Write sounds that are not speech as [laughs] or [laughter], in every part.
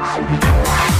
Bye.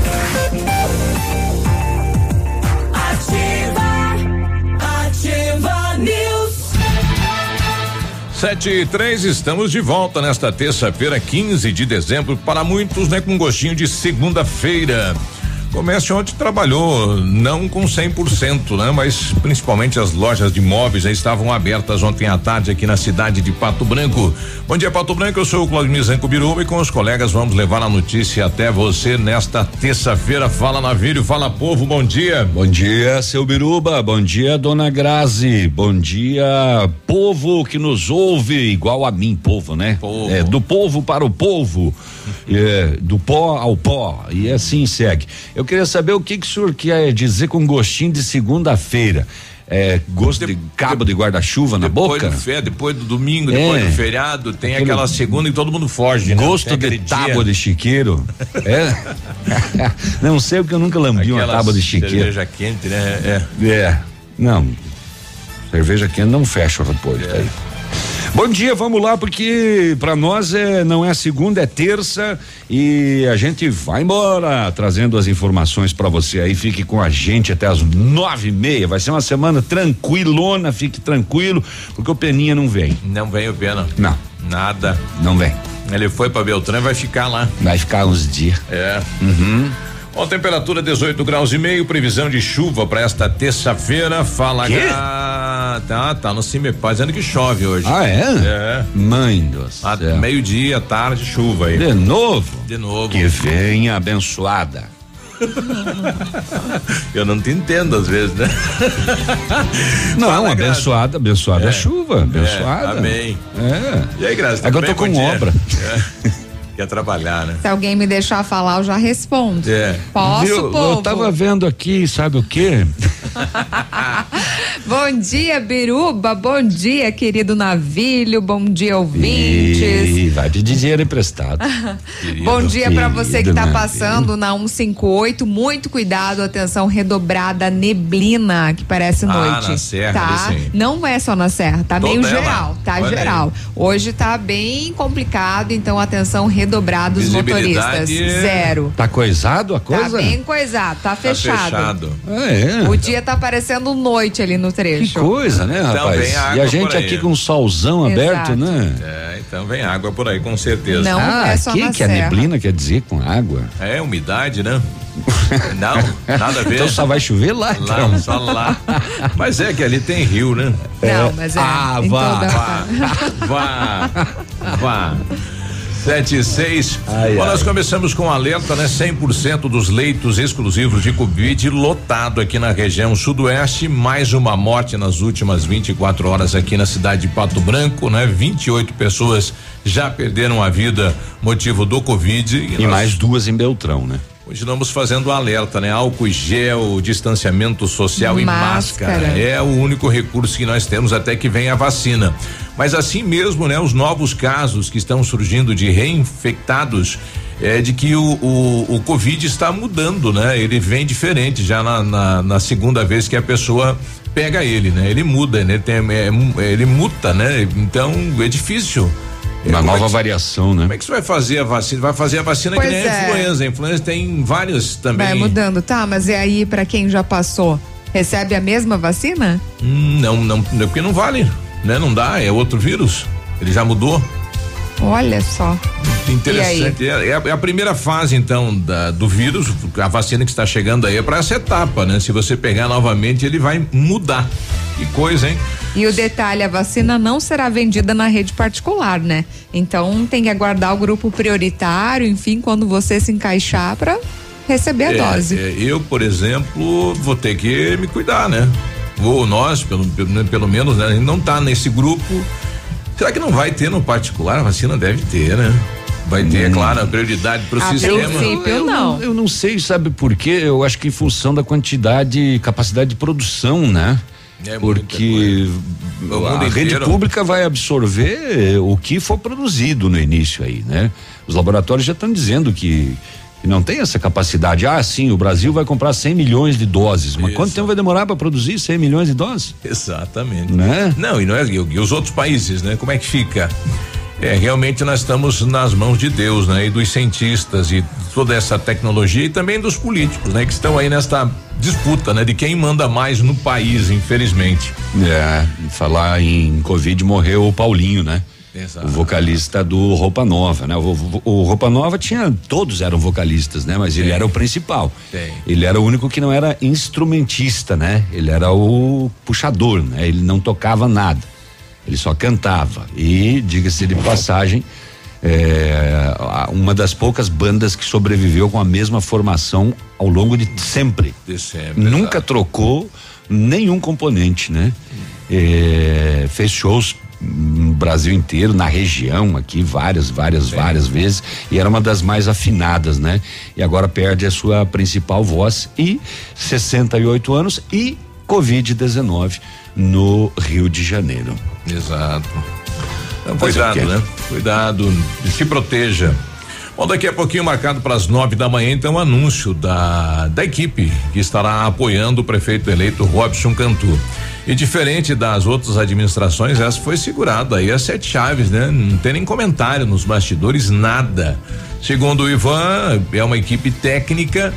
Sete e três, estamos de volta nesta terça-feira, 15 de dezembro, para muitos, né, com gostinho de segunda-feira. Comércio ontem trabalhou não com 100%, né? Mas principalmente as lojas de móveis já estavam abertas ontem à tarde aqui na cidade de Pato Branco. Bom dia, Pato Branco. Eu sou o Claudemir Zanco Biruba e com os colegas vamos levar a notícia até você nesta terça-feira. Fala Navírio, fala povo, bom dia. Bom dia, seu Biruba. Bom dia, dona Grazi. Bom dia, povo que nos ouve, igual a mim, povo, né? Povo. É, do povo para o povo. É, do pó ao pó. E assim segue. Eu queria saber o que, que o senhor quer dizer com gostinho de segunda-feira. É, gosto de, De- cabo de guarda-chuva na depois boca? do fé, depois do domingo, É. depois do feriado, tem Aquele- aquela segunda que todo mundo foge, né? Gosto de tábua de chiqueiro. É. [laughs] Não sei porque eu nunca lambi uma tábua de chiqueiro. cerveja quente, né? É. É. Não. Cerveja quente não fecha o repolho. tá aí. Bom dia, vamos lá, porque para nós é, não é segunda, é terça e a gente vai embora trazendo as informações para você aí. Fique com a gente até as nove e meia. Vai ser uma semana tranquilona, fique tranquilo, porque o Peninha não vem. Não vem o pena. Não, Nada. não vem. Ele foi para Beltrão e vai ficar lá. Vai ficar uns dias. É. Bom, temperatura 18 graus e meio, previsão de chuva para esta terça-feira. Fala? Gra- Tá, tá no Cimepar dizendo que chove hoje. Ah, é? É. Mãe do meio-dia, tarde, chuva aí. De novo? De novo. Que venha abençoada. [laughs] Eu não te entendo às vezes, né? [laughs] Não, Fala, abençoada, abençoada é, É. chuva, abençoada. É, amém. É. E aí, Grazi? É que eu tudo tô com obra. É. [laughs] Quer trabalhar, né? Se alguém me deixar falar, eu já respondo. É. Posso, Viu? povo? Eu tava vendo aqui, sabe o quê? [laughs] Bom dia, Biruba. Bom dia, querido Navilho. Bom dia, ouvintes. E vai pedir dinheiro emprestado. Querido. [laughs] Bom dia pra você que tá Navilho. passando na 158. Muito cuidado, atenção redobrada, neblina, que parece Ah, noite. na serra, tá? Não é só na serra, tá Toda meio geral, tá Olha geral. Hoje tá bem complicado, então atenção redobrados motoristas. Visibilidade é- Zero. Tá coisado a Tá coisa? bem coisado, tá Tá fechado. fechado. Ah, é. O dia tá parecendo noite ali no Que trecho. coisa, né, Então rapaz? água e a gente aqui com um solzão aberto, Exato. né? É, então vem água por aí, com certeza. Não ah, é só aqui na que a serra. neblina quer dizer com água. É, umidade, né? [laughs] Não, nada a ver. Então só vai chover lá, Lá, então. só lá. Mas é que ali tem rio, né? Não, mas é. Ah, vá, toda- Vá, vá, vá. Sete e seis. Ai, Bom, ai. nós começamos com um alerta, né? 100% dos leitos exclusivos de Covid lotado aqui na região sudoeste. Mais uma morte nas últimas 24 horas aqui na cidade de Pato Branco, né? 28 pessoas já perderam a vida motivo do Covid. E nós mais duas em Beltrão, né? Continuamos fazendo alerta, né? Álcool e gel, distanciamento social e Máscara. máscara. É o único recurso que nós temos até que venha a vacina. Mas assim mesmo, né? Os novos casos que estão surgindo de reinfectados é de que o, o, o Covid está mudando, né? Ele vem diferente já na, na, na segunda vez que a pessoa pega ele, né? Ele muda, né? Ele, tem, é, ele muta, né? Então é difícil. Uma Como é nova que- variação, né? como é que você vai fazer a vacina? Vai fazer a vacina Pois que nem a é. influenza. A influenza tem várias também. Vai mudando, tá? Mas e aí, pra quem já passou, recebe a mesma vacina? Hum, não, não, não, porque não vale, né? Não dá, é outro vírus. Ele já mudou. Olha só. Interessante. É, é, a, é, a, primeira fase, então, da, do vírus, a vacina que está chegando aí é para essa etapa, né? Se você pegar novamente, ele vai mudar. Que coisa, hein? E o detalhe, a vacina não será vendida na rede particular, né? Então tem que aguardar o grupo prioritário, enfim, quando você se encaixar para receber a é, dose. É, eu, por exemplo, vou ter que me cuidar, né? Ou nós, pelo, pelo, pelo menos, né? A gente não tá nesse grupo Será que não vai ter no particular? A vacina deve ter, né? Vai ter, é hum. claro, a prioridade para o sistema. Princípio, eu, não. Eu não sei, sabe por quê? Eu acho que em função da quantidade, capacidade de produção, né? É Porque a rede pública vai absorver o que for produzido no início aí, né? Os laboratórios já estão dizendo que e não tem essa capacidade. Ah, sim, o Brasil vai comprar 100 milhões de doses. Mas Isso. quanto tempo vai demorar para produzir 100 milhões de doses? Exatamente. Né? Não, e não é e os outros países, né? Como é que fica? É, realmente nós estamos nas mãos de Deus, né? E dos cientistas e toda essa tecnologia e também dos políticos, né? Que estão aí nesta disputa, né? De quem manda mais no país, infelizmente. É, falar em Covid morreu o Paulinho, né? Exato. O vocalista do Roupa Nova, né? O, o, o, Roupa Nova tinha, todos eram vocalistas, né? Mas Sim. ele era o principal. Sim. Ele era o único que não era instrumentista, né? Ele era o puxador, né? Ele não tocava nada. Ele só cantava. E, diga-se de passagem, é, uma das poucas bandas que sobreviveu com a mesma formação ao longo de sempre. De sempre Nunca exato. trocou nenhum componente, né? É, fez shows no Brasil inteiro, na região aqui, várias, várias, Sim. várias vezes, e era uma das mais afinadas, né? E agora perde a sua principal voz e 68 anos e Covid-19 no Rio de Janeiro. Exato. Então, cuidado, né? Cuidado, se proteja. Bom, daqui a pouquinho, marcado para as nove da manhã, então, anúncio da, da equipe que estará apoiando o prefeito eleito Robson Cantu. E diferente das outras administrações, essa foi segurada aí as sete chaves, né? Não tem nem comentário nos bastidores, nada. Segundo o Ivan, é uma equipe técnica.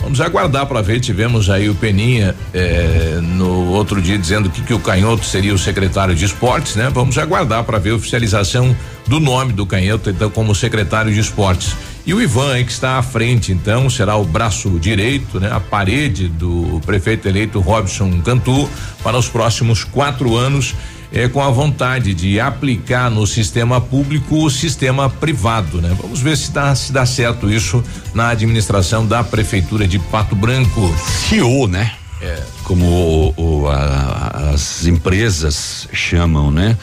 Vamos aguardar para ver. Tivemos aí o Peninha eh, no outro dia dizendo que, que o Canhoto seria o secretário de esportes, né? Vamos aguardar para ver a oficialização do nome do Canhoto, então, como secretário de esportes. E o Ivan, que está à frente, então, será o braço direito, né? A parede do prefeito eleito Robson Cantu para os próximos quatro anos, é com a vontade de aplicar no sistema público o sistema privado, né? Vamos ver se dá, se dá certo isso na administração da prefeitura de Pato Branco. CEO, né? É. Como o, o, a, as empresas chamam, né?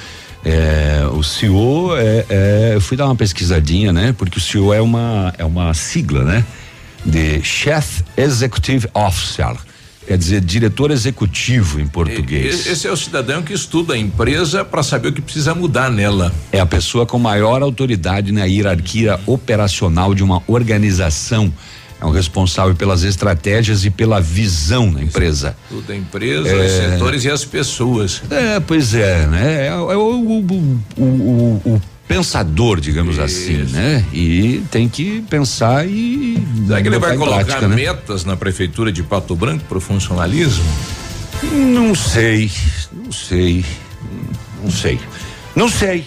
É, o CEO é, é, eu fui dar uma pesquisadinha, né? Porque o CEO é uma é uma sigla, né? De Chief Executive Officer. Quer dizer, diretor executivo em português. Esse é o cidadão que estuda a empresa para saber o que precisa mudar nela. É a pessoa com maior autoridade na hierarquia operacional de uma organização é o responsável pelas estratégias e pela visão da empresa. Tudo a empresa, é, os setores e as pessoas. É, pois é, né? É, é o, o, o, o, pensador, digamos Isso. assim, né? E tem que pensar e. Será que ele vai colocar prática, né? metas na prefeitura de Pato Branco para o funcionalismo? Não sei, não sei, não sei, não sei,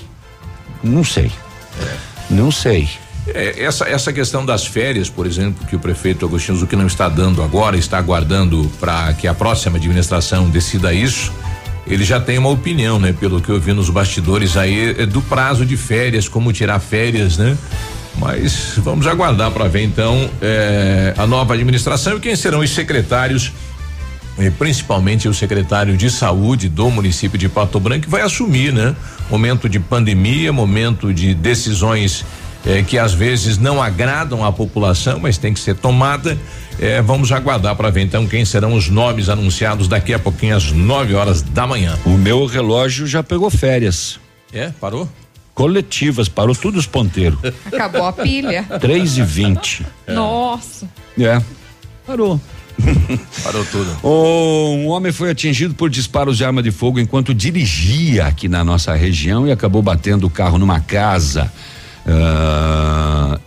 não sei, é. não sei. É, essa, essa questão das férias, por exemplo, que o prefeito Agostinho Zucchi não está dando agora, está aguardando para que a próxima administração decida isso. Ele já tem uma opinião, né? Pelo que eu vi nos bastidores aí, é do prazo de férias, como tirar férias, né? Mas vamos aguardar para ver então é, a nova administração e quem serão os secretários, principalmente o secretário de saúde do município de Pato Branco, que vai assumir, né? Momento de pandemia, momento de decisões eh, que às vezes não agradam à população, mas tem que ser tomada. Eh, vamos aguardar para ver então quem serão os nomes anunciados daqui a pouquinho às 9 horas da manhã. O meu relógio já pegou férias. É, parou? Coletivas, parou tudo os ponteiros. [laughs] Acabou a pilha. 3 e 20 é. Nossa. É. Parou. [laughs] Parou tudo. Um homem foi atingido por disparos de arma de fogo enquanto dirigia aqui na nossa região e acabou batendo o carro numa casa. Uh,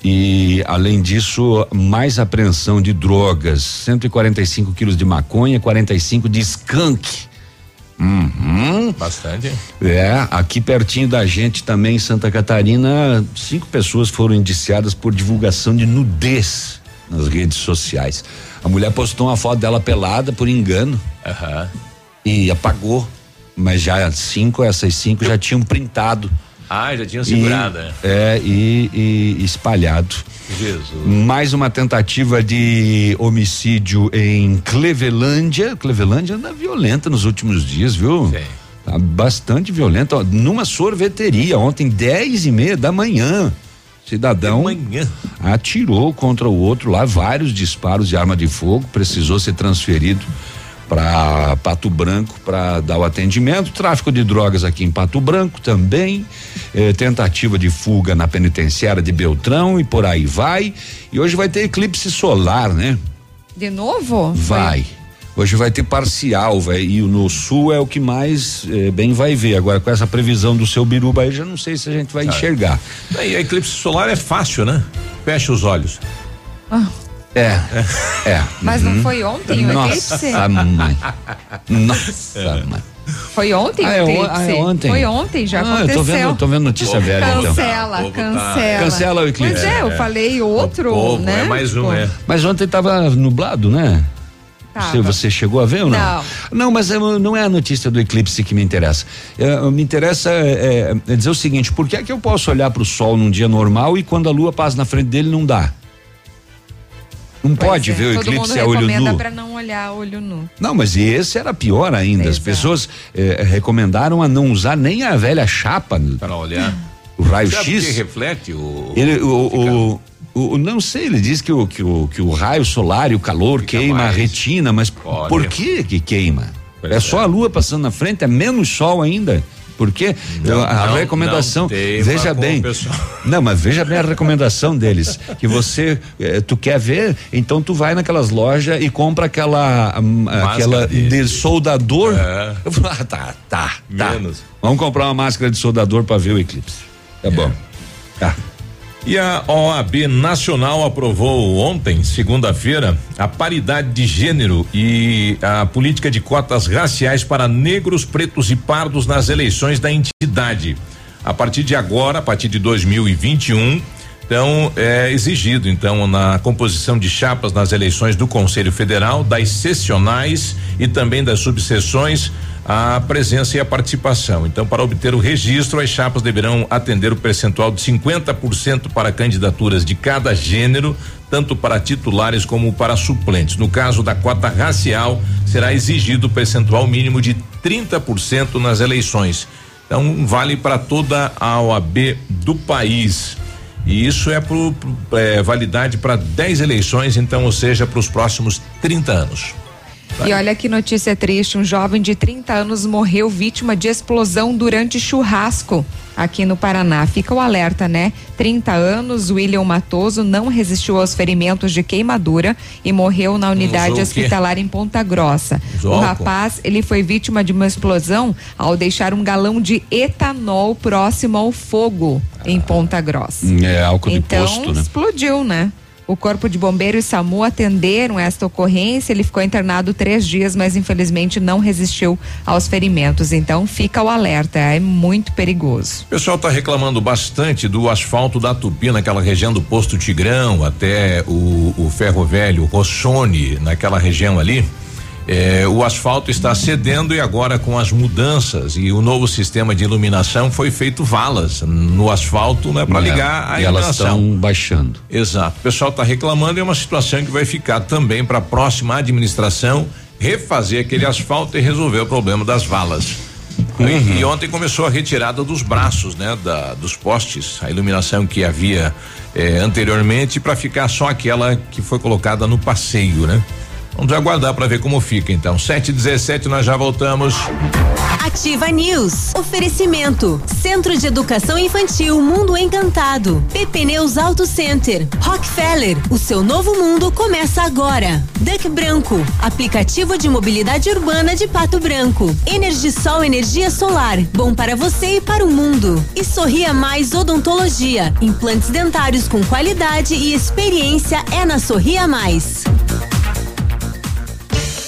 e além disso, mais apreensão de drogas, 145 quilos de maconha, 45 de skunk. Uhum. Bastante. É, aqui pertinho da gente também em Santa Catarina, cinco pessoas foram indiciadas por divulgação de nudez nas redes sociais. A mulher postou uma foto dela pelada por engano Aham. e apagou, mas já cinco, essas cinco já tinham printado. Ah, já tinha segurado, né? E, é, e, e espalhado. Jesus. Mais uma tentativa de homicídio em Clevelândia. Clevelândia anda violenta nos últimos dias, viu? Sim. Tá bastante violenta. Ó, numa sorveteria, ontem, dez e meia da manhã. Cidadão atirou contra o outro lá, vários disparos de arma de fogo, precisou ser transferido para Pato Branco para dar o atendimento. Tráfico de drogas aqui em Pato Branco também. eh, tentativa de fuga na penitenciária de Beltrão e por aí vai. E hoje vai ter eclipse solar, né? De novo? Vai. Hoje vai ter parcial, vai, e no sul é o que mais eh, bem vai ver. Agora, com essa previsão do seu biruba aí, já não sei se a gente vai enxergar. E a eclipse solar é fácil, né? Fecha os olhos. É, é. Mas não foi ontem o eclipse? Nossa, mãe. Nossa, mãe. Foi ontem Ah, o é o- eclipse? ah, é ontem. Foi ontem, já Ah, eu aconteceu. tô vendo, tô vendo notícia velha então. Cancela, botar- cancela. Cancela o eclipse. Pois é, eu falei outro, O povo, né? É mais um, Pô, é. Mas ontem tava nublado, né? tava. Você, você chegou a ver ou não? Não. Não, mas é, não é a notícia do eclipse que me interessa. É, me interessa é, é dizer o seguinte: por que é que eu posso olhar para o sol num dia normal e quando a lua passa na frente dele não dá? Não Pois pode é, ver o Todo eclipse mundo a olho recomenda nu. pra não olhar olho nu. Não, mas e esse era pior ainda. As Exato. pessoas eh, recomendaram a não usar nem a velha chapa, Para olhar. o Sabe o que raio-x. reflete o. Ele, o, o, o- não sei, ele diz que o, que o, que o raio solar e o calor Fica queima mais. a retina, mas Olha. por que que queima? Pois é, é. só a lua passando na frente, é menos sol ainda. Por quê? Não, a não, recomendação, não veja bem. [laughs] Não, mas veja bem a recomendação deles, que você, eh, tu quer ver, então tu vai naquelas lojas e compra aquela hum, aquela de- de soldador. É. Eu falo, ah, tá, tá, tá. Menos. Vamos comprar uma máscara de soldador para ver o eclipse. Tá bom. Tá. E a OAB Nacional aprovou ontem, segunda-feira, a paridade de gênero e a política de cotas raciais para negros, pretos e pardos nas eleições da entidade. A partir de agora, a partir de 2021, então é exigido então na composição de chapas nas eleições do Conselho Federal, das sessionais e também das subseções a presença e a participação. Então, para obter o registro, as chapas deverão atender o percentual de 50% para candidaturas de cada gênero, tanto para titulares como para suplentes. No caso da cota racial, será exigido o percentual mínimo de 30% nas eleições. Então, vale para toda a OAB do país. E isso é, pro, é validade para 10 eleições, então, ou seja, para os próximos 30 anos. E olha que notícia triste: um jovem de 30 anos morreu vítima de explosão durante churrasco aqui no Paraná. Fica o alerta, né? 30 anos, William Matoso não resistiu aos ferimentos de queimadura e morreu na unidade hospitalar em Ponta Grossa. Usou o rapaz, ele foi vítima de uma explosão ao deixar um galão de etanol próximo ao fogo em Ponta Grossa. É álcool Então, de posto, né? explodiu, né? O Corpo de Bombeiros e SAMU atenderam esta ocorrência. Ele ficou internado três dias, mas infelizmente não resistiu aos ferimentos. Então, fica o alerta, é muito perigoso. O pessoal está reclamando bastante do asfalto da Tupi, naquela região do posto Tigrão, até o, o ferro velho Rossoni, naquela região ali. É, o asfalto está cedendo e agora com as mudanças e o novo sistema de iluminação foi feito valas no asfalto, né, para É, ligar a e elas iluminação. estão baixando. Exato. O pessoal está reclamando e é uma situação que vai ficar também para a próxima administração refazer aquele asfalto e resolver o problema das valas. E, e ontem começou a retirada dos braços, né, da, dos postes, a iluminação que havia eh, anteriormente para ficar só aquela que foi colocada no passeio, né? Vamos aguardar para ver como fica. Então, 7 e 17 nós já voltamos. Ativa News. Oferecimento. Centro de Educação Infantil Mundo Encantado. PP Neus Auto Center. Rockefeller. O seu novo mundo começa agora. Duck Branco. Aplicativo de mobilidade urbana de Pato Branco. Energisol Energia Solar. Bom para você e para o mundo. E Sorria Mais Odontologia. Implantes dentários com qualidade e experiência é na Sorria Mais.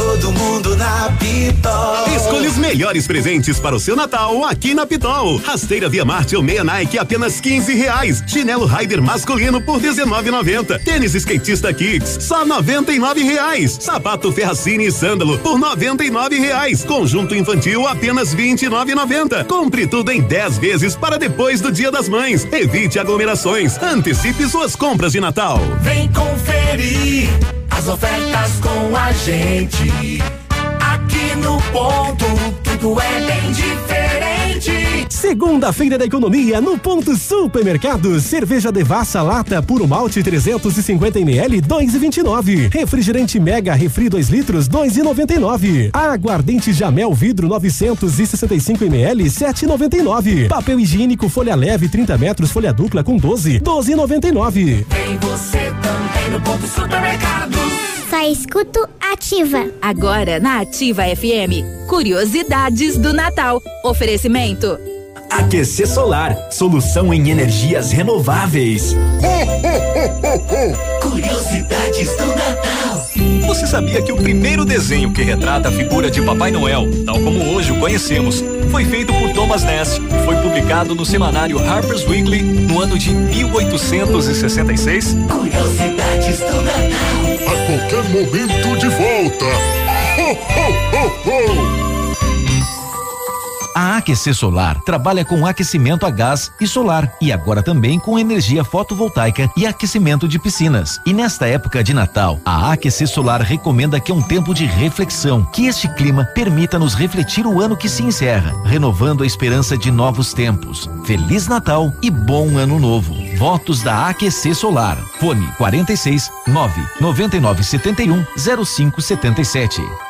todo mundo na Pitol. Escolha os melhores presentes para o seu Natal aqui na Pitol. Rasteira Via Marte ou meia Nike apenas 15 reais. Chinelo Rider masculino por 19,90. Tênis skatista Kicks só 99 reais. Sapato Ferracini e sândalo por 99 reais. Conjunto infantil apenas 29,90. Compre tudo em 10 vezes para depois do Dia das Mães. Evite aglomerações. Antecipe suas compras de Natal. Vem conferir as ofertas com a gente. Aqui no ponto, tudo é bem diferente. Segunda-feira da economia no ponto supermercados. Cerveja Devassa lata puro malte 350 ml 2,29. Refrigerante Mega Refri 2 litros 2,99. Aguardente Jamel vidro 965 ml 7,99. Papel higiênico folha leve 30 metros folha dupla com 12 12,99. Vem você também no ponto supermercados. Só escuto ativa. Agora na Ativa FM, curiosidades do Natal. Oferecimento Aquecer Solar, solução em energias renováveis. [laughs] Curiosidades do Natal. Você sabia que o primeiro desenho que retrata a figura de Papai Noel, tal como hoje o conhecemos, foi feito por Thomas Ness e foi publicado no semanário Harper's Weekly no ano de 1866? Curiosidades do Natal. Qualquer momento de volta. Ho, ho, ho, ho. A Aquecer Solar trabalha com aquecimento a gás e solar e agora também com energia fotovoltaica e aquecimento de piscinas. E nesta época de Natal, a Aquecer Solar recomenda que é um tempo de reflexão, que este clima permita nos refletir o ano que se encerra, renovando a esperança de novos tempos. Feliz Natal e bom ano novo. Votos da Aquecer Solar. Fone 46 9 99 71 05 77.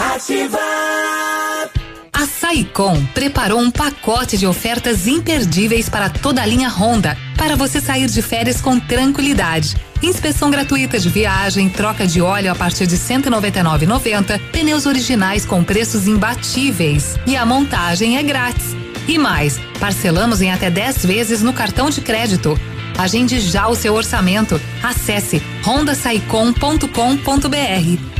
Ativa. A Saicom preparou um pacote de ofertas imperdíveis para toda a linha Honda, para você sair de férias com tranquilidade. Inspeção gratuita de viagem, troca de óleo a partir de R$ 199,90, pneus originais com preços imbatíveis e a montagem é grátis. E mais, parcelamos em até 10 vezes no cartão de crédito. Agende já o seu orçamento. Acesse rondasaicom.com.br.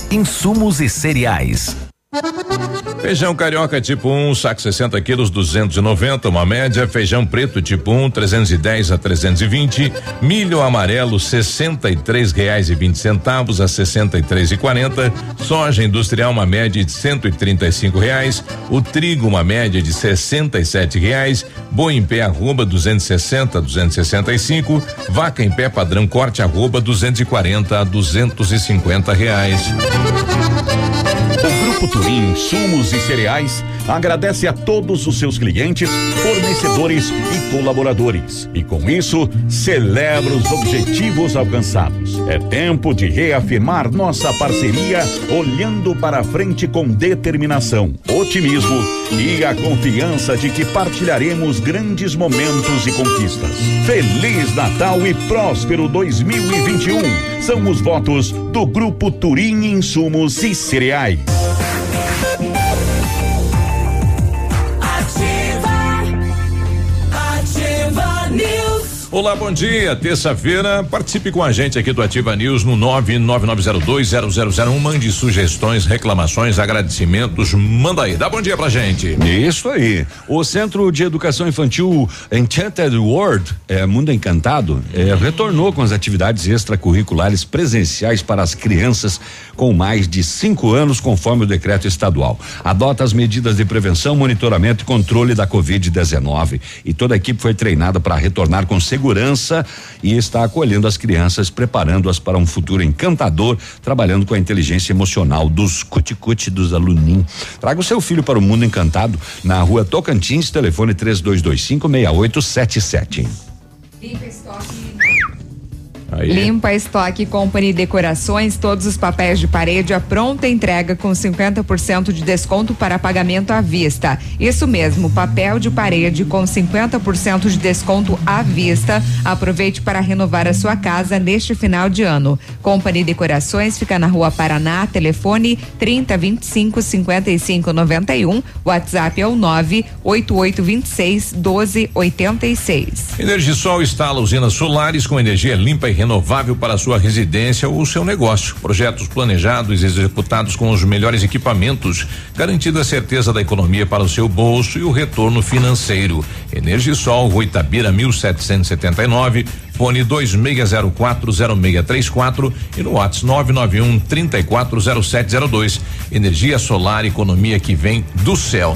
Insumos e cereais. Feijão carioca tipo 1, um, saco 60 quilos, 290, uma média. Feijão preto tipo 1, um, 310 a 320. Milho amarelo, 63 reais e 20 centavos a 63 e 40. Soja industrial, uma média de 135 reais. O trigo, uma média de 67 reais. Boi em pé, arroba 260 a 265. Vaca em pé, padrão corte, arroba 240 a 250 reais. Grupo Turim Insumos e Cereais agradece a todos os seus clientes, fornecedores e colaboradores. E com isso, celebra os objetivos alcançados. É tempo de reafirmar nossa parceria, olhando para frente com determinação, otimismo e a confiança de que partilharemos grandes momentos e conquistas. Feliz Natal e próspero 2021. São os votos do Grupo Turim Insumos e Cereais. Olá, bom dia. Terça-feira, participe com a gente aqui do Ativa News no 999020001. Mande sugestões, reclamações, agradecimentos. Manda aí. Dá bom dia pra gente. Isso aí. O Centro de Educação Infantil Enchanted World, é, Mundo Encantado, é, retornou com as atividades extracurriculares presenciais para as crianças com mais de cinco anos, conforme o decreto estadual. Adota as medidas de prevenção, monitoramento e controle da Covid-19. E toda a equipe foi treinada para retornar com segurança e está acolhendo as crianças, preparando-as para um futuro encantador, trabalhando com a inteligência emocional dos cuticute dos aluninhos. Traga o seu filho para o mundo encantado na rua Tocantins, telefone 3225 6877. Aí. Limpa Estoque Company Decorações, todos os papéis de parede à pronta entrega com 50% de desconto para pagamento à vista. Isso mesmo, papel de parede com 50% de desconto à vista. Aproveite para renovar a sua casa neste final de ano. Company Decorações fica na Rua Paraná, telefone 3025 5591, WhatsApp é o 98826 1286. Energisol instala usinas solares com energia limpa e renovável para sua residência ou seu negócio. Projetos planejados e executados com os melhores equipamentos, garantindo a certeza da economia para o seu bolso e o retorno financeiro. Energisol, Rua Itabira 1779, fone 26040634 e no WhatsApp 991 340702. Energia solar, economia que vem do céu.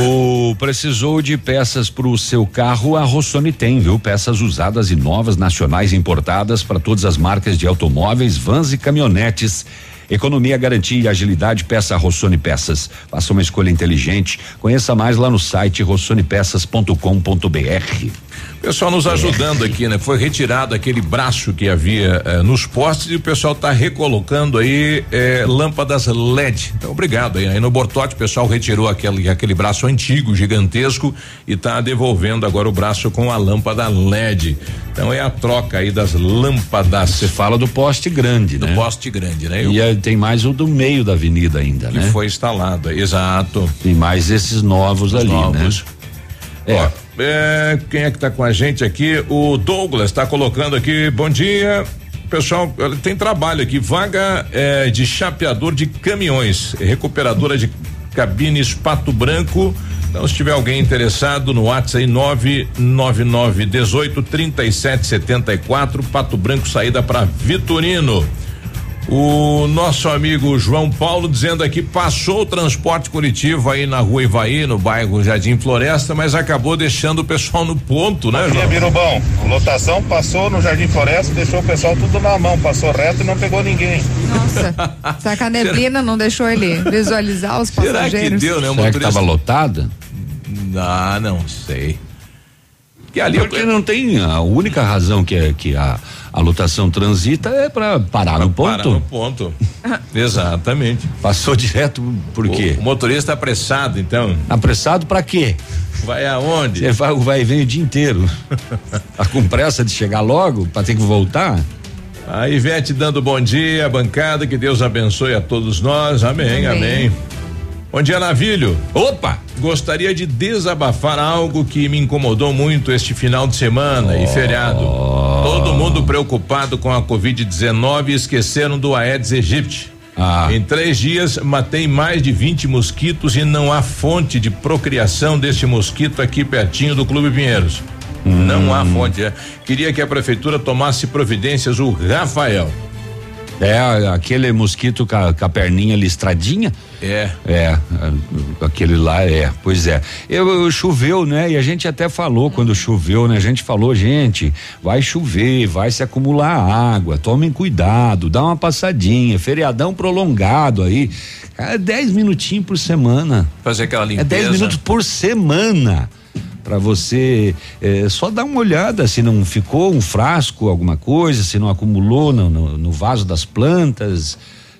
O precisou de peças para o seu carro, a Rossoni tem, viu? Peças usadas e novas, nacionais importadas para todas as marcas de automóveis, vans e caminhonetes. Economia, garantia e agilidade, peça Rossoni Peças. Faça uma escolha inteligente. Conheça mais lá no site rossonepeças.com.br. Pessoal nos ajudando aqui, né? Foi retirado aquele braço que havia eh, nos postes e o pessoal está recolocando aí eh, lâmpadas LED. Então, obrigado aí. Aí no Bortote o pessoal retirou aquele, aquele braço antigo, gigantesco, e está devolvendo agora o braço com a lâmpada LED. Então é a troca aí das lâmpadas. Você fala do poste grande, do né? Do poste grande, né? E tem mais o do meio da avenida ainda, que né? foi instalado, exato. Tem mais esses novos Os ali, novos. né? Ó, é, quem é que tá com a gente aqui? O Douglas está colocando aqui, bom dia. Pessoal, tem trabalho aqui, vaga eh, de chapeador de caminhões, recuperadora de cabines Pato Branco. Então, se tiver alguém interessado no WhatsApp aí 999 18 37 74, Pato Branco, saída para Vitorino. O nosso amigo João Paulo dizendo aqui passou o transporte coletivo aí na rua Ivaí, no bairro Jardim Floresta, mas acabou deixando o pessoal no ponto, né, Bom dia, João? Birubão. Lotação passou no Jardim Floresta, deixou o pessoal tudo na mão, passou reto e não pegou ninguém. Nossa, [laughs] será que a neblina não deixou ele visualizar os Será passageiros? que deu, né? O Será que estava lotada? Ah, não sei. Que ali Porque não tem a única razão que é que a, a lotação transita é para parar no ponto. Parar no ponto. [laughs] Exatamente. Passou direto por quê? O motorista apressado, então. Apressado para quê? Vai aonde? Você vai, vai e vem o dia inteiro. tá com pressa de chegar logo para ter que voltar? A Ivete dando bom dia, bancada, que Deus abençoe a todos nós. Amém, amém. Amém. Bom dia, Navilho. Opa! Gostaria de desabafar algo que me incomodou muito este final de semana e feriado. Todo mundo preocupado com a Covid-19 e esqueceram do Aedes aegypti. Ah. Em três dias, matei mais de 20 mosquitos e não há fonte de procriação deste mosquito aqui pertinho do Clube Pinheiros. Não há fonte. é. Queria que a prefeitura tomasse providências, o Rafael. É, aquele mosquito com a, com a perninha listradinha. É. É, aquele lá é, pois é. Eu, eu- choveu, né? E a gente até falou quando choveu, né? A gente falou, gente, vai chover, vai se acumular água, tomem cuidado, dá uma passadinha, feriadão prolongado aí. Cara, dez minutinhos por semana. Fazer aquela É limpeza. 10 minutos por semana para você eh, só dar uma olhada se não ficou um frasco, alguma coisa, se não acumulou no, no- no vaso das plantas.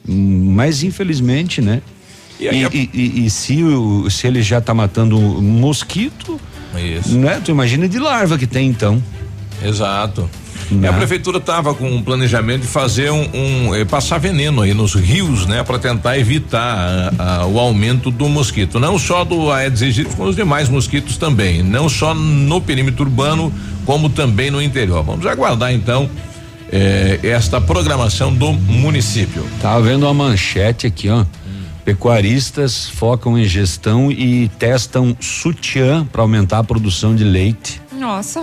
Mas infelizmente, né? E aí e, e- e se, o- se ele já tá matando um mosquito, Isso. né? Tu imagina de larva que tem então. Exato. Né? E a prefeitura estava com um planejamento de fazer um, um, eh, passar veneno aí nos rios, né, para tentar evitar ah, ah, o aumento do mosquito, não só do Aedes aegypti, como os demais mosquitos também, não só no perímetro urbano, como também no interior. Vamos aguardar então eh, esta programação do município. Tava vendo uma manchete aqui, ó. Pecuaristas focam em gestão e testam sutiã para aumentar a produção de leite. Nossa.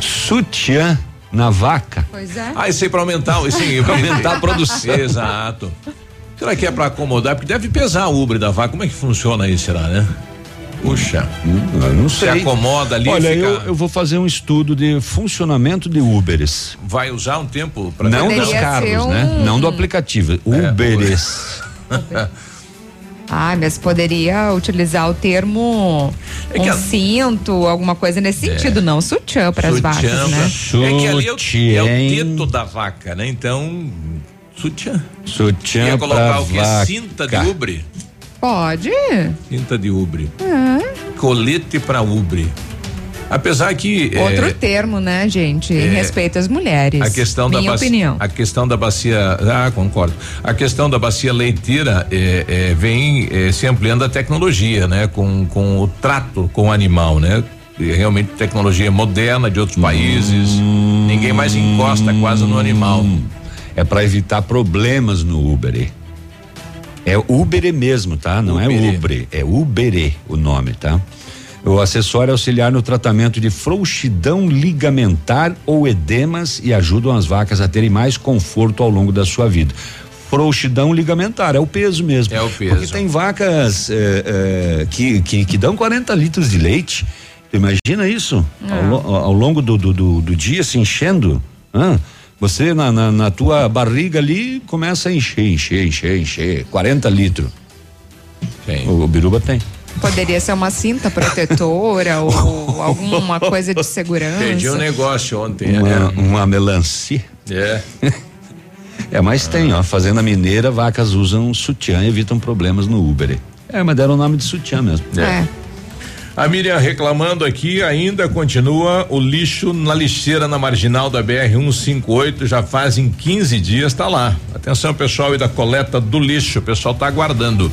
Sutiã na vaca. Pois é. Ah, isso aí para aumentar, sim, Pra aumentar a produção. Exato. Será que é para acomodar? Porque deve pesar o ubre da vaca. Como é que funciona aí, será, né? Puxa. Eu não sei. Se acomoda ali, Olha, fica- eu, eu vou fazer um estudo de funcionamento de Uberes. vai usar um tempo para Não dos carros, né? um- Não do aplicativo. Uberes. [laughs] Ah, mas poderia utilizar o termo É que um a- cinto, alguma coisa nesse sentido, não sutiã para as vacas, Sutiã, né? pra- É que ali é o, é o Sutiã. teto da vaca, né? Então, sutiã. Sutiã Ia colocar pra o quê? vaca. Cinta de ubre? Pode. Cinta de ubre. É. Colete para ubre. Apesar que é, Outro termo, né, gente? Em respeito às mulheres. a questão da Minha bacia, opinião. a questão da bacia, ah, concordo. A questão da bacia leiteira é, é, vem é, se ampliando a tecnologia, né? Com, com o trato com o animal, né? Realmente tecnologia moderna de outros países. Ninguém mais encosta quase no animal. É para evitar problemas no Uber. É Uber mesmo, tá? Não é Uberê. Uber, é Uberê o nome, tá? O acessório é auxiliar no tratamento de frouxidão ligamentar ou edemas e ajudam as vacas a terem mais conforto ao longo da sua vida. Frouxidão ligamentar, é o peso mesmo. É o peso. Porque tem vacas eh, eh, que, que, que dão 40 litros de leite. Tu imagina isso? Ao, lo- ao longo do, do, do, do dia se enchendo. hã? Você na, na, na tua barriga ali começa a encher, encher, encher, encher. 40 litros. O, o biruba tem. Poderia ser uma cinta protetora [laughs] ou alguma coisa de segurança. Perdi um negócio ontem. Uma, né? uma melancia. É. [laughs] É, mas tem, ó. Fazenda mineira, vacas usam sutiã e evitam problemas no Uber. É, mas deram o nome de sutiã mesmo. É. A Miriam reclamando aqui, ainda continua o lixo na lixeira na marginal da BR 158, já fazem 15 dias, tá lá. Atenção, pessoal, e da coleta do lixo, o pessoal tá aguardando.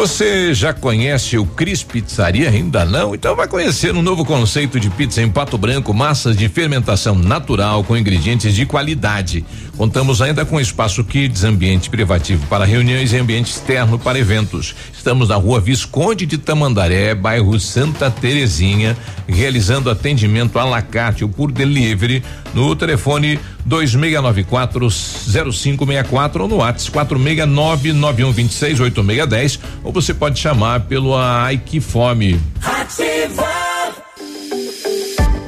Você já conhece o Cris Pizzaria? Ainda não? Então vai conhecer um novo conceito de pizza em Pato Branco, massas de fermentação natural com ingredientes de qualidade. Contamos ainda com espaço kids, ambiente privativo para reuniões e ambiente externo para eventos. Estamos na rua Visconde de Tamandaré, bairro Santa Terezinha, realizando atendimento à la carte ou por delivery no telefone 26940564 ou no WhatsApp 46991268610 ou você pode chamar pelo Aike Fome. Ativa.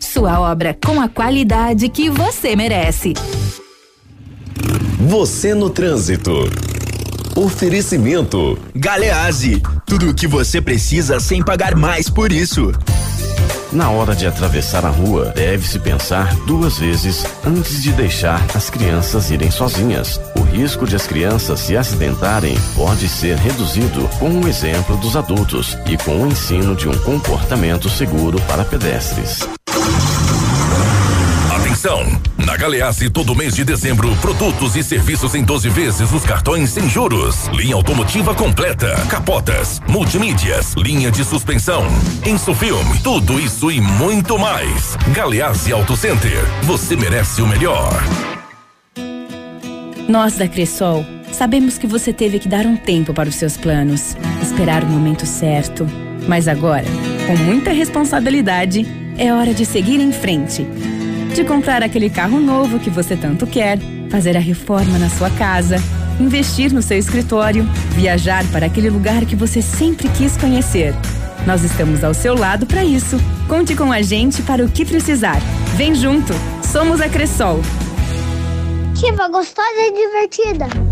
Sua obra com a qualidade que você merece. Você no trânsito. Oferecimento. Galeazzi, tudo o que você precisa sem pagar mais por isso. Na hora de atravessar a rua, deve-se pensar duas vezes antes de deixar as crianças irem sozinhas. O risco de as crianças se acidentarem pode ser reduzido com o exemplo dos adultos e com o ensino de um comportamento seguro para pedestres. Atenção! Na Galeazzi, todo mês de dezembro, produtos e serviços em 12 vezes nos cartões sem juros. Linha automotiva completa, capotas, multimídias, linha de suspensão, Insufilme, tudo isso e muito mais. Galeazzi Auto Center, você merece o melhor. Nós da Cressol sabemos que você teve que dar um tempo para os seus planos, esperar o momento certo. Mas agora, com muita responsabilidade, é hora de seguir em frente. De comprar aquele carro novo que você tanto quer, fazer a reforma na sua casa, investir no seu escritório, viajar para aquele lugar que você sempre quis conhecer. Nós estamos ao seu lado para isso. Conte com a gente para o que precisar. Vem junto. Somos a Cressol. Ativa gostosa e divertida.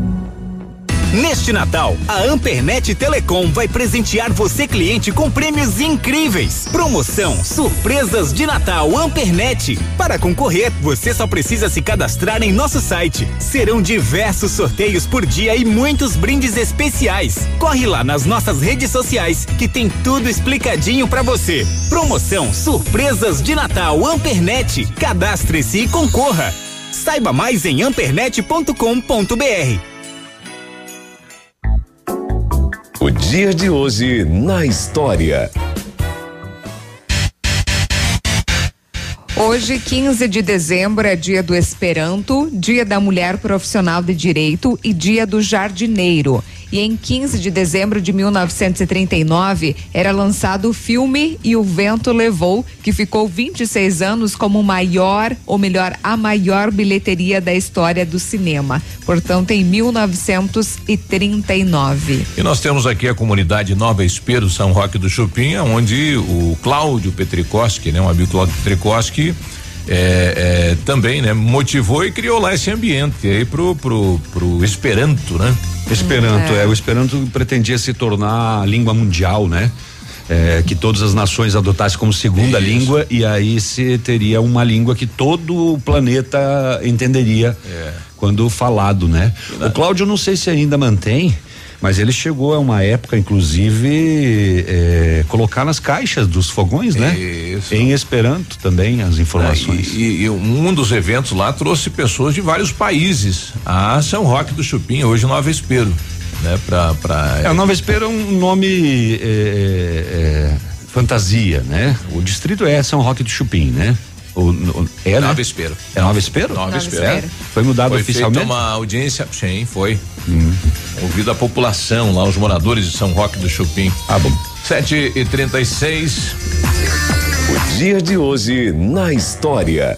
Neste Natal, a Ampernet Telecom vai presentear você cliente com prêmios incríveis. Promoção Surpresas de Natal Ampernet. Para concorrer, você só precisa se cadastrar em nosso site. Serão diversos sorteios por dia e muitos brindes especiais. Corre lá nas nossas redes sociais que tem tudo explicadinho para você. Promoção Surpresas de Natal Ampernet. Cadastre-se e concorra. Saiba mais em ampernet.com.br. O dia de hoje na história. Hoje, 15 de dezembro, é dia do Esperanto, dia da mulher profissional de direito e dia do jardineiro. E em 15 de dezembro de 1939 era lançado o filme E o Vento Levou, que ficou 26 anos como maior, ou melhor, a maior bilheteria da história do cinema. Portanto, em 1939. E nós temos aqui a comunidade Nova Espero São Roque do Chupim, onde o Cláudio Petricoski, né, um amigo Cláudio Petricoski, é, é, também, né, motivou e criou lá esse ambiente aí pro, pro, pro Esperanto, né? Esperanto, é. o Esperanto pretendia se tornar a língua mundial, né? É, que todas as nações adotassem como segunda Isso. língua e aí se teria uma língua que todo o planeta entenderia É. quando falado, né? O Cláudio não sei se ainda mantém, mas ele chegou a uma época, inclusive, é, colocar nas caixas dos fogões, né? Isso. Em Esperanto também as informações. É, E, e um dos eventos lá trouxe pessoas de vários países a São Roque do Chupim, hoje Nova Espero, né? Pra, pra É, a Nova Espera é um nome é, é, fantasia, né? O distrito é São Roque do Chupim, né? O, o- é, né? Nova Espero. É Nova Espero? Nova Espero. É? Foi mudado Foi oficialmente? feita uma audiência, sim, foi. Ouvido a população lá, os moradores de São Roque do Chupim. Ah, bom. 7 e 36 O dia de hoje na história.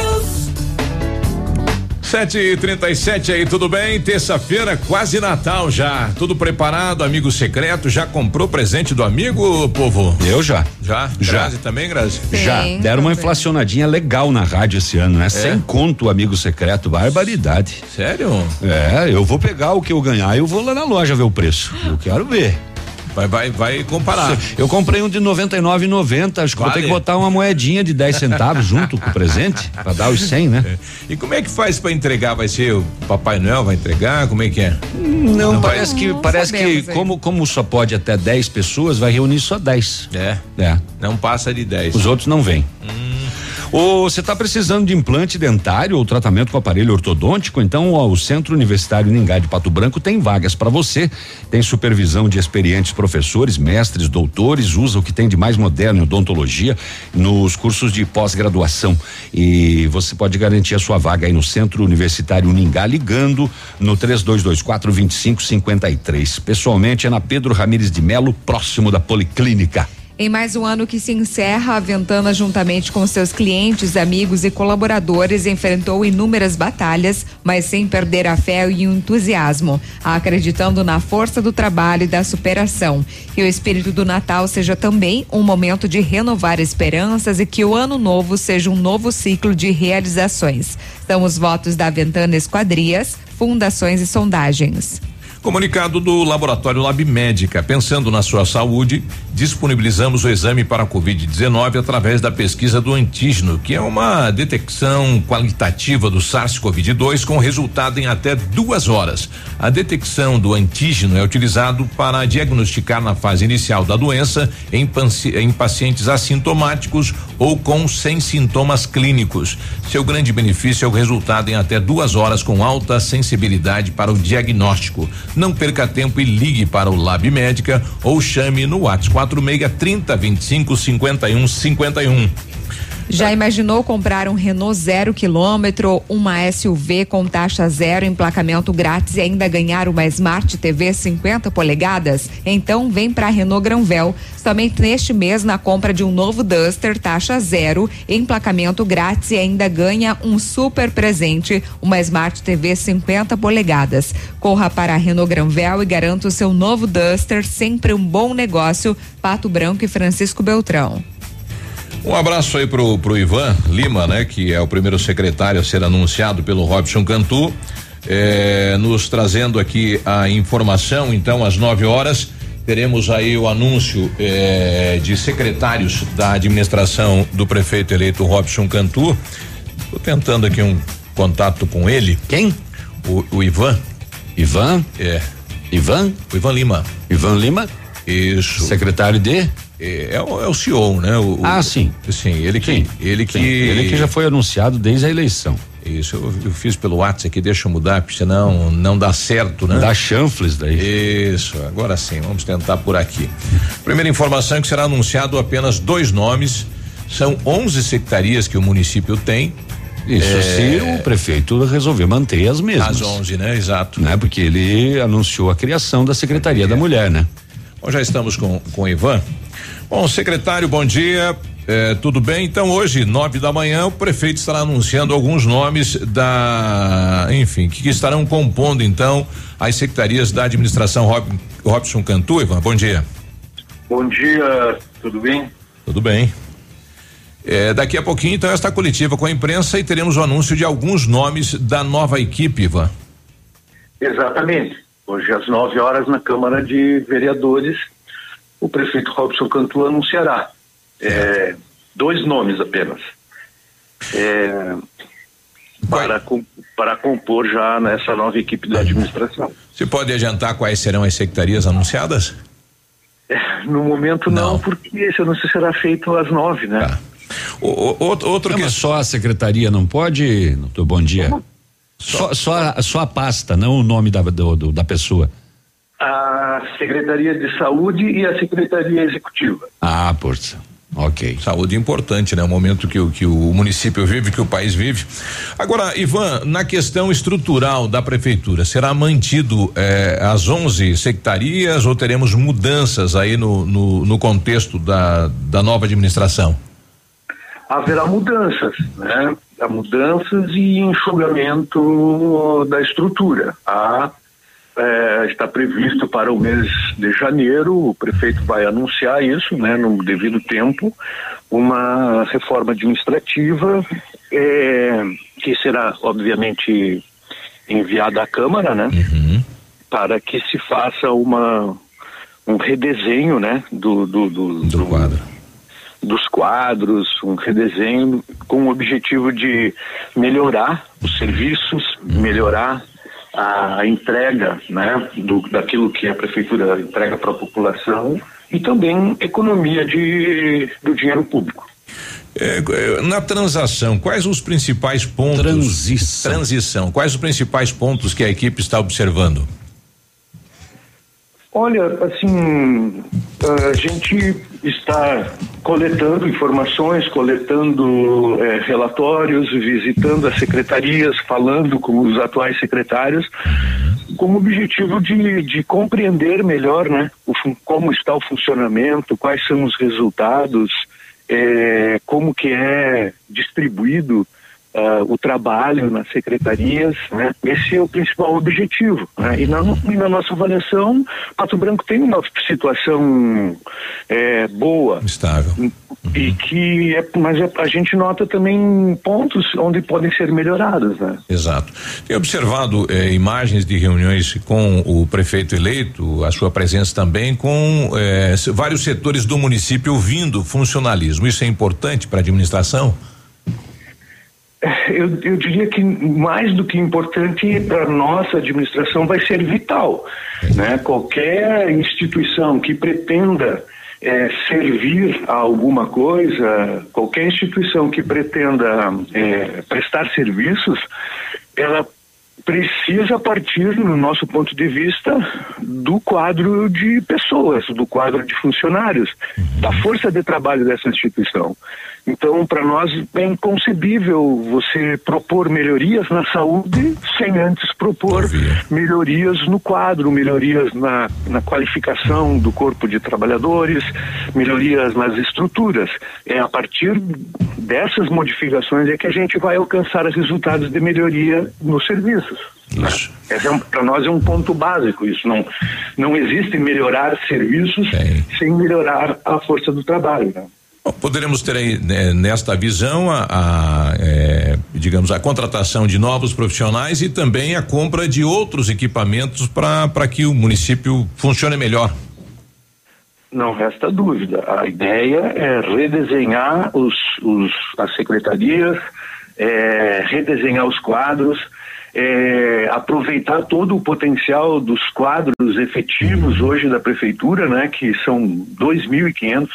Sete e trinta e sete aí, tudo bem? Terça-feira, quase Natal já. Tudo preparado, amigo secreto? Já comprou presente do amigo, povo? Eu já. Já? Já. Grazi também, Grazi? Já. Deram uma inflacionadinha legal na rádio esse ano, né? Sem conto, amigo secreto, barbaridade. Sério? É, eu vou pegar o que eu ganhar e eu vou lá na loja ver o preço. Eu quero ver. Vai, vai, vai comparar. Eu comprei um de 99,90. Acho que vou ter Vale. que botar uma moedinha de 10 centavos junto com o presente, [laughs] pra dar os 100, né? E como é que faz pra entregar? Vai ser o Papai Noel vai entregar? Como é que é? Não, vai- parece que parece que sabemos aí. como como só pode até 10 pessoas, vai reunir só 10. É. É. Não passa de 10. Os outros não vêm. Ou você está precisando de implante dentário ou tratamento com aparelho ortodôntico? Então, ó, o Centro Universitário Ningá de Pato Branco tem vagas para você. Tem supervisão de experientes professores, mestres, doutores, usa o que tem de mais moderno em odontologia nos cursos de pós-graduação. E você pode garantir a sua vaga aí no Centro Universitário Ningá ligando no 3224 2553. Pessoalmente é na Pedro Ramires de Melo, próximo da Policlínica. Em mais um ano que se encerra, a Ventana, juntamente com seus clientes, amigos e colaboradores, enfrentou inúmeras batalhas, mas sem perder a fé e o entusiasmo, acreditando na força do trabalho e da superação. Que o espírito do Natal seja também um momento de renovar esperanças e que o ano novo seja um novo ciclo de realizações. São os votos da Ventana Esquadrias, Fundações e Sondagens. Comunicado do Laboratório Lab Médica. Pensando na sua saúde, disponibilizamos o exame para a Covid-19 através da pesquisa do antígeno, que é uma detecção qualitativa do SARS-CoV-2 com resultado em até duas horas. A detecção do antígeno é utilizado para diagnosticar na fase inicial da doença em, em pacientes assintomáticos ou com sem sintomas clínicos. Seu grande benefício é o resultado em até duas horas com alta sensibilidade para o diagnóstico. Não perca tempo e ligue para o Lab Médica ou chame no WhatsApp 46 30 25 51 51. Já imaginou comprar um Renault zero quilômetro, uma SUV com taxa zero, emplacamento grátis e ainda ganhar uma Smart TV 50 polegadas? Então vem para Renault Granvel. Somente neste mês, na compra de um novo Duster, taxa zero, emplacamento grátis e ainda ganha um super presente, uma Smart TV 50 polegadas. Corra para a Renault Granvel e garanta o seu novo Duster, sempre um bom negócio. Pato Branco e Francisco Beltrão. Um abraço aí pro, pro Ivan Lima, né? Que é o primeiro secretário a ser anunciado pelo Robson Cantu, eh, nos trazendo aqui a informação. Então, às 9 horas, teremos aí o anúncio eh, de secretários da administração do prefeito eleito Robson Cantu. Estou tentando aqui um contato com ele. Quem? O, o Ivan. Ivan? É. Ivan? O Ivan Lima. Ivan Lima? Isso. Secretário de? É, é o, é o CEO, né? O, Ah, o- sim. Sim, ele que. Ele que. Sim, ele que já foi anunciado desde a eleição. Isso, eu, eu fiz pelo WhatsApp aqui, deixa eu mudar, porque senão não dá certo, né? Dá chanfles daí. Isso, agora sim, vamos tentar por aqui. Primeira informação é que será anunciado apenas dois nomes, são 11 secretarias que o município tem. Isso É, se o prefeito resolver manter as mesmas. As 11, né? Exato. Né? Porque ele anunciou a criação da Secretaria da Mulher, né? Bom, já estamos com, com o Ivan. Bom, secretário, bom dia. É, tudo bem? Então, hoje, nove da manhã, o prefeito estará anunciando alguns nomes da. Enfim, que, que estarão compondo, então, as secretarias da administração Rob, Robson Cantu. Ivan, bom dia. Bom dia, tudo bem? Tudo bem. É, daqui a pouquinho, então, esta coletiva com a imprensa e teremos o anúncio de alguns nomes da nova equipe, Ivan. Exatamente. Hoje, às 9 horas, na Câmara de Vereadores, o prefeito Robson Cantu anunciará é, dois nomes apenas. É, para, para compor já nessa nova equipe da administração. Você pode adiantar quais serão as secretarias anunciadas? É, no momento não, porque esse anúncio será feito às nove, né? O, o- outro outro que só a secretaria não pode, doutor, bom dia. Só, só, a, só a pasta, não o nome da, do, do, da pessoa. A Secretaria de Saúde e a Secretaria Executiva. Ah, força. Ok. Saúde importante, né? O momento que o, que o município vive, que o país vive. Agora, Ivan, na questão estrutural da prefeitura, será mantido eh, as 11 secretarias ou teremos mudanças aí no, no, no contexto da, da nova administração? Haverá mudanças, né? Há mudanças e enxugamento da estrutura. Há é, está previsto para o mês de janeiro, o prefeito vai anunciar isso, né, no devido tempo, uma reforma administrativa é, que será, obviamente, enviada à Câmara, né, uhum. para que se faça uma um redesenho, né, do, do, do, do quadro. dos quadros, um redesenho com o objetivo de melhorar os serviços, melhorar a entrega né, do, daquilo que a prefeitura entrega para a população e também economia de, do dinheiro público. É, na transação, quais os principais pontos? Transição. Transição. Quais os principais pontos que a equipe está observando? Olha, assim, a gente está coletando informações, coletando eh, relatórios, visitando as secretarias, falando com os atuais secretários, com o objetivo de, de compreender melhor, né, o, como está o funcionamento, quais são os resultados, eh, como que é distribuído Uh, o trabalho nas secretarias, né? Esse é o principal objetivo. Né? E, na, e na nossa avaliação, Pato Branco tem uma situação é, boa. Estável. Uhum. E que é, mas é, a gente nota também pontos onde podem ser melhorados, né? Exato. Tem observado eh, imagens de reuniões com o prefeito eleito, a sua presença também com eh, vários setores do município ouvindo funcionalismo. Isso é importante para a administração? Eu, eu, diria que mais do que importante para nossa administração vai ser vital, né? Qualquer instituição que pretenda é, servir a alguma coisa, qualquer instituição que pretenda é, prestar serviços, ela precisa partir, no nosso ponto de vista, do quadro de pessoas, do quadro de funcionários, da força de trabalho dessa instituição. Então, para nós é inconcebível você propor melhorias na saúde sem antes propor melhorias no quadro, melhorias na, na qualificação do corpo de trabalhadores, melhorias nas estruturas. É a partir dessas modificações é que a gente vai alcançar os resultados de melhoria nos serviços. Isso. É um, para nós é um ponto básico isso. Não, não existe melhorar serviços sem melhorar a força do trabalho. Né? Bom, poderemos ter aí né, nesta visão a, a é, digamos a contratação de novos profissionais e também a compra de outros equipamentos para que o município funcione melhor. Não resta dúvida. A ideia é redesenhar os, os as secretarias, é, redesenhar os quadros, é, aproveitar todo o potencial dos quadros efetivos hoje da prefeitura, né, que são 2.500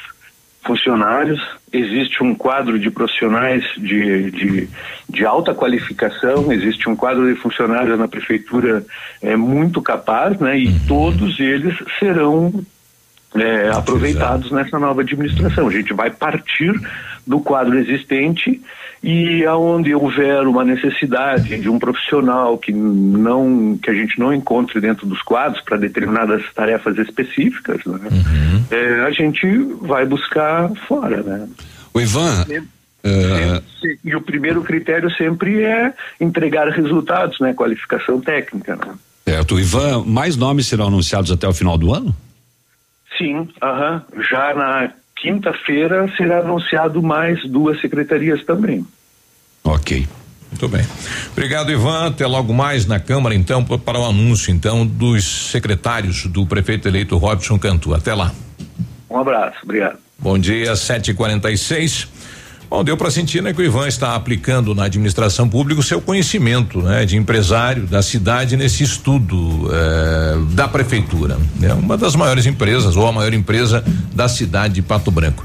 funcionários, existe um quadro de profissionais de, de, de, alta qualificação, existe um quadro de funcionários na prefeitura é, muito capaz, né? E uhum. todos eles serão é, aproveitados nessa nova administração. A gente vai partir do quadro existente e aonde houver uma necessidade de um profissional que não que a gente não encontre dentro dos quadros para determinadas tarefas específicas, né? uhum. é, a gente vai buscar fora, né? O Ivan, Uh... E o primeiro critério sempre é entregar resultados, né? Qualificação técnica. Né? Certo. Ivan, mais nomes serão anunciados até o final do ano? Sim, -huh. já na quinta-feira será anunciado mais duas secretarias também. Ok. Muito bem. Obrigado, Ivan. Até logo mais na Câmara, então, para o anúncio, então, dos secretários do prefeito eleito Robson Cantu. Até lá. Um abraço, obrigado. Bom dia, 7h46. Bom, deu para sentir né, que o Ivan está aplicando na administração pública o seu conhecimento né, de empresário da cidade nesse estudo eh, da prefeitura. É uma das maiores empresas, ou a maior empresa da cidade de Pato Branco.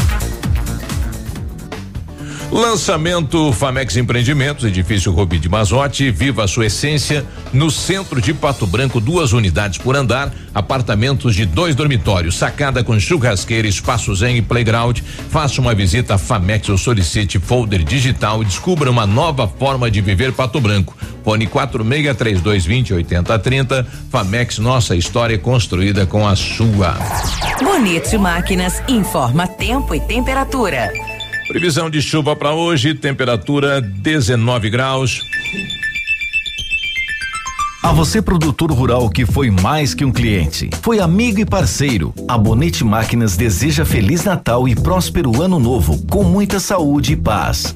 Lançamento Famex Empreendimentos, edifício Rubi de Mazote, viva a sua essência, no centro de Pato Branco, duas unidades por andar, apartamentos de dois dormitórios, sacada com churrasqueira, espaço zen e playground. Faça uma visita a Famex ou solicite folder digital descubra uma nova forma de viver Pato Branco. Fone 463220 8030. Famex, nossa história é construída com a sua. Bonito Máquinas informa tempo e temperatura. Previsão de chuva para hoje, temperatura 19 graus. A você, produtor rural que foi mais que um cliente, foi amigo e parceiro. A Bonete Máquinas deseja Feliz Natal e próspero Ano Novo, com muita saúde e paz.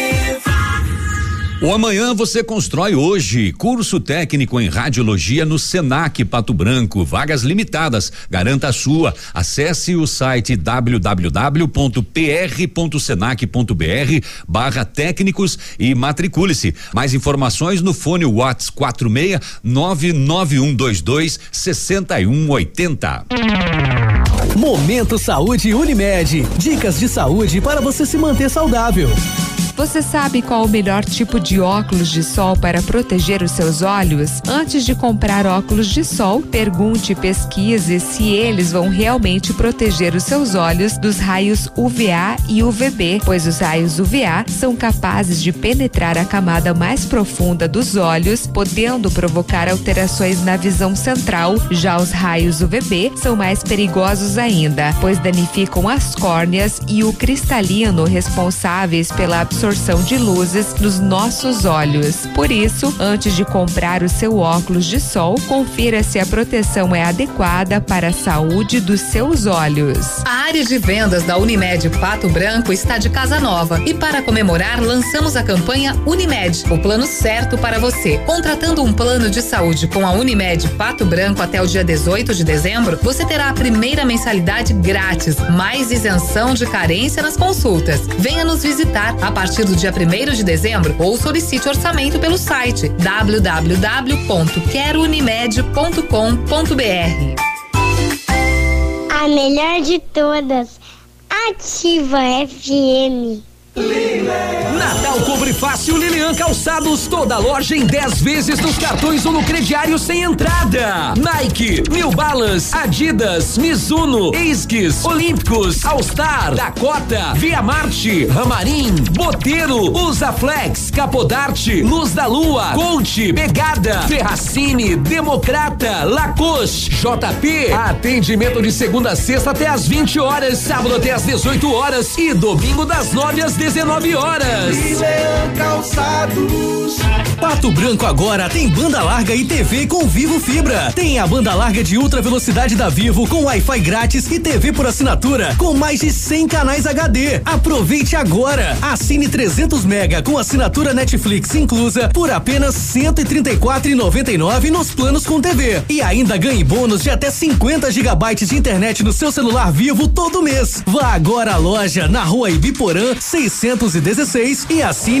O amanhã você constrói hoje. Curso técnico em radiologia no Senac Pato Branco. Vagas limitadas. Garanta a sua. Acesse o site www.pr.senac.br barra técnicos e matricule-se. Mais informações no fone Whats 46 99122 6180. Momento Saúde Unimed. Dicas de saúde para você se manter saudável. Você sabe qual o melhor tipo de óculos de sol para proteger os seus olhos? Antes de comprar óculos de sol, pergunte e pesquise se eles vão realmente proteger os seus olhos dos raios UVA e UVB, pois os raios UVA são capazes de penetrar a camada mais profunda dos olhos, podendo provocar alterações na visão central. Já os raios UVB são mais perigosos ainda, pois danificam as córneas e o cristalino responsáveis pela absorção de luzes nos nossos olhos. Por isso, antes de comprar o seu óculos de sol, confira se a proteção é adequada para a saúde dos seus olhos. A área de vendas da Unimed Pato Branco está de casa nova e para comemorar lançamos a campanha Unimed, o plano certo para você. Contratando um plano de saúde com a Unimed Pato Branco até o dia 18 de dezembro, você terá a primeira mensalidade grátis, mais isenção de carência nas consultas. Venha nos visitar a partir do dia 1 de dezembro ou solicite orçamento pelo site www.querounimed.com.br. A melhor de todas. Ativa FM. Natal Compre Fácil Lilian Calçados, toda loja em 10 vezes nos cartões ou no crediário sem entrada. Nike, New Balance, Adidas, Mizuno, Esquis, Olímpicos, All Star, Dakota, Via Marte, Ramarim, Boteiro, Usaflex, Capodarte, Luz da Lua, Conte, Pegada, Ferracini, Democrata, Lacoste, JP, atendimento de segunda a sexta até às 20 horas, sábado até às 18 horas e domingo das 9 às 19 horas. Calçados. Pato Branco agora tem banda larga e TV com Vivo Fibra. Tem a banda larga de ultra velocidade da Vivo com Wi-Fi grátis e TV por assinatura com mais de 100 canais HD. Aproveite agora. Assine 300 mega com assinatura Netflix inclusa por apenas 134,99 nos planos com TV. E ainda ganhe bônus de até 50 gigabytes de internet no seu celular Vivo todo mês. Vá agora à loja na Rua Ibiporã 616 e assine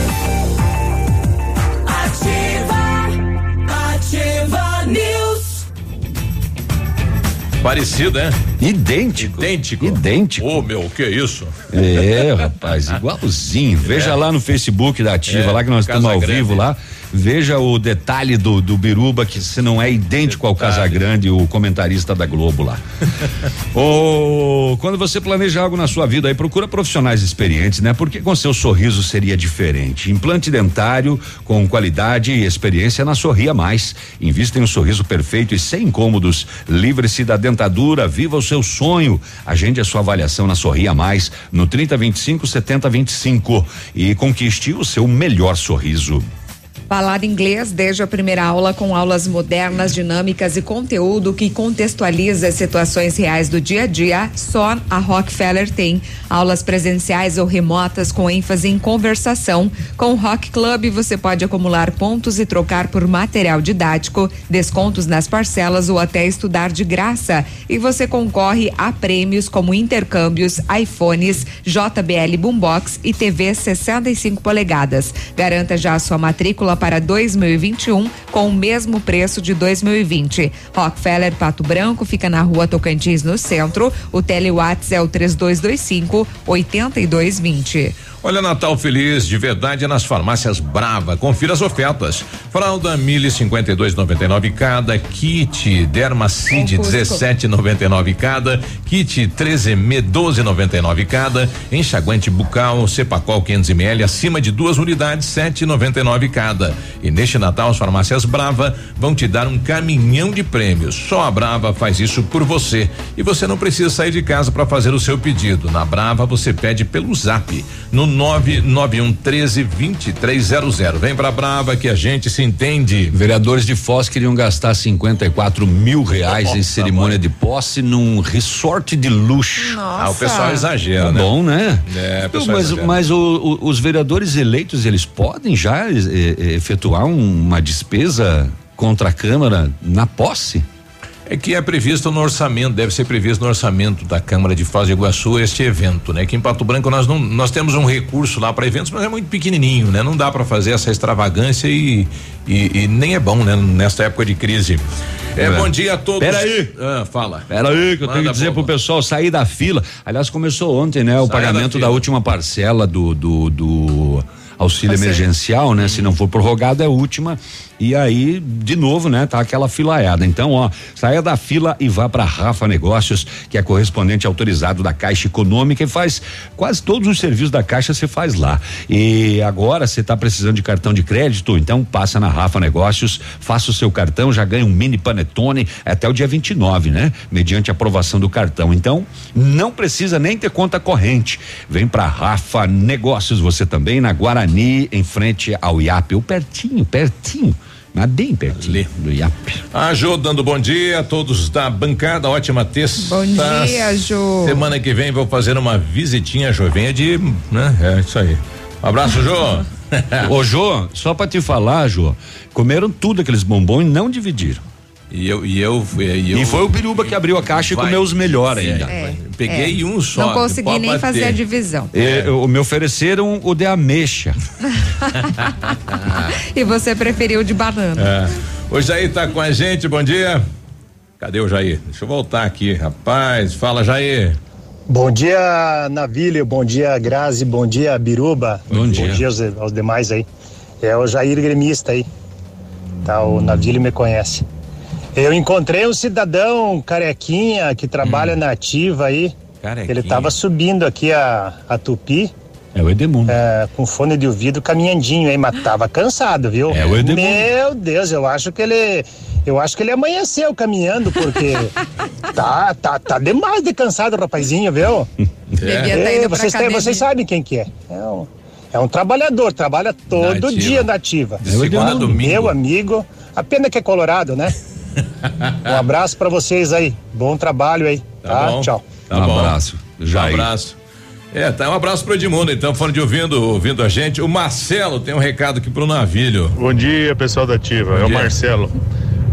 Parecido, é? Idêntico. Idêntico. Idêntico. Ô, meu, que isso? É, rapaz, igualzinho. [laughs] Veja É. lá no Facebook da Ativa, É, lá que nós estamos ao vivo lá. Veja o detalhe do, do Biruba, que se não é idêntico ao Casagrande, o comentarista da Globo lá. [laughs] Ô, quando você planeja algo na sua vida aí, procura profissionais experientes, né? Porque com seu sorriso seria diferente. Implante dentário com qualidade e experiência na Sorria Mais. Invista em um sorriso perfeito e sem incômodos. Livre-se da dentadura, viva o seu sonho. Agende a sua avaliação na Sorria Mais no 3025 7025 e conquiste o seu melhor sorriso. Falar inglês desde a primeira aula com aulas modernas, dinâmicas e conteúdo que contextualiza as situações reais do dia a dia, só a Rockefeller tem. Aulas presenciais ou remotas com ênfase em conversação. Com o Rock Club você pode acumular pontos e trocar por material didático, descontos nas parcelas ou até estudar de graça. E você concorre a prêmios como intercâmbios, iPhones, JBL Boombox e TV 65 polegadas. Garanta já a sua matrícula para 2021 com o mesmo preço de 2020. Rockefeller Pato Branco fica na rua Tocantins, no centro. O Telewhats é o 3225 8220. Olha, Natal feliz de verdade nas farmácias Brava. Confira as ofertas. Fralda Mili 52,99 cada, kit Concusco. 17,99 cada, kit 13M 12,99 cada, enxaguante bucal Cepacol 500 ml acima de duas unidades 7,99 cada. E neste Natal as farmácias Brava vão te dar um caminhão de prêmios. Só a Brava faz isso por você e você não precisa sair de casa para fazer o seu pedido. Na Brava você pede pelo Zap no 991 13 2300. Vem pra Brava que a gente se entende. Vereadores de Foz queriam gastar 54 mil reais em Nossa, cerimônia de posse num resort de luxo. Ah, o pessoal exagera, Tá né? bom, né? É, o Não, pessoal mas mas o- o- os vereadores eleitos, eles podem já eh, eh, efetuar um- uma despesa contra a Câmara na posse? É que é previsto no orçamento, deve ser previsto no orçamento da Câmara de Foz do Iguaçu este evento, né? Que em Pato Branco nós não nós temos um recurso lá para eventos, mas é muito pequenininho, né? Não dá para fazer essa extravagância e, e, e nem é bom, né? Nesta época de crise. É, É. bom dia a todos. Peraí. Ah, fala. Pera aí, que eu tenho Manda que dizer bola. pro pessoal sair da fila. Aliás, começou ontem, né? O Saia pagamento da da, última parcela do, do, do auxílio Auxílio. emergencial, né? Se não for prorrogado, é a última. E aí, de novo, né? Tá aquela filaiada. Então, ó, saia da fila e vá para Rafa Negócios, que é correspondente autorizado da Caixa Econômica e faz quase todos os serviços da Caixa você faz lá. E agora você tá precisando de cartão de crédito, então passa na Rafa Negócios, faça o seu cartão, já ganha um mini panetone até o dia 29, né? Mediante aprovação do cartão. Então, não precisa nem ter conta corrente. Vem pra Rafa Negócios você também na Guarani, em frente ao IAP, ou pertinho, pertinho. Mas bem pertinho do IAP. A Jô dando bom dia a todos da bancada, ótima terça. Bom dia, Jô. Semana que vem vou fazer uma visitinha, Jô. Venha de, né? É isso aí. Um abraço, Jô. [laughs] Ô, Jô, só pra te falar, Jô, comeram tudo aqueles bombons e não dividiram. E eu, e eu, e eu. E foi o Biruba que abriu a caixa Vai. e comeu os melhores ainda. É, Peguei é. um só. Não consegui nem bater. fazer a divisão. É, eu- me ofereceram o de ameixa. [laughs] E você preferiu de banana. É. O Jair tá com a gente, bom dia. Cadê o Jair? Deixa eu voltar aqui, rapaz. Fala, Jair. Bom dia, Navílio. Bom dia, Grazi. Bom dia, Biruba. Bom dia. Bom dia aos, aos demais aí. É o Jair Gremista aí. Tá, o Navílio me conhece. Eu encontrei um cidadão carequinha que trabalha na ativa aí. Carequinha. Ele tava subindo aqui a, a Tupi. É o Edemundo. É, com fone de ouvido caminhandinho aí, mas tava cansado, viu? É o Edemundo. Meu Deus, eu acho que ele. Eu acho que ele amanheceu caminhando, porque [laughs] tá, tá, tá demais de cansado, o rapazinho, viu? [laughs] É, pra vocês, academia. vocês sabem quem que é. É um, é um trabalhador, trabalha todo Na dia na ativa. De segunda a domingo. Meu amigo, a pena que é colorado, né? [laughs] um abraço pra vocês aí. Bom trabalho aí. Tá Tá? bom. Tchau. Tá Um bom. abraço, Jair. Um abraço. É, tá, um abraço pro Edmundo, então, fone de ouvindo, ouvindo a gente. O Marcelo tem um recado aqui pro Navilho. Bom dia, pessoal da Ativa. Bom é o dia. Marcelo.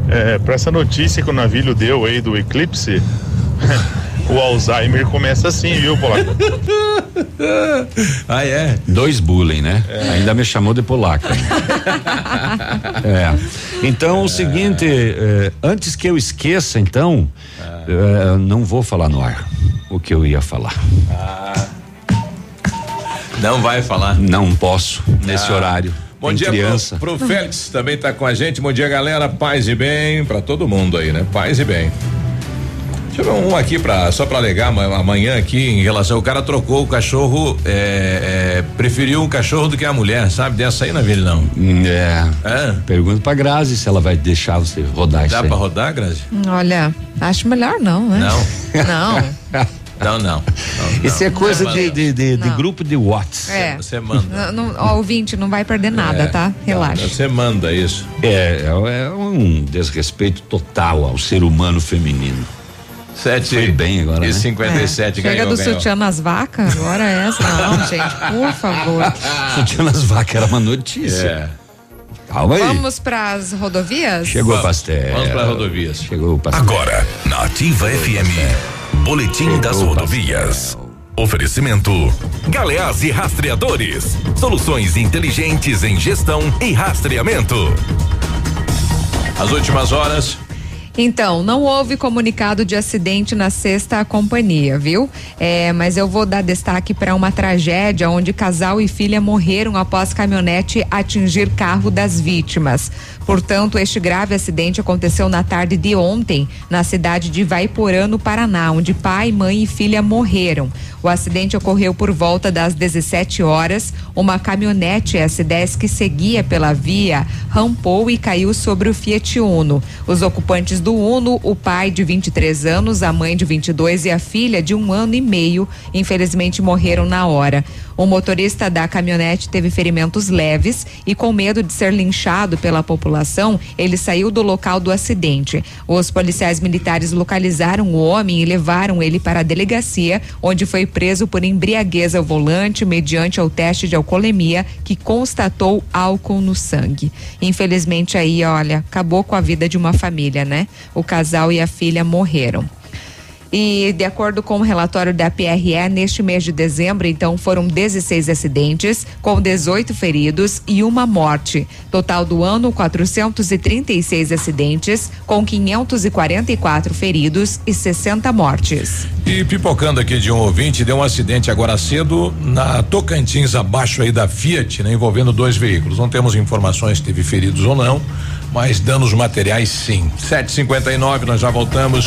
É, para essa notícia que o Navilho deu aí do eclipse, [laughs] O Alzheimer começa assim, viu, Polaco? [laughs] ah, é? Dois bullying, né? Ainda me chamou de polaca. [laughs] é. Então, o seguinte, eh, antes que eu esqueça, então, eh, não vou falar no ar o que eu ia falar. Ah. Não vai falar? Não posso, nesse Ah. horário. Bom Tem dia criança. Pro, pro Félix também tá com a gente. Bom dia, galera. Paz e bem pra todo mundo aí, né? Paz e bem. Deixa eu ver um aqui pra, só pra alegar ama- amanhã aqui em relação. O cara trocou o cachorro, é, é, preferiu o cachorro do que a mulher, sabe? Dessa aí, Navilho, não? É. Pergunta pra Grazi se ela vai deixar você rodar isso Dá aí. pra rodar, Grazi? Olha, acho melhor não, né? Não. [laughs] Não. Não, não. [laughs] Isso é coisa Não, de, não. de, de, de Não. grupo de Whats. É. Você manda. Não, não, ó, ouvinte, não vai perder nada, É. tá? Relaxa. Você manda isso. É, é, é um desrespeito total ao ser humano feminino. Sete Foi bem agora, e né? 57 Chega ganhou, do ganhou. sutiã nas vacas, agora é essa. Não, [laughs] gente, por favor. Sutiã nas vacas era uma notícia. É. Calma aí. Vamos pras rodovias? Chegou o pastel. Vamos para rodovias. Chegou o pastel. Agora, na Ativa FM, Boletim das Rodovias. Oferecimento: Galeás e Rastreadores. Soluções inteligentes em gestão e rastreamento. As últimas horas. Então, não houve comunicado de acidente na sexta companhia, viu? É, mas eu vou dar destaque para uma tragédia onde casal e filha morreram após caminhonete atingir carro das vítimas. Portanto, este grave acidente aconteceu na tarde de ontem, na cidade de Vaiporã, no Paraná, onde pai, mãe e filha morreram. O acidente ocorreu por volta das 17 horas. Uma caminhonete S10 que seguia pela via rampou e caiu sobre o Fiat Uno. Os ocupantes do Uno, o pai de 23 anos, a mãe de 22 e a filha de um ano e meio, infelizmente morreram na hora. O motorista da caminhonete teve ferimentos leves e, com medo de ser linchado pela população, ele saiu do local do acidente. Os policiais militares localizaram o homem e levaram ele para a delegacia, onde foi preso por embriaguez ao volante, mediante ao teste de alcoolemia, que constatou álcool no sangue. Infelizmente, aí, olha, acabou com a vida de uma família, né? O casal e a filha morreram. E de acordo com o relatório da PRE, neste mês de dezembro, então, foram 16 acidentes, com 18 feridos e uma morte. Total do ano, 436 acidentes, com 544 feridos e 60 mortes. E pipocando aqui de um ouvinte, deu um acidente agora cedo na Tocantins, abaixo aí da Fiat, né, envolvendo dois veículos. Não temos informações se teve feridos ou não, mas danos materiais sim. 7:59 nós já voltamos.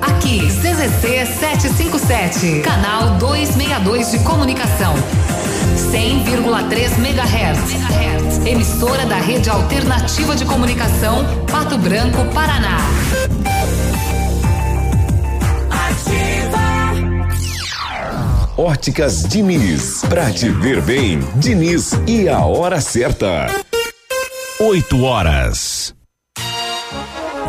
Aqui, CZC 757, canal 262 de comunicação. 100,3 MHz. Emissora da Rede Alternativa de Comunicação, Pato Branco, Paraná. Óticas Diniz. Pra te ver bem, Diniz e a hora certa. 8 horas.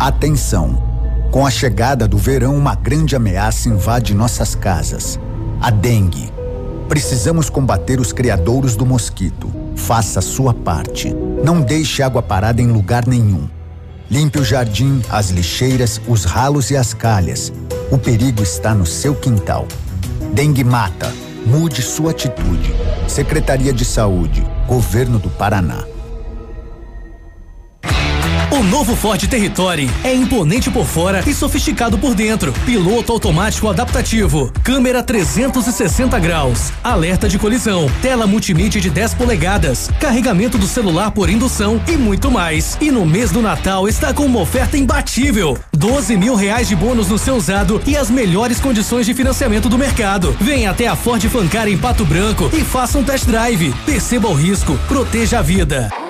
Atenção! Com a chegada do verão, uma grande ameaça invade nossas casas: a dengue. Precisamos combater os criadouros do mosquito. Faça a sua parte. Não deixe água parada em lugar nenhum. Limpe o jardim, as lixeiras, os ralos e as calhas. O perigo está no seu quintal. Dengue mata. Mude sua atitude. Secretaria de Saúde, Governo do Paraná. O novo Ford Territory é imponente por fora e sofisticado por dentro. Piloto automático adaptativo, câmera 360 graus, alerta de colisão, tela multimídia de 10 polegadas, carregamento do celular por indução e muito mais. E no mês do Natal está com uma oferta imbatível: 12 mil reais de bônus no seu usado e as melhores condições de financiamento do mercado. Venha até a Ford Fancar em Pato Branco e faça um test drive. Perceba o risco, proteja a vida.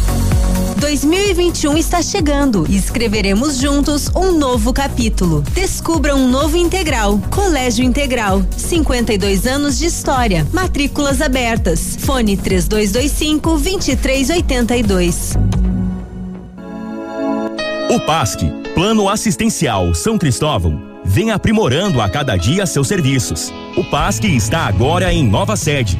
2021 está chegando e escreveremos juntos um novo capítulo. Descubra um novo integral. Colégio Integral. 52 anos de história. Matrículas abertas. Fone 3225 2382. O PASC, Plano Assistencial São Cristóvão, vem aprimorando a cada dia seus serviços. O PASC está agora em nova sede,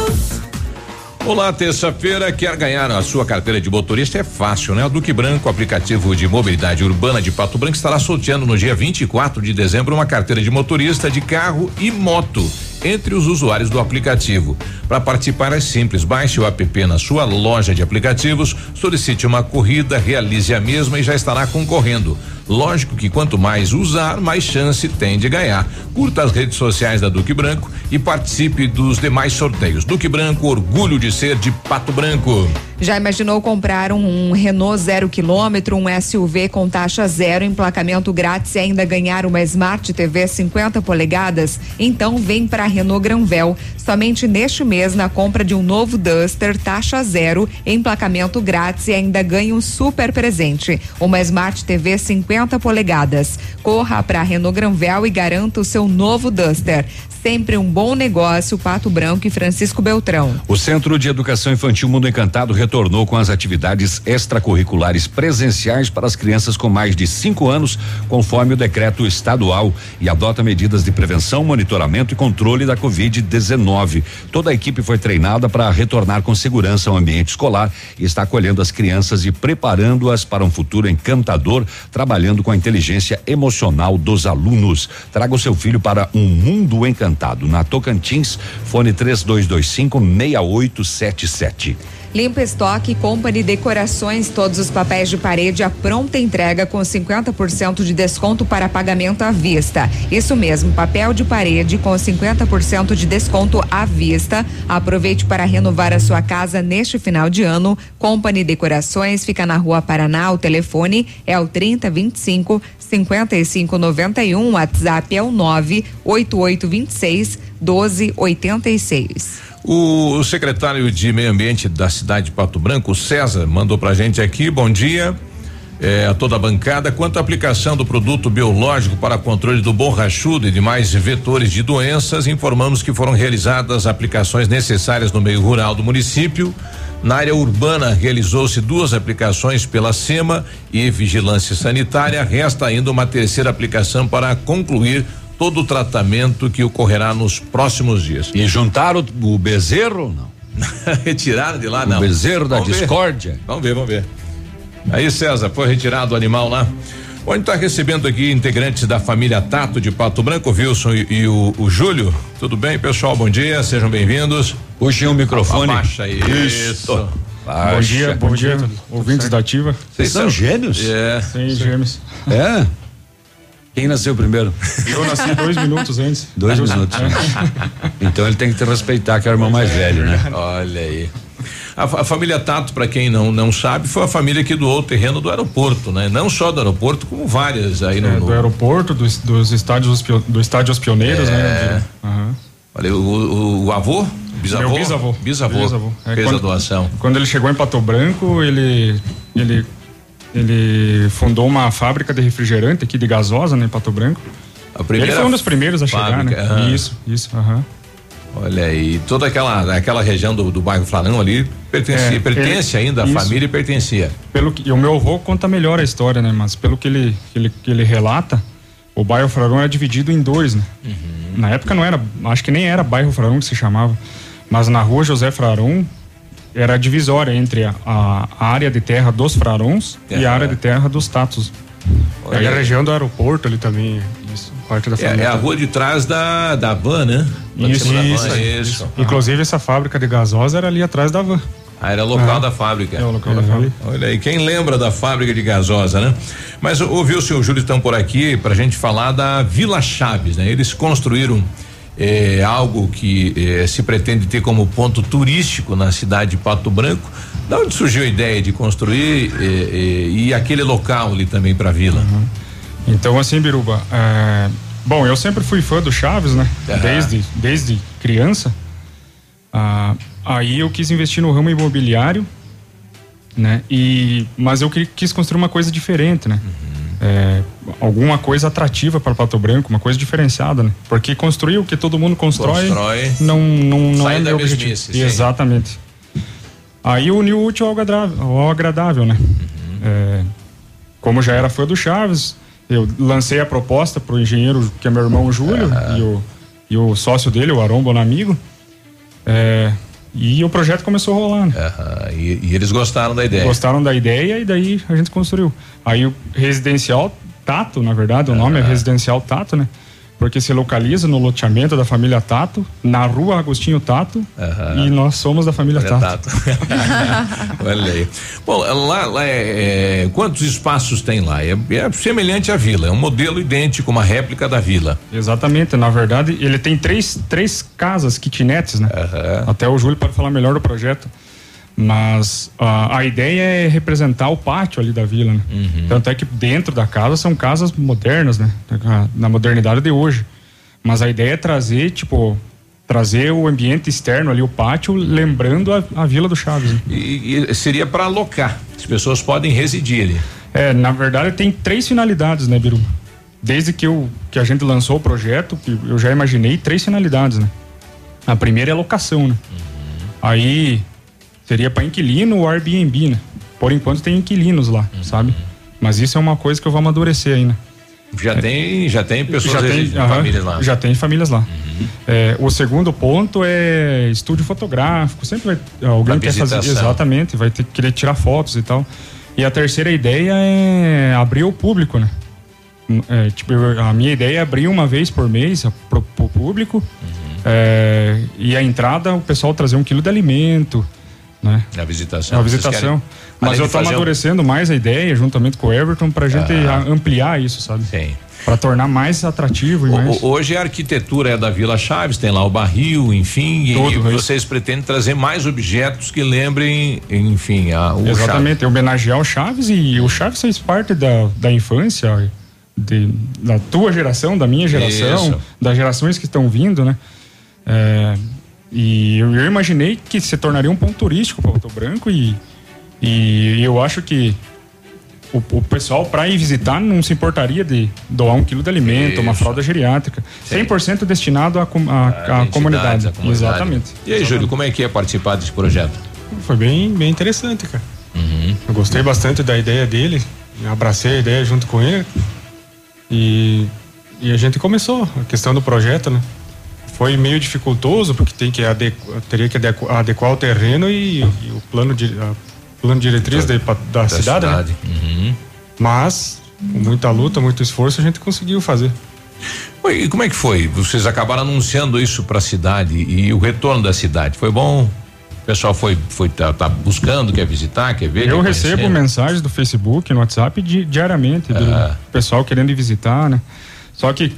Olá, terça-feira. Quer ganhar a sua carteira de motorista? É fácil, né? A Duque Branco, aplicativo de mobilidade urbana de Pato Branco, estará sorteando no dia 24 de dezembro uma carteira de motorista de carro e moto entre os usuários do aplicativo. Para participar é simples, baixe o app na sua loja de aplicativos, solicite uma corrida, realize a mesma e já estará concorrendo. Lógico que quanto mais usar, mais chance tem de ganhar. Curta as redes sociais da Duque Branco e participe dos demais sorteios. Duque Branco, orgulho de ser de Pato Branco. Já imaginou comprar um, Renault zero quilômetro, um SUV com taxa zero, emplacamento grátis e ainda ganhar uma Smart TV 50 polegadas? Então vem para Renault Granvel. Somente neste mês, na compra de um novo Duster, taxa zero, emplacamento grátis e ainda ganha um super presente: uma Smart TV 50 polegadas. Corra para Renault Granvel e garanta o seu novo Duster. Sempre um bom negócio, Pato Branco e Francisco Beltrão. O Centro de Educação Infantil Mundo Encantado retornou com as atividades extracurriculares presenciais para as crianças com mais de cinco anos, conforme o decreto estadual, e adota medidas de prevenção, monitoramento e controle da Covid-19. Toda a equipe foi treinada para retornar com segurança ao ambiente escolar e está acolhendo as crianças e preparando-as para um futuro encantador, trabalhando com a inteligência emocional dos alunos. Traga o seu filho para um mundo encantado. Na Tocantins, fone 3225 6877. Limpa Estoque Company Decorações, todos os papéis de parede à pronta entrega com 50% de desconto para pagamento à vista. Isso mesmo, papel de parede com 50% de desconto à vista. Aproveite para renovar a sua casa neste final de ano. Company Decorações fica na Rua Paraná. O telefone é o 3025 5591. WhatsApp é o 98826 1286. O, secretário de Meio Ambiente da cidade de Pato Branco, César, mandou pra gente aqui, bom dia. é, a toda a bancada, quanto à aplicação do produto biológico para controle do borrachudo e demais vetores de doenças, informamos que foram realizadas aplicações necessárias no meio rural do município. Na área urbana, realizou-se duas aplicações pela SEMA e Vigilância Sanitária. Resta ainda uma terceira aplicação para concluir todo o tratamento que ocorrerá nos próximos dias. E juntaram o bezerro? Não. [laughs] Retiraram de lá, O não. bezerro da Vamos ver. discórdia? Vamos ver, vamos ver. Aí, César, foi retirado o animal lá. Gente está recebendo aqui integrantes da família Tato de Pato Branco, Wilson e, e o, o Júlio. Tudo bem, pessoal? Bom dia, sejam bem-vindos. Puxem o microfone. Abaixa isso. Bom dia, bom dia, ouvintes da Ativa. Vocês são gêmeos? É. Sim, gêmeos. É? [laughs] Quem nasceu primeiro? Eu nasci dois minutos antes. Dois minutos. É. Então ele tem que te respeitar, que é o irmão mais velho, né? Olha aí. A, a família Tato, para quem não não sabe, foi a família que doou o terreno do aeroporto, né? Não só do aeroporto, como várias aí no. É, no- do aeroporto, dos, dos estádios, do estádio Os Pioneiros, É. né? Aham. Olha, o, o- o avô? Bisavô? Meu bisavô. Bisavô. Bisavô. É, Fez quando- a doação. Quando ele chegou em Pato Branco, ele, ele, ele fundou uma fábrica de refrigerante aqui de gasosa, né, em Pato Branco. A ele foi um dos primeiros a fábrica, chegar, né? aham. Isso, isso, aham. Olha aí, toda aquela aquela região do, do bairro Flarão ali pertencia, É, pertence ele- ainda à isso. família e pertencia. Pelo que, e o meu avô conta melhor a história, né? Mas pelo que ele, que ele, que ele relata, o bairro Frarão era dividido em dois, né? Na época não era, acho que nem era bairro Frarão que se chamava, mas na rua José Frarão era a divisória entre a, a- a área de terra dos Frarões e Aham. a área de terra dos Tatos. Olha Aí a região do aeroporto ali também, isso, parte da É, é a rua de trás da, da van, né? Isso, van, isso, isso. Inclusive essa fábrica de gasosa era ali atrás da van. Ah, era local Ah. da fábrica. É o local da fábrica. Olha aí, quem lembra da fábrica de gasosa, né? Mas ouviu o senhor Júlio estão por aqui pra gente falar da Vila Chaves, né? Eles construíram eh, algo que eh, se pretende ter como ponto turístico na cidade de Pato Branco. Da onde surgiu a ideia de construir eh, eh, e aquele local ali também pra vila? Então, assim, Biruba, é, bom, eu sempre fui fã do Chaves, né? Aham. Desde, desde criança. Ah, aí eu quis investir no ramo imobiliário, né? E, mas eu quis construir uma coisa diferente, né? É, alguma coisa atrativa para Pato Branco, uma coisa diferenciada, né? Porque construir o que todo mundo constrói, Constrói. não, não, não é da meu objetivo. mesmice, sim. Exatamente. Aí uniu o útil ao agradável, ao agradável né? É, como já era fã do Chaves, eu lancei a proposta pro engenheiro, que é meu irmão Júlio, e, o, e o sócio dele, o Arombo, amigo. É, e o projeto começou rolar, né? Aham, e, e eles gostaram da ideia. Gostaram da ideia e daí a gente construiu. Aí o residencial Tato, na verdade, o nome é residencial Tato, né? Porque se localiza no loteamento da família Tato, na rua Agostinho Tato, e nós somos da família Olha, Tato. [laughs] Olha aí. Bom, lá, lá é, é, quantos espaços tem lá? É, é semelhante à vila, é um modelo idêntico, uma réplica da vila. Exatamente, na verdade, ele tem três, três casas, kitnets, né? Até o Júlio pode falar melhor do projeto. Mas ah, a ideia é representar o pátio ali da vila, né? Tanto é que dentro da casa são casas modernas, né? Na modernidade de hoje. Mas a ideia é trazer, tipo, trazer o ambiente externo ali, o pátio, lembrando a, a Vila do Chaves. né? E, e seria para alocar. As pessoas podem residir ali. É, na verdade tem três finalidades, né, Biru? Desde que, eu, que a gente lançou o projeto, eu já imaginei três finalidades, né? A primeira é a locação, né? Aí seria para inquilino ou Airbnb, né? Por enquanto tem inquilinos lá, sabe? Mas isso é uma coisa que eu vou amadurecer ainda. Já tem, já tem pessoas já tem, aham, famílias lá. Uhum. Já tem famílias lá. É, o segundo ponto é estúdio fotográfico. Sempre vai alguém Da quer fazer exatamente, vai ter que querer tirar fotos e tal. E a terceira ideia é abrir ao público, né? É, tipo, a minha ideia é abrir uma vez por mês pro, pro público. Uhum. É, e a entrada, o pessoal trazer um quilo de alimento, né? Na visitação. A Vocês visitação. Mas eu tô fazer um- amadurecendo mais a ideia, juntamente com o Everton, pra gente Ah. a- ampliar isso, sabe? Sim. Pra tornar mais atrativo e O- mais. Hoje a arquitetura é da Vila Chaves, tem lá o barril, enfim, e- Tudo, e isso. vocês pretendem trazer mais objetos que lembrem, enfim, a, o Exatamente, homenagear o Chaves e o Chaves fez parte da, da infância, de- da tua geração, da minha geração, Isso. das gerações que estão vindo, né? É, e eu, eu imaginei que se tornaria um ponto turístico para Pato Branco e, e eu acho que o, o pessoal para ir visitar não se importaria de doar um quilo de alimento, uma Isso. fralda geriátrica, 100% destinado à, comunidade. comunidade. Exatamente. E aí, Júlio, como é que é participar desse projeto? Foi bem, bem interessante, cara. Eu gostei bastante da ideia dele, abracei a ideia junto com ele. E, e a gente começou a questão do projeto, né? Foi meio dificultoso, porque tem que adequ- teria que adequ- adequar o terreno e, e o plano, de, plano diretriz da, da, cidade, né? Uhum. Mas, com muita luta, muito esforço, a gente conseguiu fazer. E como é que foi? Vocês acabaram anunciando isso para a cidade e o retorno da cidade foi bom? O pessoal foi, foi tá, tá buscando, quer visitar, quer ver? Eu quer recebo mensagens do Facebook, no WhatsApp di- diariamente, do Ah. pessoal querendo ir visitar, né? Só que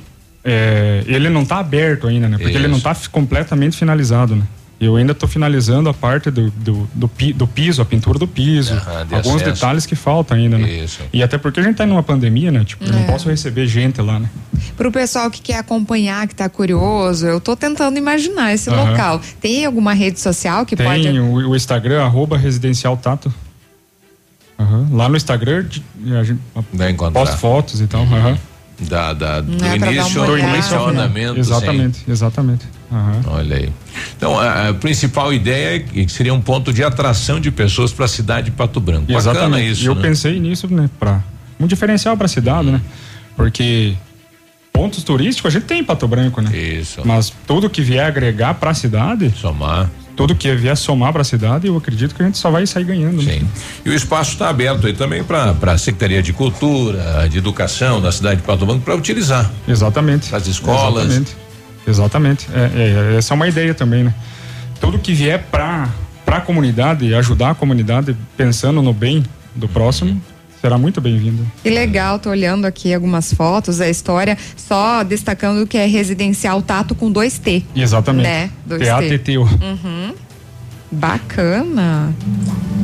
é, ele não está aberto ainda, né? Porque ele não Isso. está completamente finalizado, né? Eu ainda estou finalizando a parte do, do, do, do piso, a pintura do piso, Aham, de alguns acesso. detalhes que faltam ainda, né? Isso. E até porque a gente tá numa pandemia, né? Tipo, eu não É. posso receber gente lá, né? Pro pessoal que quer acompanhar, que tá curioso, eu tô tentando imaginar esse Aham. local. Tem alguma rede social que Tem pode. o, o Instagram, arroba residencial tato. Aham. Lá no Instagram a gente posta fotos e tal. aham. Da, da, do É, pra início ao olhada. funcionamento. Exatamente, exatamente. Aham. Olha aí. Então, a, a principal ideia é que seria um ponto de atração de pessoas para a cidade de Pato Branco. Bacana Exatamente. isso. Eu né? pensei nisso, né, para um diferencial para a cidade, né? Porque pontos turísticos a gente tem em Pato Branco, né? Isso. Mas tudo que vier agregar para a cidade, somar, tudo que vier somar para a cidade, eu acredito que a gente só vai sair ganhando. né? Sim. E o espaço está aberto aí também para a Secretaria de Cultura, de Educação da cidade de Pato Branco para utilizar. Exatamente. As escolas. Exatamente. Exatamente. É, é, essa é uma ideia também, né? Tudo que vier para para a comunidade, ajudar a comunidade pensando no bem do próximo, será muito bem-vindo. Que legal, tô olhando aqui algumas fotos, a história, só destacando que é residencial Tato com dois T. Exatamente. Né? Dois T-A-T-T-O. Uhum. Bacana.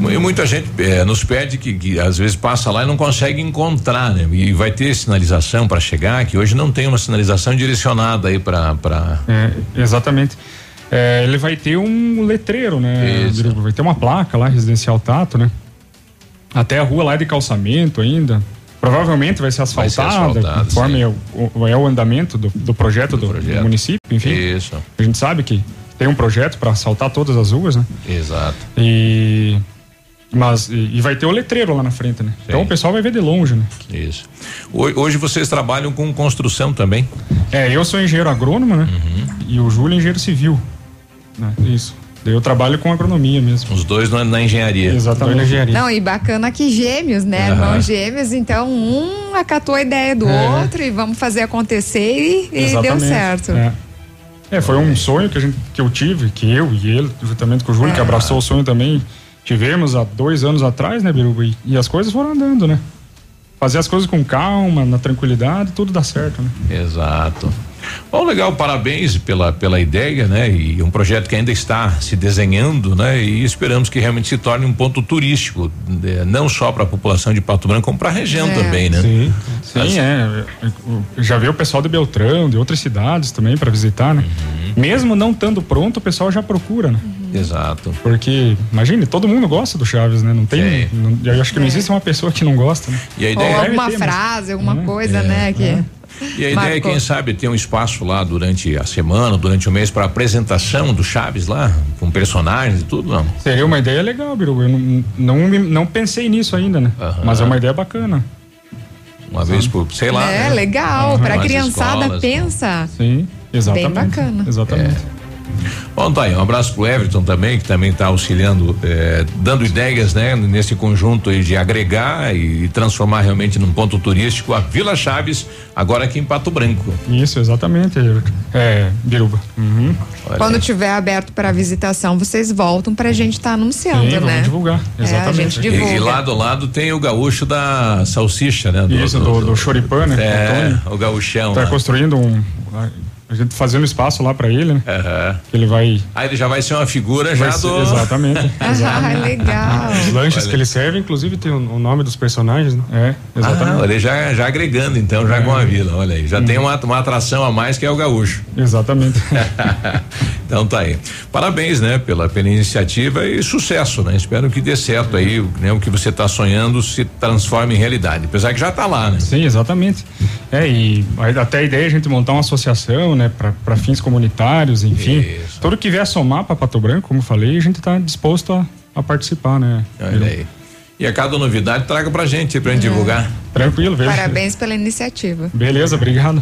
E muita gente eh, nos pede que, que às vezes passa lá e não consegue encontrar, né? E vai ter sinalização para chegar, que hoje não tem uma sinalização direcionada aí para. Pra... É, exatamente. É, ele vai ter um letreiro, né? Vai ter uma placa lá, residencial Tato, né? Até a rua lá é de calçamento ainda. Provavelmente vai ser Vai ser asfaltada, asfaltada, conforme sim. é o, o- é o andamento do, do projeto do, do município, enfim. Isso. A gente sabe que tem um projeto para asfaltar todas as ruas, né? Exato. E mas e, vai ter o letreiro lá na frente, né? Então o pessoal vai ver de longe, né? Isso. Ho- Hoje vocês trabalham com construção também? É, eu sou engenheiro agrônomo, né? Uhum. E o Júlio é engenheiro civil. Né? Isso. Daí eu trabalho com agronomia mesmo. Os dois na, na engenharia. Exatamente. Na engenharia. Não, e bacana que gêmeos, né? Irmãos gêmeos, então um acatou a ideia do É. outro e vamos fazer acontecer e, e deu certo. É. É, foi um sonho que, a gente, que eu tive, que eu e ele, juntamente com o Júlio, que abraçou o sonho também, tivemos há dois anos atrás, né, Biruba? E, e as coisas foram andando, né? Fazer as coisas com calma, na tranquilidade, tudo dá certo, né? Exato. Bom, legal, parabéns pela, pela ideia, né? E um projeto que ainda está se desenhando, né? E esperamos que realmente se torne um ponto turístico, né? não só para a população de Pato Branco, como para a região É. também, né? Sim, sim, é. Já veio o pessoal de Beltrão, de outras cidades também para visitar, né? Mesmo não estando pronto, o pessoal já procura, né? Exato. Porque, imagine, todo mundo gosta do Chaves, né? Não tem. Não- eu acho que não existe uma pessoa que não gosta, né? E a Ou ideia alguma ter, mas- frase, alguma Hum, coisa, é, né? Que E a ideia é, quem sabe, ter um espaço lá durante a semana, durante o mês, para apresentação do Chaves lá, com personagens e tudo, não. Seria uma ideia legal, Biru. Eu não, não, não pensei nisso ainda, né? Mas é uma ideia bacana. Uma vez por, sei lá. é né? legal, Uhum. pra Nas criançada escolas, pensa. Sim, exatamente. Bem bacana. Exatamente. Bom, tá aí, um abraço pro Everton também, que também está auxiliando, eh, dando ideias, né, nesse conjunto aí de agregar e transformar realmente num ponto turístico a Vila Chaves, agora aqui em Pato Branco. Isso, exatamente, Everton. É, Biruba. Uhum. Quando tiver aberto para visitação, vocês voltam pra gente estar anunciando, Sim, vamos né? divulgar, É, a exatamente. gente E, divulga. e lá do lado tem o gaúcho da salsicha, né? Isso, do, do Choripan, né? É, o gaúchão. Tá lá. construindo um. A gente fazendo espaço lá pra ele, né? Aham. Ele vai. Aí ele já vai ser uma figura já ser- do. Exatamente. [laughs] Ah, legal. Os lanches Olha. que ele serve, inclusive, tem o, nome dos personagens, né? É, exatamente. Ah, ele já, já agregando então, já É. com a vila, olha aí. Já Uhum. tem uma, uma atração a mais que é o gaúcho. Exatamente. [laughs] então tá aí. Parabéns, né, pela, pela iniciativa e sucesso, né? Espero que dê certo aí, né? O que você está sonhando se transforme em realidade. Apesar que já tá lá, né? Sim, exatamente. É, e até a ideia é a gente montar uma associação, né, para fins comunitários, enfim. Tudo que vier somar para Pato Branco, como eu falei, a gente está disposto a, a participar, né? Olha aí. E a cada novidade traga pra gente, pra gente É. divulgar. Tranquilo, veja. Parabéns pela iniciativa. Beleza, obrigado.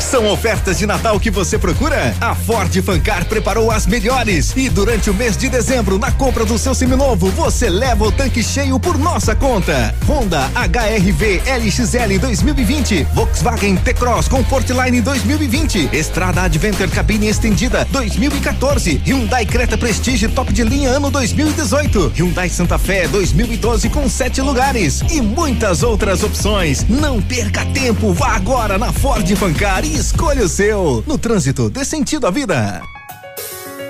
São ofertas de Natal que você procura? A Ford Fancar preparou as melhores e durante o mês de dezembro, na compra do seu seminovo, você leva o tanque cheio por nossa conta. Honda HRV LXL 2020, Volkswagen T-Cross Comfortline 2020, Estrada Adventure cabine estendida 2014, Hyundai Creta Prestige top de linha ano 2018, Hyundai Santa Fé 2012 com sete lugares e muitas outras opções. Não perca tempo, vá agora na Ford Fancar e escolha o seu. No trânsito, dê sentido à vida.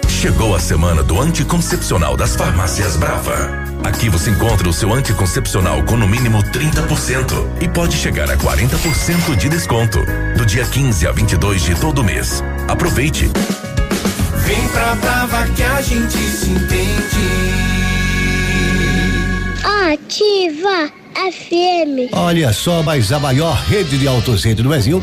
Chegou a semana do anticoncepcional das farmácias Brava. Aqui você encontra o seu anticoncepcional com no mínimo 30% e pode chegar a 40% de desconto do dia 15 a 22 de todo mês. Aproveite. Vem pra Brava que a gente se entende. Ativa FM. Olha só, mas a maior rede de autocentro do Brasil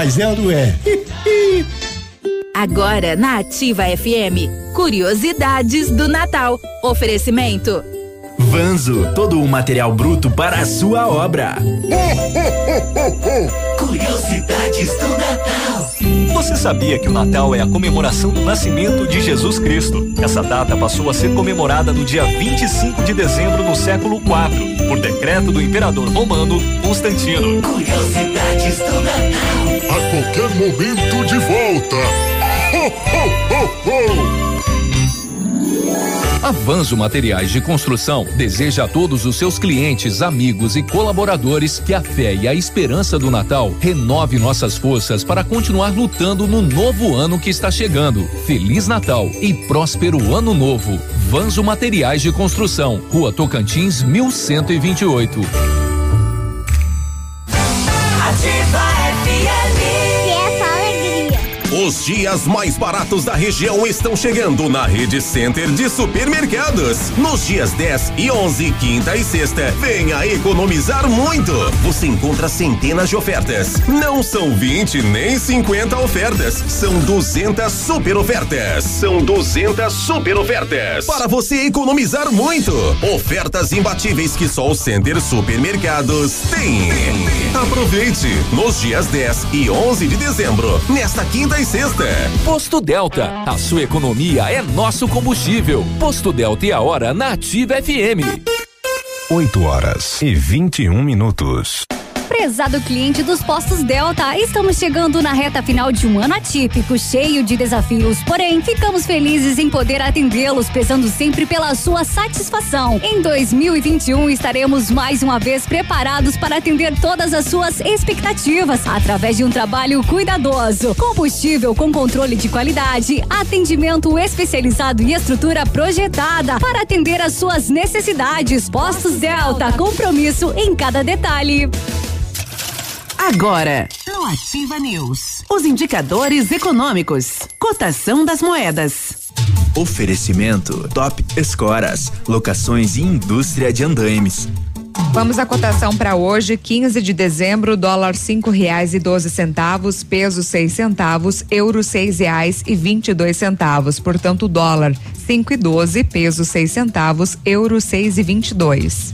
é ou não é? Agora na Ativa FM, curiosidades do Natal. Oferecimento. Vanzo, todo o material bruto para a sua obra. Curiosidades do Natal. Você sabia que o Natal é a comemoração do nascimento de Jesus Cristo? Essa data passou a ser comemorada no dia 25 de dezembro no século IV, por decreto do imperador romano Constantino. Curiosidades do Natal. A qualquer momento de volta. Ho, ho, ho, ho. Avanço Materiais de Construção deseja a todos os seus clientes, amigos e colaboradores que a fé e a esperança do Natal renove nossas forças para continuar lutando no novo ano que está chegando. Feliz Natal e próspero ano novo. Vanzo Materiais de Construção, Rua Tocantins, 1128. Os dias mais baratos da região estão chegando na Rede Center de Supermercados. Nos dias 10 e 11, quinta e sexta, venha economizar muito. Você encontra centenas de ofertas. Não são 20 nem 50 ofertas, são 200 super ofertas. São 200 super ofertas. Para você economizar muito. Ofertas imbatíveis que só o Center Supermercados tem. Aproveite nos dias 10 e 11 de dezembro, nesta quinta e sexta. Posto Delta, a sua economia é nosso combustível. Posto Delta e a hora na Ativa FM. 8 horas e 21 minutos. Prezado cliente dos postos Delta, estamos chegando na reta final de um ano atípico, cheio de desafios. Porém, ficamos felizes em poder atendê-los, prezando sempre pela sua satisfação. Em 2021, estaremos mais uma vez preparados para atender todas as suas expectativas, através de um trabalho cuidadoso. Combustível com controle de qualidade, atendimento especializado e estrutura projetada para atender às suas necessidades. Postos Delta, compromisso em cada detalhe. Agora, no Ativa News, os indicadores econômicos, cotação das moedas. Oferecimento Top Escoras, locações e indústria de andaimes. Vamos à cotação para hoje, 15 de dezembro, dólar cinco reais e doze centavos, peso seis centavos, euro seis reais e vinte e dois centavos. Portanto, dólar cinco e doze, peso seis centavos, euro seis e vinte e dois.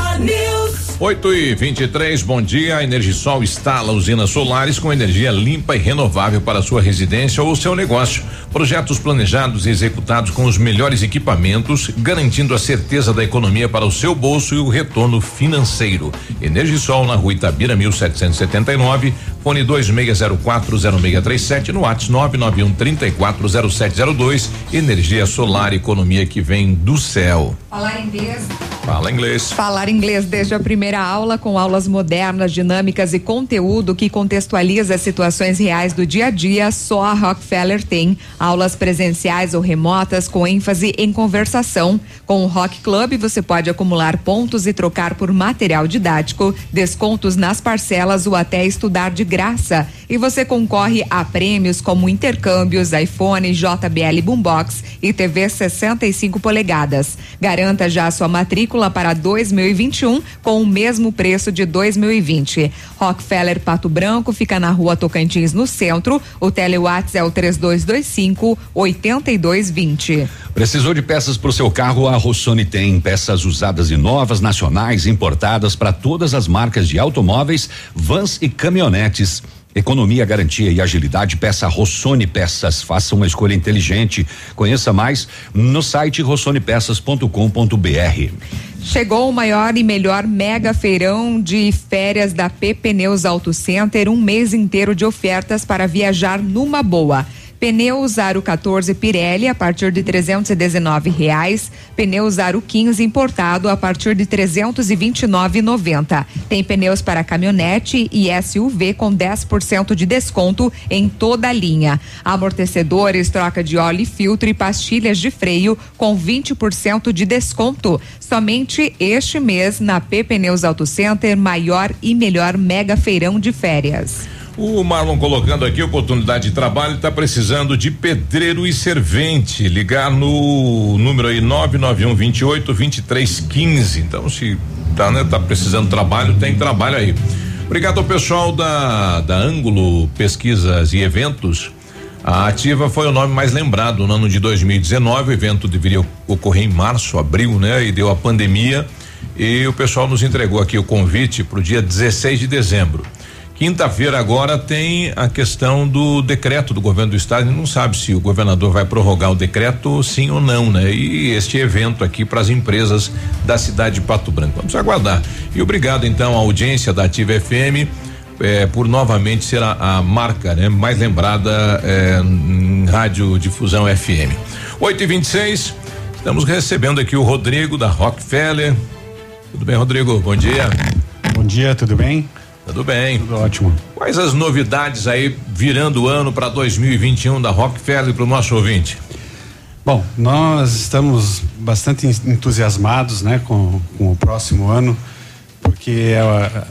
8 e 23 bom dia. A Energisol instala usinas solares com energia limpa e renovável para sua residência ou seu negócio. Projetos planejados e executados com os melhores equipamentos, garantindo a certeza da economia para o seu bolso e o retorno financeiro. Energisol na rua Itabira 1779, fone 26040637 no WhatsApp 991 340702. Energia solar, economia que vem do céu. Falar inglês. Fala inglês. Falar inglês desde a primeira aula, com aulas modernas, dinâmicas e conteúdo que contextualiza as situações reais do dia a dia, só a Rockefeller tem. Aulas presenciais ou remotas com ênfase em conversação. Com o Rock Club, você pode acumular pontos e trocar por material didático, descontos nas parcelas ou até estudar de graça. E você concorre a prêmios como intercâmbios, iPhone, JBL Boombox e TV 65 polegadas. Garanta já sua matrícula para 2021 com o mesmo preço de 2020. Rockefeller Pato Branco fica na rua Tocantins, no centro. O telewatts é o 3225 8220. Precisou de peças para o seu carro? A Rossoni tem peças usadas e novas, nacionais, importadas para todas as marcas de automóveis, vans e caminhonetes. Economia, garantia e agilidade, peça Rossoni Peças. Faça uma escolha inteligente. Conheça mais no site rossonepeças.com.br. Chegou o maior e melhor mega feirão de férias da P Pneus Auto Center, um mês inteiro de ofertas para viajar numa boa. Pneus Aro 14 Pirelli a partir de 319 reais. Pneus Aro 15 importado a partir de 329,90. Tem pneus para caminhonete e SUV com 10% de desconto em toda a linha. Amortecedores, troca de óleo e filtro e pastilhas de freio com 20% de desconto. Somente este mês na P Pneus Auto Center, maior e melhor mega feirão de férias. O Marlon colocando aqui oportunidade de trabalho, está precisando de pedreiro e servente. Ligar no número aí 991 28 23 15. Então, se tá, né, tá precisando de trabalho, tem trabalho aí. Obrigado ao pessoal da, da Ângulo Pesquisas e Eventos. A Ativa foi o nome mais lembrado no ano de 2019. O evento deveria ocorrer em março, abril, né? E deu a pandemia. E o pessoal nos entregou aqui o convite para o dia 16 de dezembro. Quinta-feira agora tem a questão do decreto do governo do estado. Não sabe se o governador vai prorrogar o decreto, sim ou não, né? E este evento aqui para as empresas da cidade de Pato Branco. Vamos aguardar. E obrigado então à audiência da Ativa FM. eh, por novamente ser a, a marca né, mais lembrada eh, em rádio difusão FM. 8 e 26 estamos recebendo aqui o Rodrigo da Rockefeller. Tudo bem, Rodrigo? Bom dia. Bom dia, tudo bem? Tudo bem. Tudo ótimo. Quais as novidades aí virando o ano para 2021 da Rockefeller para o nosso ouvinte? Bom, nós estamos bastante en- entusiasmados, né, com, com o próximo ano, porque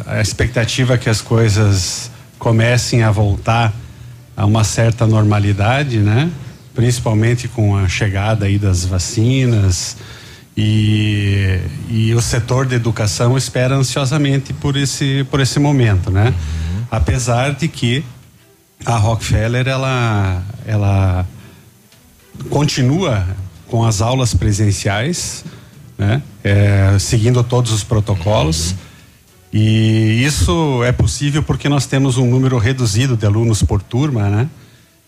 a, a expectativa é que as coisas comecem a voltar a uma certa normalidade, né, principalmente com a chegada aí das vacinas e, e o setor da educação espera ansiosamente por esse por esse momento, né? Apesar de que a Rockefeller ela ela continua com as aulas presenciais, né? É, seguindo todos os protocolos. E isso é possível porque nós temos um número reduzido de alunos por turma, né?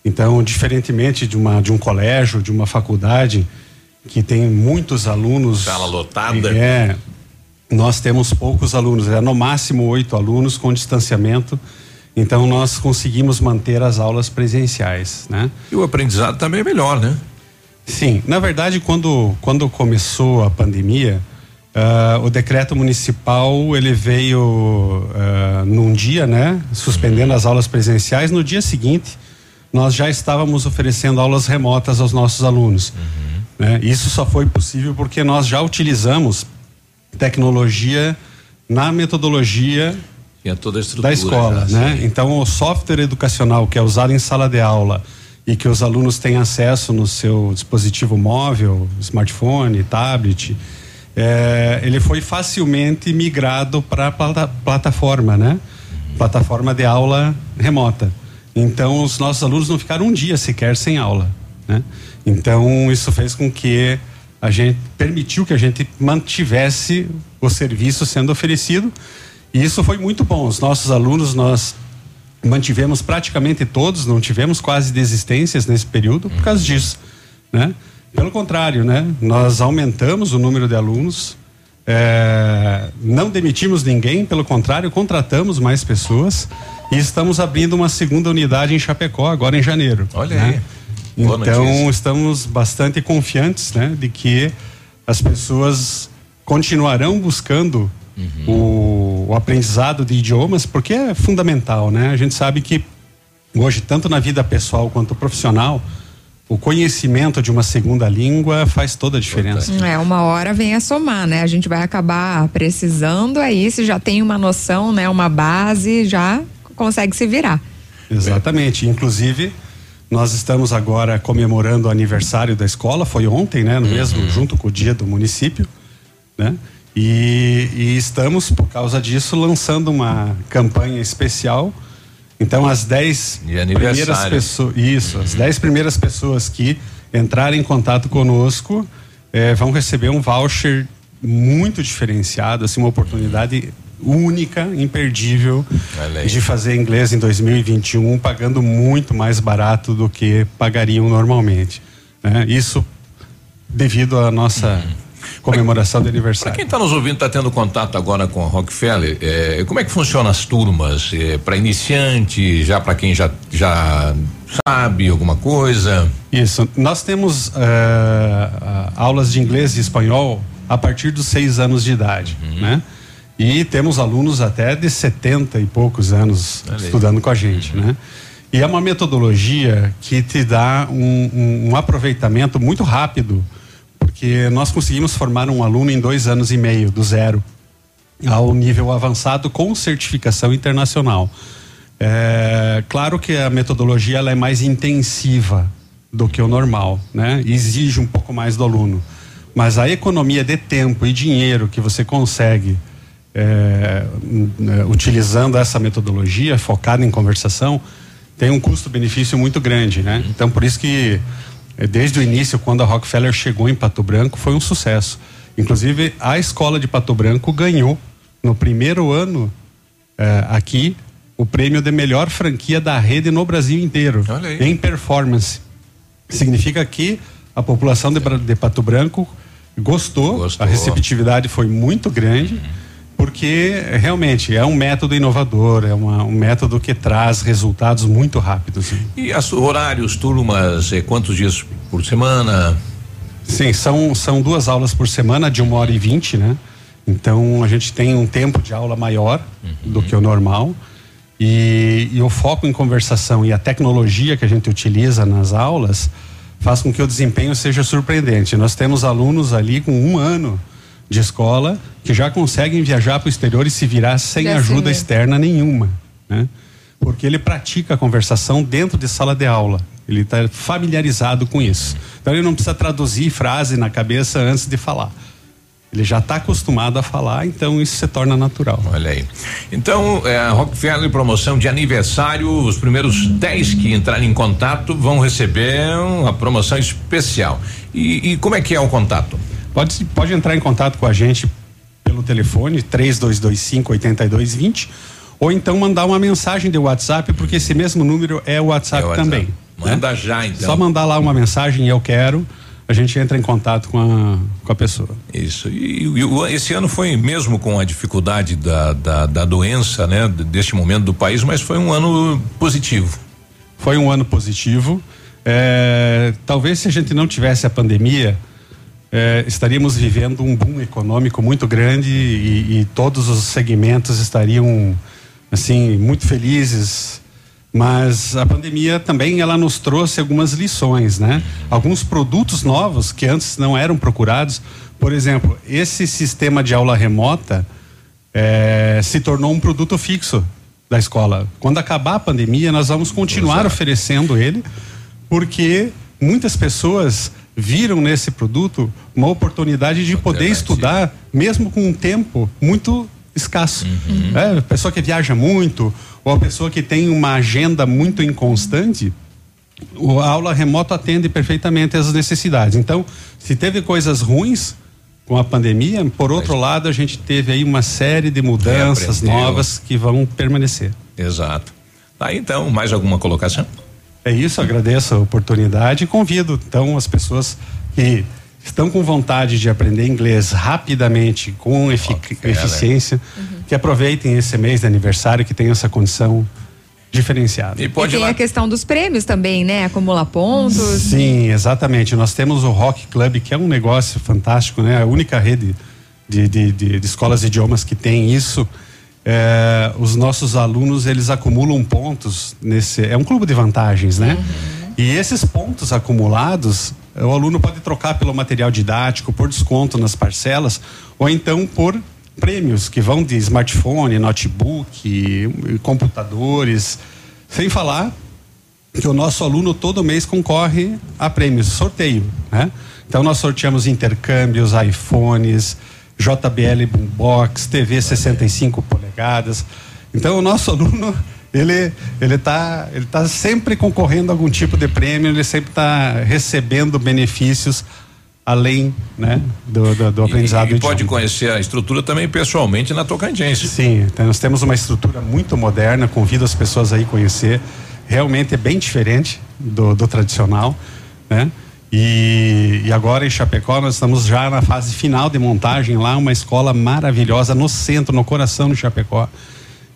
Então, diferentemente de uma de um colégio, de uma faculdade que tem muitos alunos, Sala lotada. é, nós temos poucos alunos, é no máximo oito alunos com distanciamento. Então, nós conseguimos manter as aulas presenciais, né? E o aprendizado também é melhor, né? Sim, na verdade, quando, quando começou a pandemia, ah, o decreto municipal ele veio ah, num dia, né, suspendendo as aulas presenciais. No dia seguinte, nós já estávamos oferecendo aulas remotas aos nossos alunos. Né? Isso só foi possível porque nós já utilizamos tecnologia na metodologia da escola, já, né? Então o software educacional que é usado em sala de aula e que os alunos têm acesso no seu dispositivo móvel, smartphone, tablet, é, ele foi facilmente migrado para a plata, plataforma, né? Plataforma de aula remota. Então os nossos alunos não ficaram um dia sequer sem aula, né? Então isso fez com que a gente permitiu que a gente mantivesse o serviço sendo oferecido e isso foi muito bom. Os nossos alunos nós mantivemos praticamente todos, não tivemos quase desistências nesse período por causa disso, né? Pelo contrário, né? Nós aumentamos o número de alunos, é, não demitimos ninguém, pelo contrário, contratamos mais pessoas e estamos abrindo uma segunda unidade em Chapecó agora em janeiro. Olha né? aí. Boa Então notícia. estamos bastante confiantes, né, de que as pessoas continuarão buscando Uhum. o, o aprendizado de idiomas, porque é fundamental, né? A gente sabe que hoje tanto na vida pessoal quanto profissional, o conhecimento de uma segunda língua faz toda a diferença. É, uma hora vem a somar, né? A gente vai acabar precisando, aí se já tem uma noção, né? Uma base, já consegue se virar. Exatamente. Inclusive, nós estamos agora comemorando o aniversário da escola, foi ontem, né? No mesmo, junto com o dia do município, né? E, e estamos, por causa disso, lançando uma campanha especial. Então, as 10 E aniversário. primeiras pessoas. Isso, as 10 primeiras pessoas que entrarem em contato conosco eh, vão receber um voucher muito diferenciado, assim, uma oportunidade única, imperdível de fazer inglês em 2021, pagando muito mais barato do que pagariam normalmente. né? Isso devido à nossa comemoração de Para aniversário. quem está nos ouvindo, está tendo contato agora com a Rockefeller, eh, como é que funcionam as turmas? para iniciante, já para quem já, já sabe alguma coisa? Isso. Nós temos eh, ah, aulas de inglês e espanhol a partir dos seis anos de idade, né? E temos alunos até de 70 e poucos anos aí. estudando com a gente, né? E é uma metodologia que te dá um, um- um aproveitamento muito rápido, porque nós conseguimos formar um aluno em dois anos e meio, do zero ao nível avançado com certificação internacional. É, claro que a metodologia ela é mais intensiva do que o normal, né? Exige um pouco mais do aluno. Mas a economia de tempo e dinheiro que você consegue é, é, utilizando essa metodologia focada em conversação, tem um custo-benefício muito grande, né? Então, por isso que é, desde o início, quando a Rockefeller chegou em Pato Branco, foi um sucesso. Inclusive, a escola de Pato Branco ganhou no primeiro ano é, aqui o prêmio de melhor franquia da rede no Brasil inteiro, em performance. Significa que a população de, de Pato Branco gostou, Gostou. a receptividade foi muito grande, porque realmente é um método inovador, é uma- um método que traz resultados muito rápidos. E as horários, turmas, eh, quantos dias por semana? Sim, são, são duas aulas por semana, de uma hora e vinte, né? Então a gente tem um tempo de aula maior do que o normal. E, e o foco em conversação e a tecnologia que a gente utiliza nas aulas faz com que o desempenho seja surpreendente. Nós temos alunos ali com um ano de escola que já conseguem viajar para o exterior e se virar sem se ajuda vê. externa nenhuma, né? Porque ele pratica a conversação dentro de sala de aula. Ele está familiarizado com isso. Então ele não precisa traduzir frase na cabeça antes de falar. Ele já está acostumado a falar, então isso se torna natural. Olha aí. Então, é, Rockefeller promoção de aniversário, os primeiros 10 que entrarem em contato vão receber uma promoção especial. E, e como é que é o contato? Pode, pode entrar em contato com a gente pelo telefone 3225 8220 ou então mandar uma mensagem de WhatsApp, porque esse mesmo número é o WhatsApp, É WhatsApp. também. Manda já, então. Só mandar lá uma mensagem, eu quero, a gente entra em contato com a, com a pessoa. Isso. E, e esse ano foi mesmo com a dificuldade da, da, da doença, né? Deste momento do país, mas foi um ano positivo. Foi um ano positivo. É, talvez se a gente não tivesse a pandemia, é, estaríamos vivendo um boom econômico muito grande e, e todos os segmentos estariam assim muito felizes. Mas a pandemia também ela nos trouxe algumas lições, né? Alguns produtos novos que antes não eram procurados. Por exemplo, esse sistema de aula remota é, se tornou um produto fixo da escola. Quando acabar a pandemia, nós vamos continuar oferecendo ele, porque muitas pessoas viram nesse produto uma oportunidade de poder estudar, mesmo com um tempo muito escasso. É, a pessoa que viaja muito, ou a pessoa que tem uma agenda muito inconstante, a aula remota atende perfeitamente às necessidades. Então, se teve coisas ruins com a pandemia, por outro lado, a gente teve aí uma série de mudanças novas que vão permanecer. Exato. Tá, então, mais alguma colocação? É isso, agradeço a oportunidade e convido então as pessoas que estão com vontade de aprender inglês rapidamente, com efic- eficiência, que aproveitem esse mês de aniversário que tem essa condição diferenciada. E E tem a questão dos prêmios também, né? Acumular pontos. Sim, exatamente. Nós temos o Rock Club, que é um negócio fantástico, né? A única rede de, de, de- de escolas de idiomas que tem isso. É, os nossos alunos, eles acumulam pontos nesse... É um clube de vantagens, né? E esses pontos acumulados, o aluno pode trocar pelo material didático, por desconto nas parcelas, ou então por prêmios que vão de smartphone, notebook, computadores, sem falar que o nosso aluno todo mês concorre a prêmios, sorteio, né? Então nós sorteamos intercâmbios, iPhones, JBL Boombox, TV 65 polegadas. Então o nosso [laughs] aluno ele ele tá ele tá sempre concorrendo a algum tipo de prêmio, ele sempre está recebendo benefícios além, né, do, do, do aprendizado E do pode conhecer a estrutura também pessoalmente na Tocantins. Sim, então nós temos uma estrutura muito moderna, convido as pessoas aí a conhecer. Realmente é bem diferente do, do tradicional, né? E, e agora em Chapecó nós estamos já na fase final de montagem lá, uma escola maravilhosa no centro, no coração de Chapecó.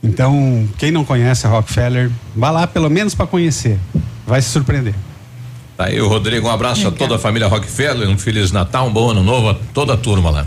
Então, quem não conhece a Rockefeller, vá lá pelo menos para conhecer. Vai se surpreender. Tá aí, o Rodrigo, um abraço a toda a família Rockefeller, um Feliz Natal, um bom ano novo a toda a turma lá.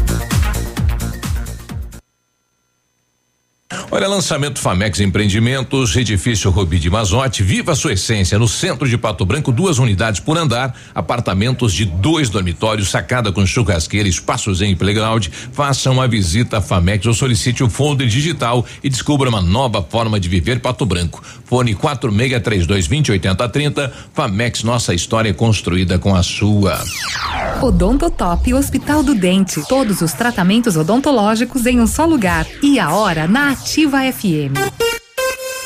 Olha, lançamento Famex Empreendimentos, edifício Rubi de Mazote, viva a sua essência no centro de Pato Branco, duas unidades por andar, apartamentos de dois dormitórios, sacada com churrasqueira, espaços em playground. Faça uma visita à Famex ou solicite o folder digital e descubra uma nova forma de viver Pato Branco. Fone 4632208030. Famex, nossa história é construída com a sua. Odontotop Hospital do Dente. Todos os tratamentos odontológicos em um só lugar. E a hora na Ativa FM.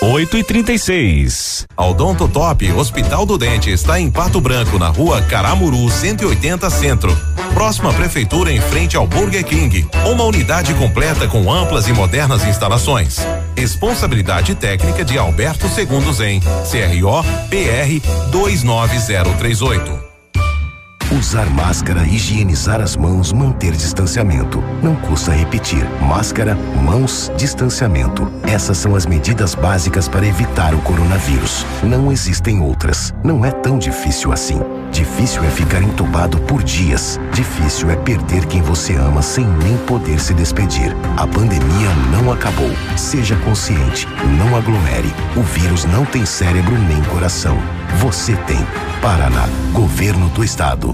8 e 36 A Odonto Top Hospital do Dente está em Pato Branco, na rua Caramuru 180 Centro. Próxima prefeitura em frente ao Burger King. Uma unidade completa com amplas e modernas instalações. Responsabilidade técnica de Alberto Segundo Zen. CRO PR 29038. Usar máscara, higienizar as mãos, manter distanciamento. Não custa repetir. Máscara, mãos, distanciamento. Essas são as medidas básicas para evitar o coronavírus. Não existem outras. Não é tão difícil assim. Difícil é ficar entubado por dias. Difícil é perder quem você ama sem nem poder se despedir. A pandemia não acabou. Seja consciente. Não aglomere. O vírus não tem cérebro nem coração. Você tem. Paraná, Governo do Estado.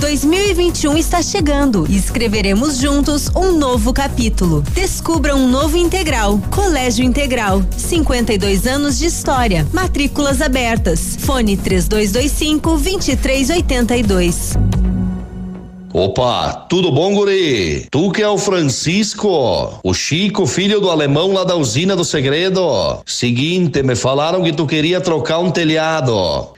2021 está chegando e escreveremos juntos um novo capítulo. Descubra um novo integral. Colégio Integral. 52 anos de história. Matrículas abertas. Fone 3225 2382. Opa, tudo bom, guri? Tu que é o Francisco, o Chico, filho do alemão lá da usina do segredo. Seguinte, me falaram que tu queria trocar um telhado,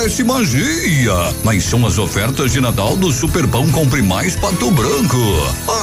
Parece magia, mas são as ofertas de Natal do Superpão Compre Mais Pato Branco.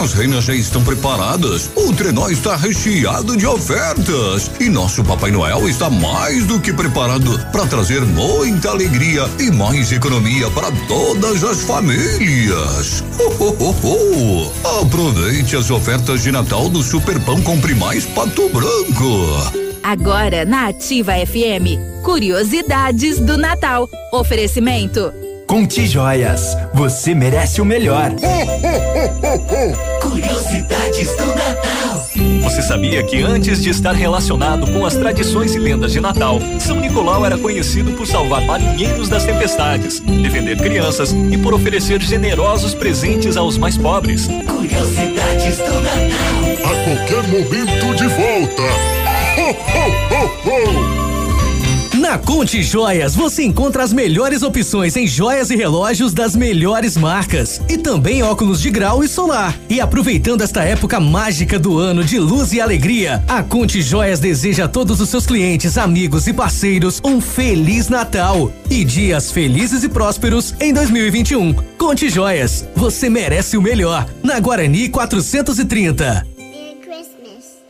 As reinas já estão preparadas, o trenó está recheado de ofertas e nosso Papai Noel está mais do que preparado para trazer muita alegria e mais economia para todas as famílias. Oh, oh, oh, oh. Aproveite as ofertas de Natal do Superpão Compre Mais Pato Branco. Agora na Ativa FM, curiosidades do Natal. Oferecimento. Conte Joias, você merece o melhor. [laughs] Curiosidades do Natal. Você sabia que antes de estar relacionado com as tradições e lendas de Natal, São Nicolau era conhecido por salvar marinheiros das tempestades, defender crianças e por oferecer generosos presentes aos mais pobres? Curiosidades do Natal. A qualquer momento de volta. Na Conte Joias você encontra as melhores opções em joias e relógios das melhores marcas e também óculos de grau e solar. E aproveitando esta época mágica do ano de luz e alegria, a Conte Joias deseja a todos os seus clientes, amigos e parceiros um feliz Natal e dias felizes e prósperos em 2021. Conte Joias, você merece o melhor. Na Guarani 430.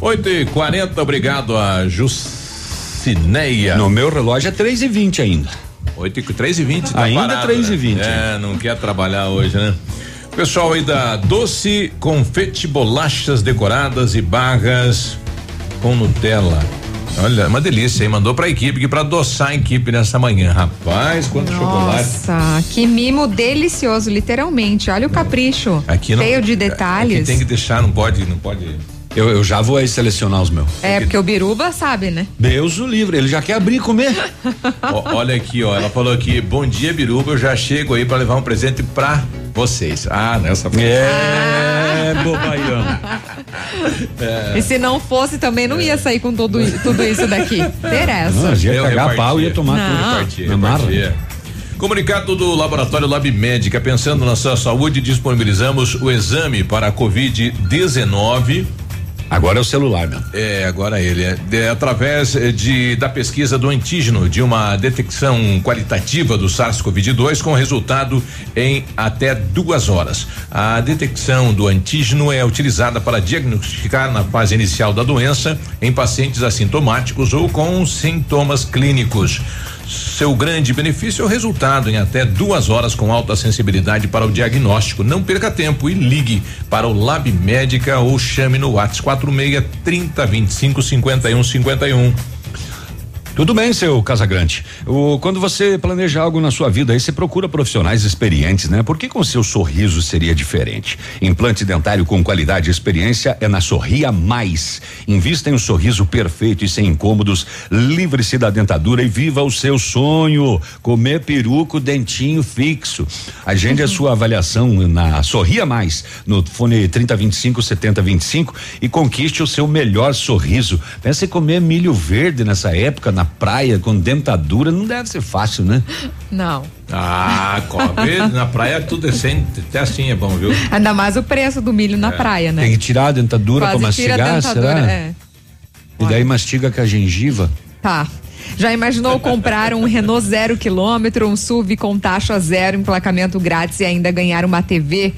8 e 40 obrigado a Jucineia. No meu relógio é 3 e 20 ainda. 8 e 3 e 20 tá Ainda parado, 3 e né? 20. É, não quer trabalhar hoje, né? Pessoal aí da Doce Confete Bolachas Decoradas e Barras com Nutella. Olha, uma delícia, hein? Mandou pra equipe, que pra adoçar a equipe nessa manhã. Rapaz, quanto chocolate. Nossa, que mimo delicioso, literalmente. Olha o capricho. Aqui não, cheio de detalhes. Aqui tem que deixar, não pode, não pode. Eu, eu já vou aí selecionar os meus. É, porque o Biruba sabe, né? Deus o livre, ele já quer abrir e comer. [laughs] Ó, olha aqui, ó, ela falou aqui, bom dia Biruba, eu já chego aí pra levar um presente pra vocês. Ah, nessa foi. É, bobaião. É. [laughs] E se não fosse, também não ia sair com tudo, tudo isso daqui. [laughs] Interessa. Não, ia Eu cagar repartia. pau e ia tomar Não. tudo. Repartia, Na marra. repartia. Comunicado do Laboratório Lab Médica, pensando na sua saúde, disponibilizamos o exame para a Covid-19. Agora é o celular, meu. É, agora ele é, de- através eh, de da pesquisa do antígeno de uma detecção qualitativa do SARS-CoV-2 com resultado em até duas horas. A detecção do antígeno é utilizada para diagnosticar na fase inicial da doença em pacientes assintomáticos ou com sintomas clínicos. Seu grande benefício é o resultado em até duas horas com alta sensibilidade para o diagnóstico. Não perca tempo e ligue para o Lab Médica ou chame no WhatsApp 46 30 25 51 51. Tudo bem, seu Casagrande. O, quando você planeja algo na sua vida, aí você procura profissionais experientes, né? Por que com seu sorriso seria diferente? Implante dentário com qualidade e experiência é na Sorria Mais. Invista em um sorriso perfeito e sem incômodos. Livre-se da dentadura e viva o seu sonho. Comer peruco, dentinho fixo. Agende a sua avaliação na Sorria Mais, no fone 3025 7025 e conquiste o seu melhor sorriso. Pensa em comer milho verde nessa época, na praia, com dentadura, não deve ser fácil, né? Não. Ah, cobre [laughs] na praia tudo é sem, até assim é bom, viu? Ainda mais o preço do milho na praia, né? Tem que tirar a dentadura Quase pra a mastigar, dentadura, será? é. E daí mastiga com a gengiva. Tá. Já imaginou comprar um Renault zero quilômetro, um SUV com taxa zero, emplacamento grátis e ainda ganhar uma TV?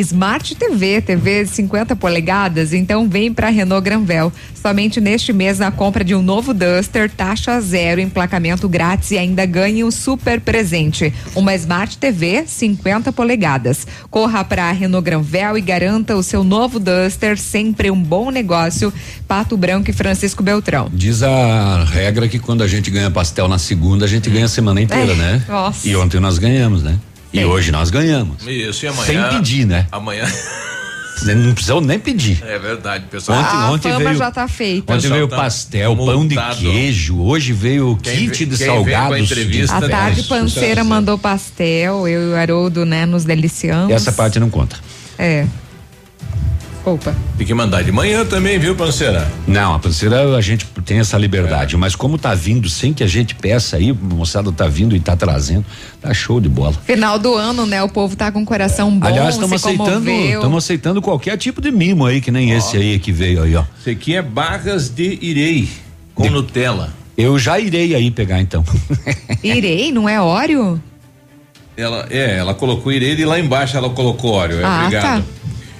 Smart TV, TV 50 polegadas, então vem para Renault Granvel. Somente neste mês, na compra de um novo Duster, taxa zero, emplacamento grátis e ainda ganhe um super presente. Uma Smart TV 50 polegadas. Corra para Renault Granvel e garanta o seu novo Duster, sempre um bom negócio. Pato Branco e Francisco Beltrão. Diz a regra que quando a gente ganha pastel na segunda, a gente ganha a semana inteira, É, né? nossa. E ontem nós ganhamos, né? E hoje nós ganhamos. Isso, e amanhã. Sem pedir, né? Amanhã. Não precisou nem pedir. É verdade, pessoal. Ontem, a ontem fama veio, já tá feita. Ontem veio tá pastel, pão de queijo. Hoje veio o Quem kit de a salgados. A tarde panceira mandou pastel, eu e o Haroldo, né, nos deliciamos. Essa parte não conta. É. Desculpa. Tem que mandar de manhã também, viu, Panceira? Não, a panceira a gente tem essa liberdade, mas como tá vindo sem que a gente peça aí, a moçada tá vindo e tá trazendo, tá show de bola. Final do ano, né? O povo tá com o coração bom, Aliás, estamos aceitando, estamos aceitando qualquer tipo de mimo aí, que nem esse aí que veio aí, ó. Esse aqui é barras de irei com Nutella. Eu já irei aí pegar então. [laughs] Irei, não é óleo? Ela, é, ela colocou irei e lá embaixo ela colocou óleo. É, Ah, obrigado. tá.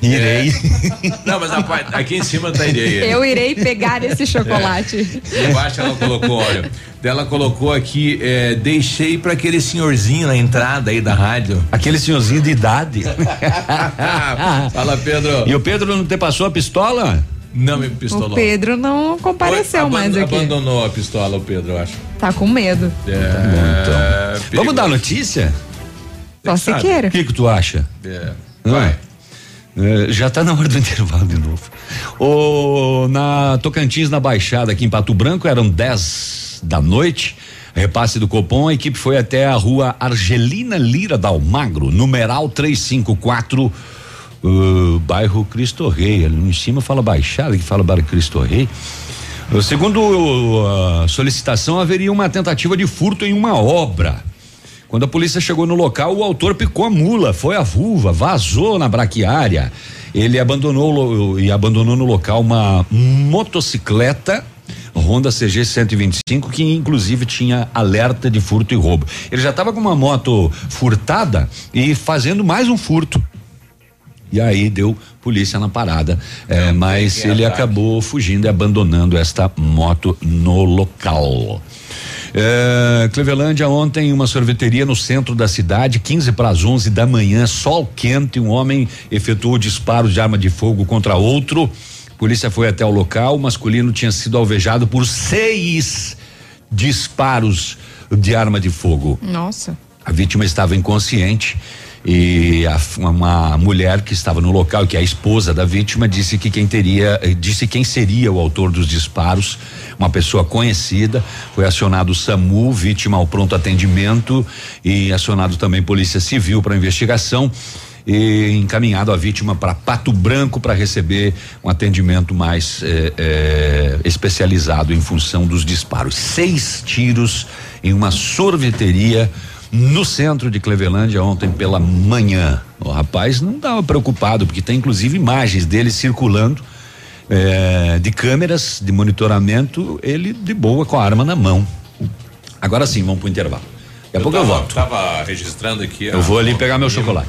Irei. [laughs] Não, mas a parte- aqui em cima tá irei. Eu irei pegar esse chocolate. Embaixo ela colocou óleo. Daí Ela colocou aqui, é, deixei pra aquele senhorzinho na entrada aí da rádio. Aquele senhorzinho de idade. [laughs] Fala, Pedro. E o Pedro não te passou a pistola? Não me pistolou. O Pedro não compareceu mais aqui. Abandonou a pistola, o Pedro, eu acho. Tá com medo. É, Vamos dar notícia? Só se queira. O que que tu acha? É. Vai. Já tá na hora do [laughs] intervalo de novo. O, na Tocantins, na Baixada, aqui em Pato Branco, eram 10 da noite. Repasse do Copom, a equipe foi até a rua Argelina Lira da Almagro, numeral 354, uh, bairro Cristo Rei. Ali em cima fala Baixada, que fala bairro Cristo Rei. Uh, Segundo a solicitação, haveria uma tentativa de furto em uma obra. Quando a polícia chegou no local, o autor picou a mula, foi a vulva, vazou na braquiária. Ele abandonou e abandonou no local uma motocicleta Honda CG 125 que inclusive tinha alerta de furto e roubo. Ele já estava com uma moto furtada e fazendo mais um furto. E aí deu polícia na parada, eh, mas ele acabou fugindo e abandonando esta moto no local. É, Clevelândia ontem uma sorveteria no centro da cidade, 15 para as 11 da manhã, sol quente, um homem efetuou disparo de arma de fogo contra outro. Polícia foi até o local, o masculino tinha sido alvejado por seis disparos de arma de fogo. Nossa. A vítima estava inconsciente e a, uma mulher que estava no local, que é a esposa da vítima, disse que quem teria, eh, disse quem seria o autor dos disparos, uma pessoa conhecida. Foi acionado o SAMU, vítima ao pronto atendimento e acionado também Polícia Civil para investigação e encaminhado a vítima para Pato Branco para receber um atendimento mais eh, eh, especializado em função dos disparos. Seis tiros em uma sorveteria no centro de Clevelândia ontem pela manhã. O rapaz não estava preocupado, porque tem inclusive imagens dele circulando eh, de câmeras de monitoramento, ele de boa com a arma na mão. Agora sim, vamos pro intervalo. Daqui a pouco tava, eu volto. Tava registrando aqui. Eu vou ali pegar meu chocolate.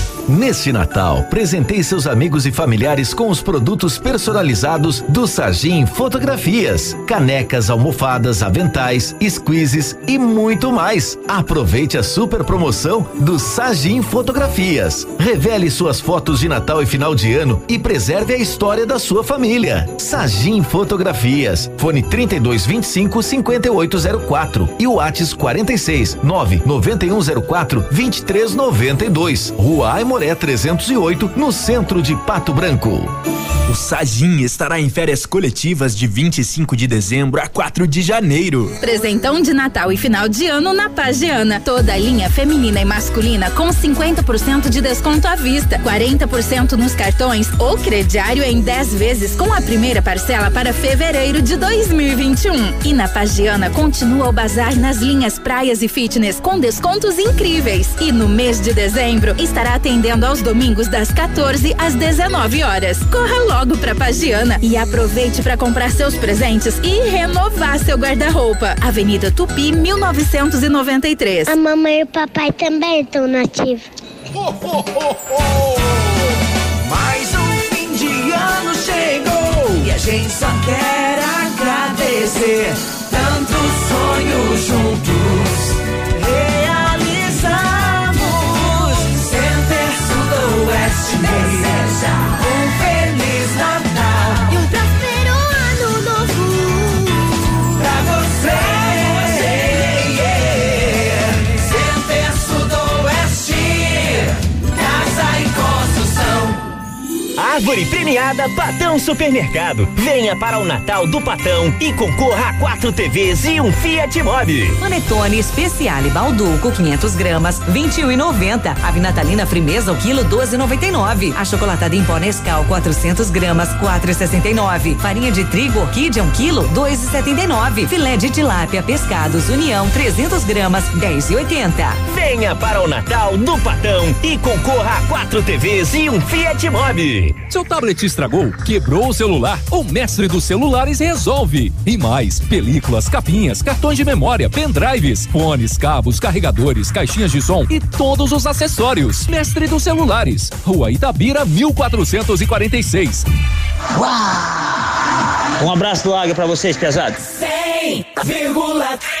Neste Natal, presenteie seus amigos e familiares com os produtos personalizados do Sagim Fotografias. Canecas, almofadas, aventais, squeezes e muito mais. Aproveite a super promoção do Sagim Fotografias. Revele suas fotos de Natal e final de ano e preserve a história da sua família. Sagim Fotografias. Fone 3225 5804 e o Whats 46 99104 2392. Rua Aimoré 308, no centro de Pato Branco. O Sagim estará em férias coletivas de 25 de dezembro a 4 de janeiro. Presentão de Natal e final de ano na Pagiana. Toda a linha feminina e masculina com 50% de desconto à vista, 40% nos cartões ou crediário em 10 vezes com a primeira parcela para fevereiro de 2021. E na Pagiana continua o bazar nas linhas praias e fitness com descontos incríveis. E no mês de dezembro estará atendendo aos domingos das 14 às 19 horas. Corra logo pra Pagiana e aproveite para comprar seus presentes e renovar seu guarda-roupa. Avenida Tupi, 1993. A mamãe e o papai também estão nativos. Mais um fim de ano chegou e a gente só quer agradecer tantos sonhos juntos Sudoeste Árvore premiada Patão Supermercado. Venha para o Natal do Patão e concorra a quatro TVs e um Fiat Mobi. Panetone Especiale Balduco 500 gramas 21,90. Ave Natalina Frimeza o quilo 12,99. A chocolatada em pó Nescau 400 gramas 4,69. Farinha de trigo Orquídea 1 quilo 2,79. Filé de tilápia Pescados União 300 gramas 10,80. Venha para o Natal do Patão e concorra a quatro TVs e um Fiat Mobi. Seu tablet estragou, quebrou o celular? O mestre dos celulares resolve. E mais, películas, capinhas, cartões de memória, pendrives, fones, cabos, carregadores, caixinhas de som e todos os acessórios. Mestre dos celulares, Rua Itabira, 1446. Um abraço do Águia para vocês, pesados. 100,3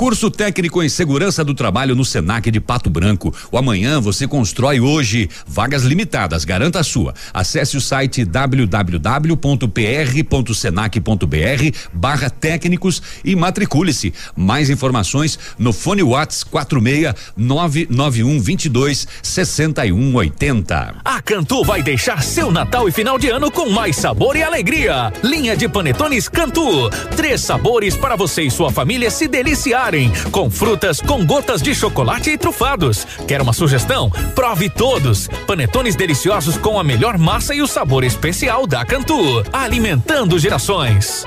Curso técnico em segurança do trabalho no Senac de Pato Branco. O amanhã você constrói hoje. Vagas limitadas, garanta a sua. Acesse o site www.pr.senac.br barra técnicos e matricule-se. Mais informações no fone Whats 46 991 22 61 80. A Cantu vai deixar seu Natal e final de ano com mais sabor e alegria. Linha de panetones Cantu. Três sabores para você e sua família se Com frutas, com gotas de chocolate e trufados. Quer uma sugestão? Prove todos. Panetones deliciosos com a melhor massa e o sabor especial da Cantu. Alimentando gerações.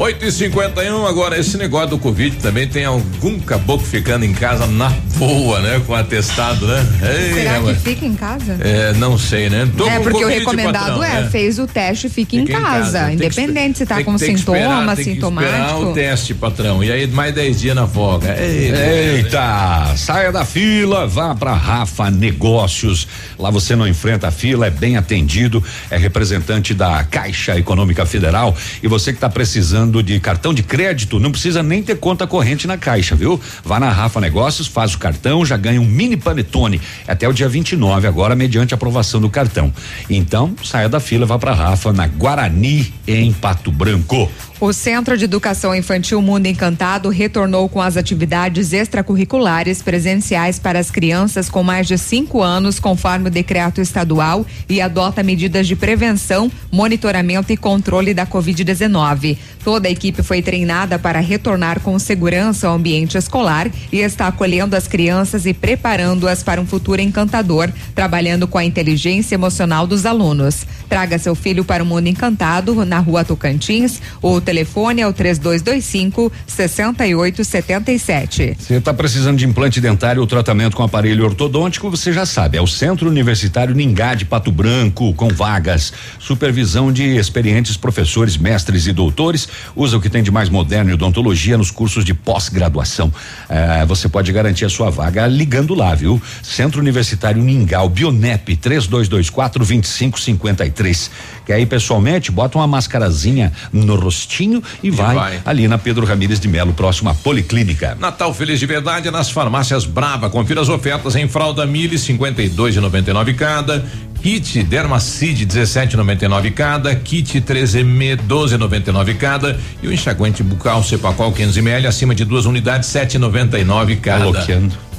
8 e 51 agora esse negócio do Covid também tem algum caboclo ficando em casa na boa, né? Com atestado, né? Ei, Será que fica em casa? É, não sei, né? Tô é, porque o Covid, recomendado patrão, é, né? fez o teste, fique em Fica em casa. casa. Tem que Independente se tá Tem- com tem que sintoma, esperar, tem que esperar sintomático. o teste, patrão. E aí mais 10 dias na folga. Ei, Eita, saia da fila, vá para Rafa Negócios. Lá você não enfrenta a fila, é bem atendido, é representante da Caixa Econômica Federal e você que está precisando de cartão de crédito, não precisa nem ter conta corrente na Caixa, viu? Vá na Rafa Negócios, faz o cartão, já ganha um mini panetone até o dia 29 agora mediante aprovação do cartão. Então, saia da fila, vá para Rafa na Guarani em Pato Branco. O Centro de Educação Infantil Mundo Encantado retornou com as atividades extracurriculares presenciais para as crianças com mais de cinco anos, conforme o decreto estadual, e adota medidas de prevenção, monitoramento e controle da Covid-19. Toda a equipe foi treinada para retornar com segurança ao ambiente escolar e está acolhendo as crianças e preparando-as para um futuro encantador, trabalhando com a inteligência emocional dos alunos. Traga seu filho para o Mundo Encantado na Rua Tocantins. O telefone é o 3225 6877. Você está precisando de implante dentário ou tratamento com aparelho ortodôntico, você já sabe, é o Centro Universitário Ningá de Pato Branco, com vagas, supervisão de experientes professores, mestres e doutores, usa o que tem de mais moderno em odontologia nos cursos de pós-graduação. Eh, você pode garantir a sua vaga ligando lá, viu? Centro Universitário Ningá, o Bionep 3224 2553. Quer ir pessoalmente? Bota uma mascarazinha no rostinho e, vai, vai. ali na Pedro Ramires de Melo, próximo à Policlínica. Natal feliz de verdade nas farmácias Brava. Confira as ofertas em fralda Mille 52,99 cada. Kit Dermacide 17,99 cada, kit 13M 12,99 cada e o enxaguante bucal Cepacol 15 ml acima de duas unidades 7,99 cada. Aloqueando.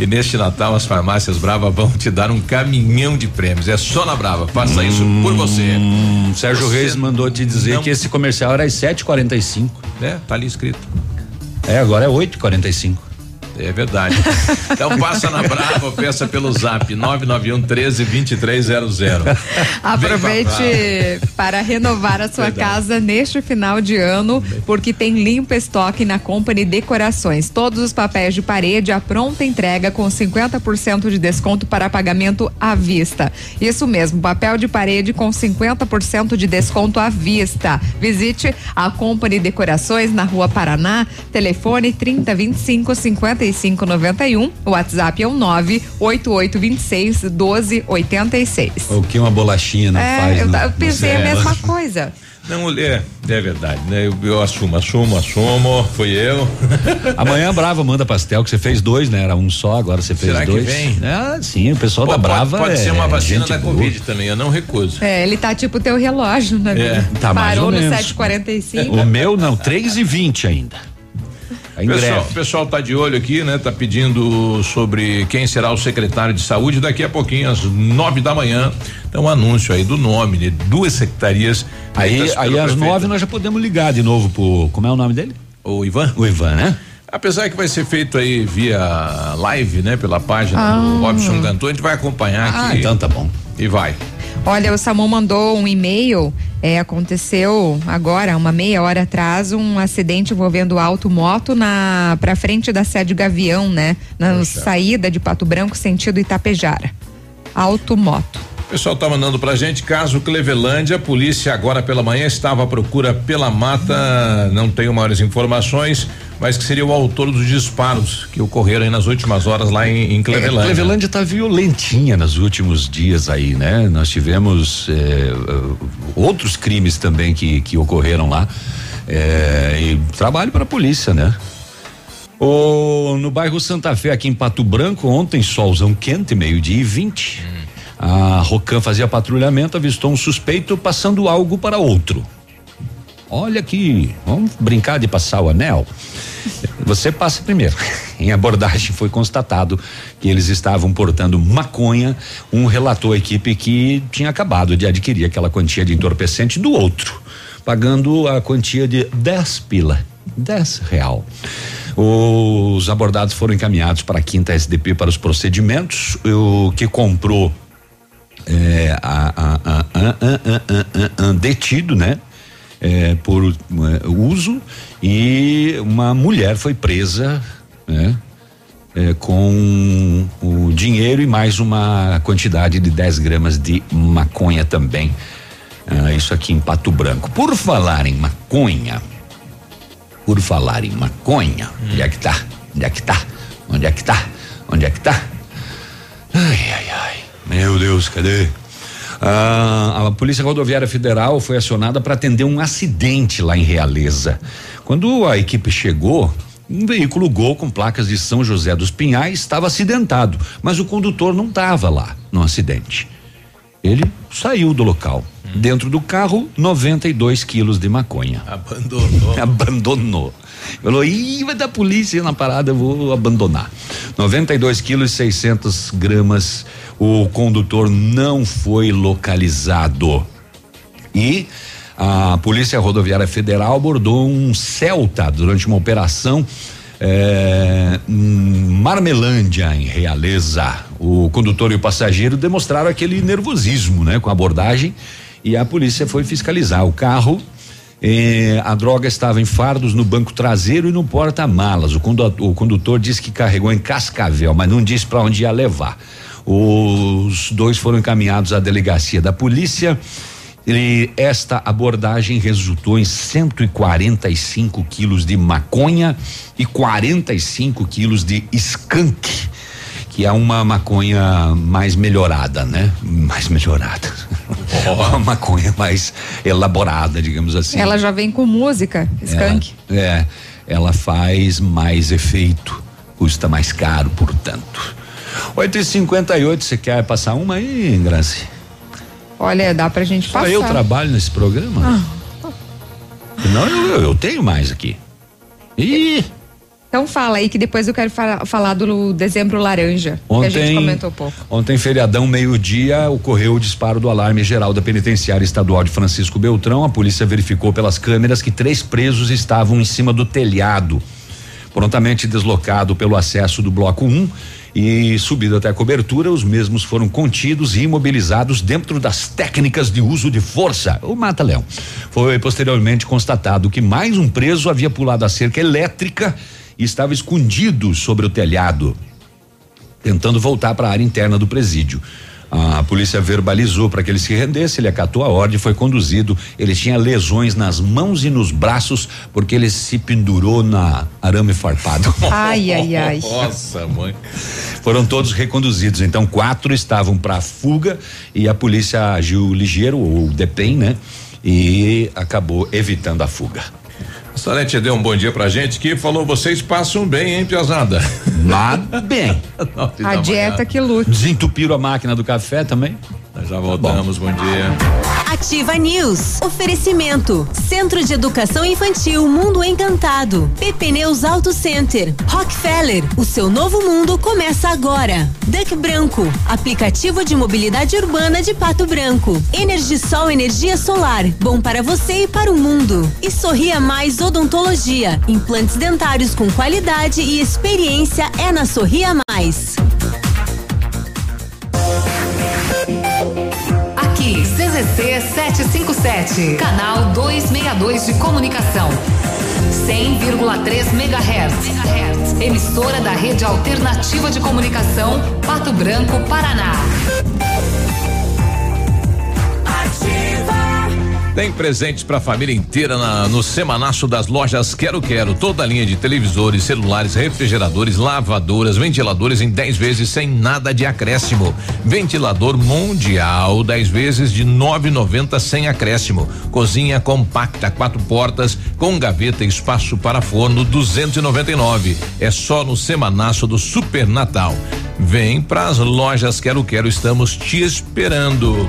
E neste Natal as farmácias Brava vão te dar um caminhão de prêmios. É só na Brava. Faça isso por você. Hum, Sérgio Você Reis mandou te dizer não- que esse comercial era às 7h45. É, tá ali escrito. É, agora é 8h45. É verdade. [laughs] Então passa na Brava, peça pelo zap 991 13 2300. Aproveite para renovar a sua Verdade. casa neste final de ano, porque tem limpo estoque na Company Decorações. Todos os papéis de parede à pronta entrega com 50% de desconto para pagamento à vista. Isso mesmo, papel de parede com 50% de desconto à vista. Visite a Company Decorações na Rua Paraná, telefone 3025 5591, o WhatsApp é o 98826 1286. O que uma bolachinha não É, faz? eu, no- eu no pensei a céu. mesma coisa. Não, é, é verdade, né? Eu, eu assumo, assumo, assumo. Fui eu. [laughs] Amanhã a Brava manda pastel, que você fez dois, né? Era um só, agora você fez Será que dois. vem? Ah, sim, o pessoal Pô, da Brava. Pode, pode é ser uma vacina gente da boa. Covid também, eu não recuso. É, ele tá tipo teu relógio, né? É, tá mais Parou ou no menos. 745. O meu não, 3 e 20 ainda. Em Pessoal, o pessoal tá de olho aqui, né? Tá pedindo sobre quem será o secretário de saúde daqui a pouquinho, às nove da manhã. Então, um anúncio aí do nome de duas secretarias. Aí, aí às prefeito. nove nós já podemos ligar de novo pro. Como é o nome dele? O Ivan? O Ivan, né? Apesar que vai ser feito aí via live, né? Pela página do Ah. Robson Cantor, a gente vai acompanhar Ah, aqui. então tá bom. E vai. Olha, o Samu mandou um e-mail É, aconteceu agora, uma meia hora atrás, um acidente envolvendo auto-moto na pra frente da sede Gavião, né? Na Poxa. saída de Pato Branco, sentido Itapejara. Auto-moto. Pessoal tá mandando pra gente, caso Clevelândia, a polícia agora pela manhã estava à procura pela mata, não tenho maiores informações, mas que seria o autor dos disparos que ocorreram nas últimas horas lá em, em Clevelândia. É, Clevelândia tá violentinha nos últimos dias aí, né? Nós tivemos é, uh, outros crimes também que, que ocorreram lá. É, e trabalho para a polícia, né? O, no bairro Santa Fé, aqui em Pato Branco, ontem, solzão quente, meio-dia e 20. A Rocan fazia patrulhamento, avistou um suspeito passando algo para outro. Olha aqui, vamos brincar de passar o anel? Você passa primeiro. [laughs] Em abordagem foi constatado que eles estavam portando maconha. Um relatou à equipe que tinha acabado de adquirir aquela quantia de entorpecente do outro, pagando a quantia de 10 pila, 10 real. Os abordados foram encaminhados para a quinta SDP para os procedimentos. O que comprou é, a, a, a, detido, né? É, por é, uso e uma mulher foi presa, né? É, com o dinheiro e mais uma quantidade de 10 gramas de maconha também. Ah, isso aqui em Pato Branco. Por falar em maconha, por falar em maconha, onde é que tá? Onde é que tá? Onde é que tá? Onde é que tá? Ai, ai, ai. Meu Deus, cadê? Ah, a Polícia Rodoviária Federal foi acionada para atender um acidente lá em Realeza. Quando a equipe chegou, um veículo Gol com placas de São José dos Pinhais estava acidentado, mas o condutor não estava lá no acidente. Ele saiu do local. Dentro do carro, 92 quilos de maconha. Abandonou. [laughs] Abandonou. Falou, ih, vai dar polícia na parada, eu vou abandonar. 92 quilos e 600 gramas. O condutor não foi localizado. E a Polícia Rodoviária Federal abordou um Celta durante uma operação é, Marmelândia, em Realeza. O condutor e o passageiro demonstraram aquele nervosismo, né, com a abordagem e a polícia foi fiscalizar o carro. Eh, a droga estava em fardos no banco traseiro e no porta-malas. O, o condutor disse que carregou em Cascavel, mas não disse para onde ia levar. Os dois foram encaminhados à delegacia da polícia. E esta abordagem resultou em 145 quilos de maconha e 45 quilos de skunk, que é uma maconha mais melhorada, né? Mais melhorada. [laughs] uma maconha mais elaborada, digamos assim. Ela já vem com música, skunk. Ela, é, ela faz mais efeito, custa mais caro, portanto. 8 e 58 você quer passar uma aí, Grazi? Olha, dá pra gente Só passar. eu trabalho nesse programa? Ah, Não, eu, eu tenho mais aqui. Ih, então fala aí que depois eu quero fa- falar do dezembro laranja, que a gente Ontem- comentou pouco. Ontem, feriadão, meio-dia, ocorreu o disparo do alarme geral da Penitenciária Estadual de Francisco Beltrão. A polícia verificou pelas câmeras que três presos estavam em cima do telhado. Prontamente deslocado pelo acesso do bloco 1 e subido até a cobertura, os mesmos foram contidos e imobilizados dentro das técnicas de uso de força. O mata-leão. Foi posteriormente constatado que mais um preso havia pulado a cerca elétrica estava escondido sobre o telhado tentando voltar para a área interna do presídio. A polícia verbalizou para que ele se rendesse, ele acatou a ordem, foi conduzido. Ele tinha lesões nas mãos e nos braços porque ele se pendurou na arame farpado. [laughs] Ai, ai, ai. Nossa, mãe. Foram todos reconduzidos. Então, quatro estavam para fuga e a polícia agiu ligeiro, ou o DEPEN, né? E acabou evitando a fuga. A Salete deu um bom dia pra gente que falou: vocês passam bem, hein, Piazada? [laughs] Nada bem. [laughs] A dieta que lute. Desentupiram a máquina do café também? Nós já voltamos, bom dia. Ativa News. Oferecimento. Centro de Educação Infantil Mundo Encantado. PP Neus Auto Center. Rockefeller. O seu novo mundo começa agora. Duck Branco. Aplicativo de mobilidade urbana de Pato Branco. Energisol Energia Solar. Bom para você e para o mundo. E Sorria Mais Odontologia. Implantes dentários com qualidade e experiência é na Sorria Mais. Aqui, CZC CZC 757, canal 262 de comunicação. 100,3 MHz. Emissora da Rede Alternativa de Comunicação, Pato Branco, Paraná. Tem presentes para a família inteira na, no semanaço das lojas Quero Quero. Toda a linha de televisores, celulares, refrigeradores, lavadoras, ventiladores em 10 vezes sem nada de acréscimo. Ventilador mundial 10 vezes de 9,90 sem acréscimo. Cozinha compacta, quatro portas com gaveta e espaço para forno 299. É só no semanaço do Super Natal. Vem para as lojas Quero Quero, estamos te esperando.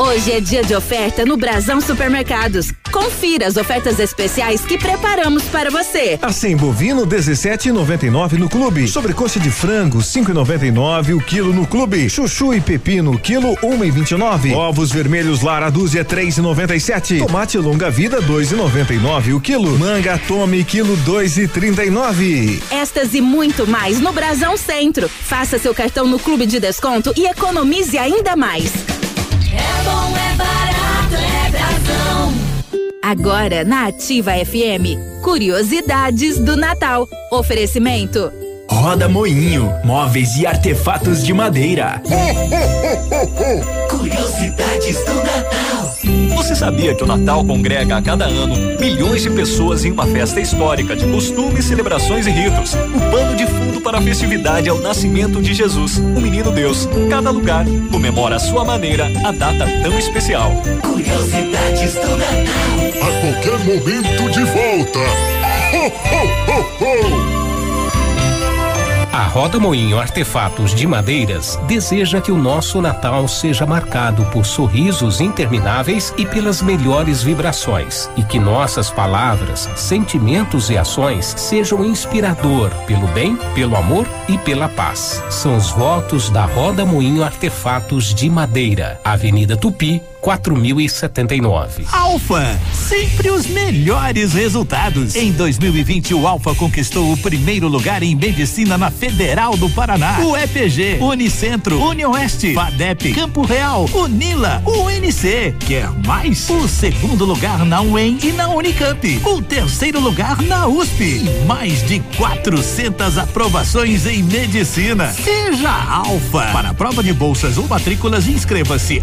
Hoje é dia de oferta no Brasão Supermercados. Confira as ofertas especiais que preparamos para você. Assim bovino 17,99 no clube. Sobrecoxa de frango 5,99 o quilo no clube. Chuchu e pepino quilo 1,29. Ovos vermelhos Lara dúzia 3,97. Tomate longa vida 2,99 o quilo. Manga Tome quilo 2,39. Estas e muito mais no Brasão Centro. Faça seu cartão no clube de desconto e economize ainda mais. É bom, é barato, é Brasão. Agora na Ativa FM, curiosidades do Natal. Oferecimento. Roda Moinho, móveis e artefatos de madeira. [laughs] Curiosidades do Natal. Você sabia que o Natal congrega a cada ano milhões de pessoas em uma festa histórica de costumes, celebrações e ritos? O pano de fundo para a festividade é o nascimento de Jesus, o menino Deus. Cada lugar comemora à sua maneira a data tão especial. Curiosidades do Natal. A qualquer momento de volta. Ho, ho, ho, ho. Roda Moinho Artefatos de Madeiras deseja que o nosso Natal seja marcado por sorrisos intermináveis e pelas melhores vibrações, e que nossas palavras, sentimentos e ações sejam inspirador pelo bem, pelo amor e pela paz. São os votos da Roda Moinho Artefatos de Madeira, Avenida Tupi, 4079. Alfa, sempre os melhores resultados. Em 2020, o Alfa conquistou o primeiro lugar em medicina na Federal do Paraná. O EPG, Unicentro, Unioeste, FADEP, Campo Real, Unila, UNC. Quer mais? O segundo lugar na UEM e na Unicamp. O terceiro lugar na USP. E mais de 400 aprovações em medicina. Seja Alfa. Para prova de bolsas ou matrículas, inscreva-se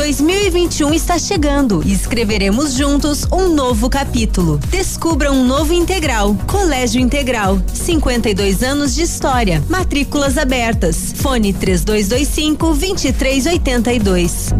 2021 está chegando e escreveremos juntos um novo capítulo. Descubra um novo integral. Colégio Integral. 52 anos de história. Matrículas abertas. Fone 3225 2382.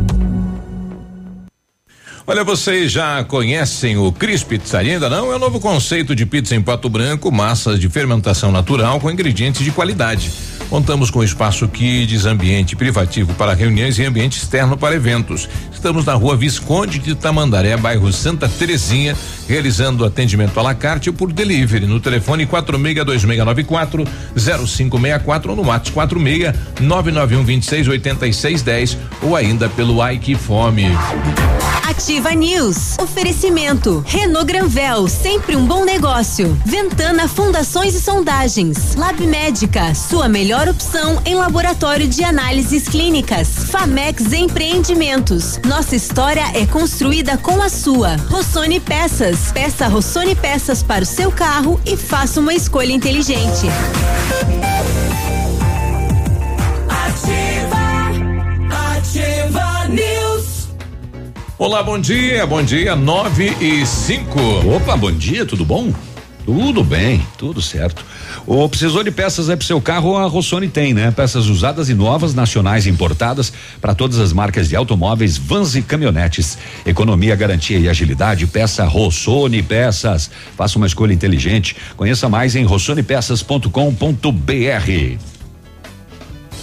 Olha, vocês já conhecem o Cris Pizzaria? Ainda não? É o novo conceito de pizza em Pato Branco, massas de fermentação natural com ingredientes de qualidade. Contamos com espaço kids, ambiente privativo para reuniões e ambiente externo para eventos. Estamos na rua Visconde de Tamandaré, bairro Santa Terezinha, realizando atendimento à la carte por delivery no telefone 462694 0564 ou no WhatsApp 46 991 26 86 10 ou ainda pelo Ike Fome. Ativa News. Oferecimento. Renault Granvel, sempre um bom negócio. Ventana Fundações e Sondagens. Lab Médica, sua melhor opção em laboratório de análises clínicas. Famex Empreendimentos. Nossa história é construída com a sua. Rossoni Peças. Peça Rossoni Peças para o seu carro e faça uma escolha inteligente. Ativa, ativa News. Olá, bom dia, bom dia, nove e cinco. Opa, bom dia, tudo bom? Tudo bem, tudo certo. O precisou de peças aí pro seu carro, a Rossoni tem, né? Peças usadas e novas, nacionais importadas para todas as marcas de automóveis, vans e caminhonetes. Economia, garantia e agilidade, peça Rossoni Peças. Faça uma escolha inteligente. Conheça mais em rossonepeças.com.br.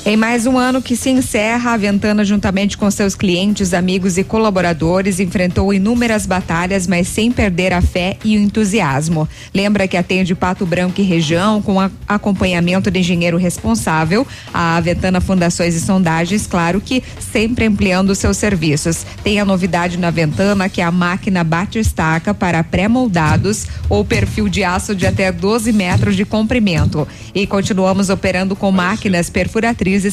Em mais um ano que se encerra, a Ventana, juntamente com seus clientes, amigos e colaboradores, enfrentou inúmeras batalhas, mas sem perder a fé e o entusiasmo. Lembra que atende Pato Branco e região com acompanhamento de engenheiro responsável, a Ventana Fundações e Sondagens, claro que sempre ampliando seus serviços. Tem a novidade na Ventana que é a máquina bate-estaca para pré-moldados ou perfil de aço de até 12 metros de comprimento. E continuamos operando com máquinas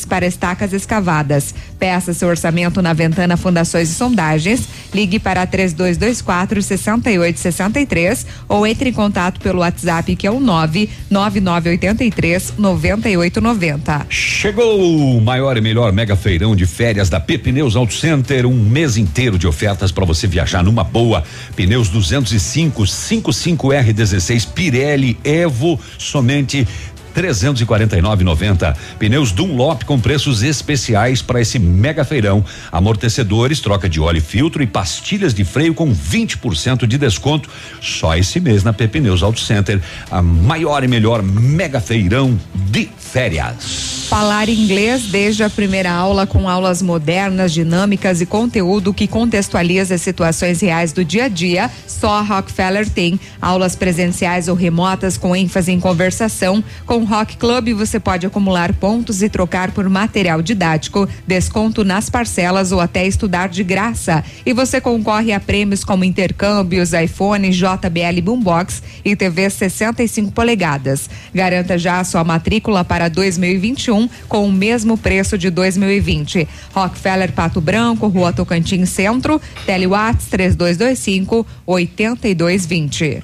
para estacas escavadas. Peça seu orçamento na Ventana Fundações e Sondagens. Ligue para 3224 6863 ou entre em contato pelo WhatsApp que é o 99983 9890. Chegou o maior e melhor mega feirão de férias da P Auto Center, um mês inteiro de ofertas para você viajar numa boa. Pneus 205 55R16 Pirelli Evo somente 349,90. Pneus Dunlop com preços especiais para esse mega feirão. Amortecedores, troca de óleo e filtro e pastilhas de freio com 20% de desconto. Só esse mês na P Pneus Auto Center, a maior e melhor mega feirão de férias. Falar inglês desde a primeira aula com aulas modernas, dinâmicas e conteúdo que contextualiza as situações reais do dia a dia. Só a Rockefeller tem aulas presenciais ou remotas com ênfase em conversação. Com o Rock Club você pode acumular pontos e trocar por material didático, desconto nas parcelas ou até estudar de graça. E você concorre a prêmios como intercâmbios, iPhone, JBL Boombox e TV 65 polegadas. Garanta já a sua matrícula para 2021 com o mesmo preço de 2020. Rockefeller Pato Branco, Rua Tocantins Centro, Telewatts 3225 8220.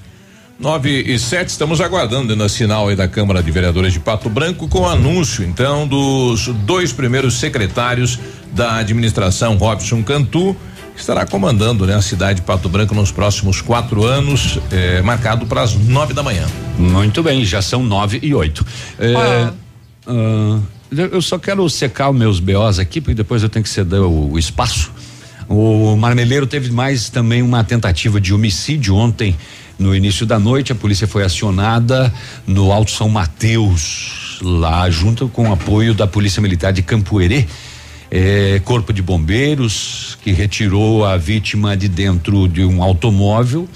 9 e 7, estamos aguardando na sinal aí da Câmara de Vereadores de Pato Branco com o anúncio, então, dos dois primeiros secretários da administração, Robson Cantu, que estará comandando né, a cidade de Pato Branco nos próximos quatro anos, eh, marcado para as nove da manhã. Muito bem, já são nove e oito. É, ah, eu só quero secar os meus BOs aqui, porque depois eu tenho que ceder o, o espaço. O Marmeleiro teve mais também uma tentativa de homicídio ontem, no início da noite. A polícia foi acionada no Alto São Mateus, lá junto com o apoio da Polícia Militar de Campoerê. É, corpo de bombeiros que retirou a vítima de dentro de um automóvel.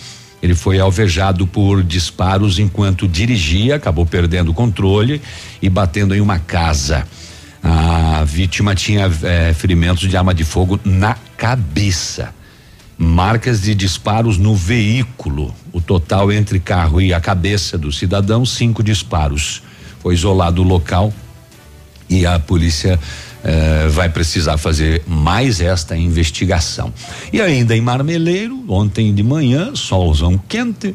Ele foi alvejado por disparos enquanto dirigia, acabou perdendo o controle e batendo em uma casa. A vítima tinha eh, ferimentos de arma de fogo na cabeça. Marcas de disparos no veículo. O total entre carro e a cabeça do cidadão, cinco disparos. Foi isolado o local e a polícia eh, vai precisar fazer mais esta investigação. E ainda em Marmeleiro, ontem de manhã, solzão quente,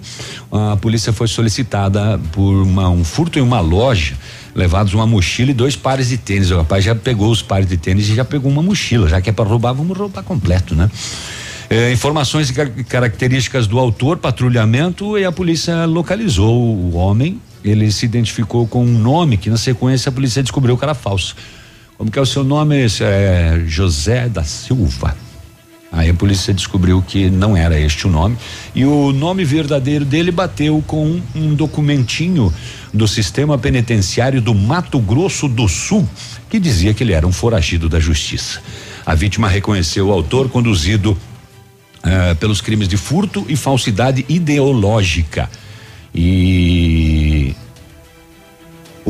a polícia foi solicitada por uma, um furto em uma loja levados uma mochila e dois pares de tênis. O rapaz já pegou os pares de tênis e já pegou uma mochila. Já que é para roubar, vamos roubar completo, né? É, informações e car características do autor, patrulhamento e a polícia localizou o homem. Ele se identificou com um nome que na sequência a polícia descobriu que era falso. Como que é o seu nome? Esse é José da Silva. Aí a polícia descobriu que não era este o nome e o nome verdadeiro dele bateu com um, um documentinho do sistema penitenciário do Mato Grosso do Sul que dizia que ele era um foragido da justiça. A vítima reconheceu o autor conduzido uh, pelos crimes de furto e falsidade ideológica e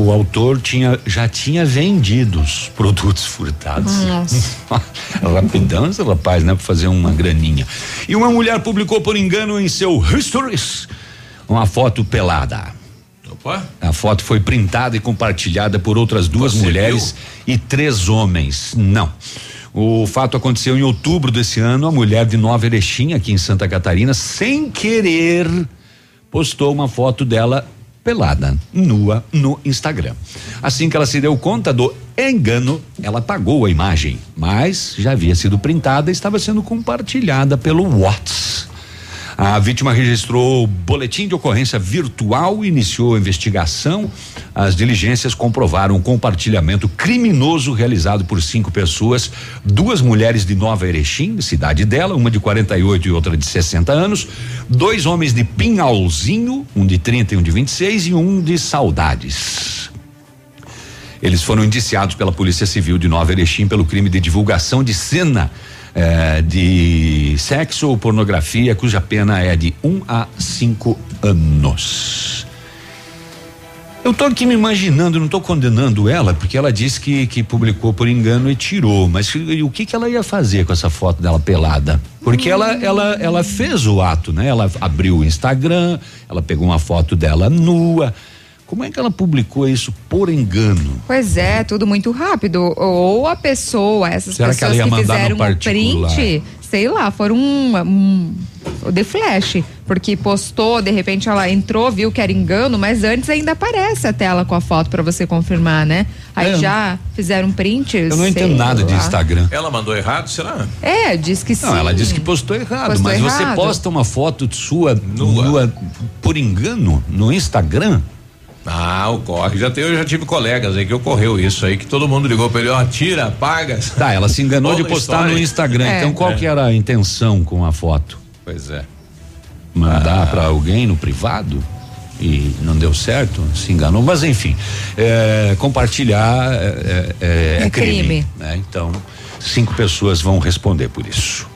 o autor tinha já tinha vendido os produtos furtados. Rapidão [laughs] esse rapaz, né? Pra fazer uma graninha. E uma mulher publicou por engano em seu Histories uma foto pelada. Opa. A foto foi printada e compartilhada por outras duas Você mulheres e três homens. Não. O fato aconteceu em outubro desse ano. A mulher de Nova Erechim, aqui em Santa Catarina, sem querer, postou uma foto dela pelada, nua, no Instagram. Assim que ela se deu conta do engano, ela apagou a imagem, mas já havia sido printada e estava sendo compartilhada pelo WhatsApp. A vítima registrou boletim de ocorrência virtual iniciou a investigação. As diligências comprovaram o compartilhamento criminoso realizado por cinco pessoas, duas mulheres de Nova Erechim, cidade dela, uma de 48 e outra de 60 anos, dois homens de Pinhalzinho, um de 30 e um de 26 e um de Saudades. Eles foram indiciados pela Polícia Civil de Nova Erechim pelo crime de divulgação de cena eh, de sexo ou pornografia, cuja pena é de um a cinco anos. Eu tô aqui me imaginando, não tô condenando ela, porque ela disse que, que publicou por engano e tirou, mas o que que ela ia fazer com essa foto dela pelada? Porque ela, ela, ela fez o ato, né? Ela abriu o Instagram, ela pegou uma foto dela nua. Como é que ela publicou isso por engano? Pois é, tudo muito rápido. Ou a pessoa, essas Será que ela pessoas ia que, no fizeram o particular? print, sei lá, foram um, um de flash, porque postou, de repente ela entrou, viu que era engano, mas antes ainda aparece a tela com a foto pra você confirmar, né? Aí É. já fizeram print. Eu não entendo nada de Instagram. Ela mandou errado, será? É, diz que sim. Não, ela disse que postou errado, Postou mas você errado. posta uma foto sua nua. por engano no Instagram? Ah, ocorre. Já tem, eu já tive colegas aí que ocorreu isso aí, que todo mundo ligou pra ele, ó, tira, apaga. Tá, ela se enganou de postar história. no Instagram. É. Então qual É. que era a intenção com a foto? Pois é. Mandar pra alguém no privado? E não deu certo, se enganou, mas enfim, é, compartilhar é, é- é É crime. crime. né? Então, cinco pessoas vão responder por isso.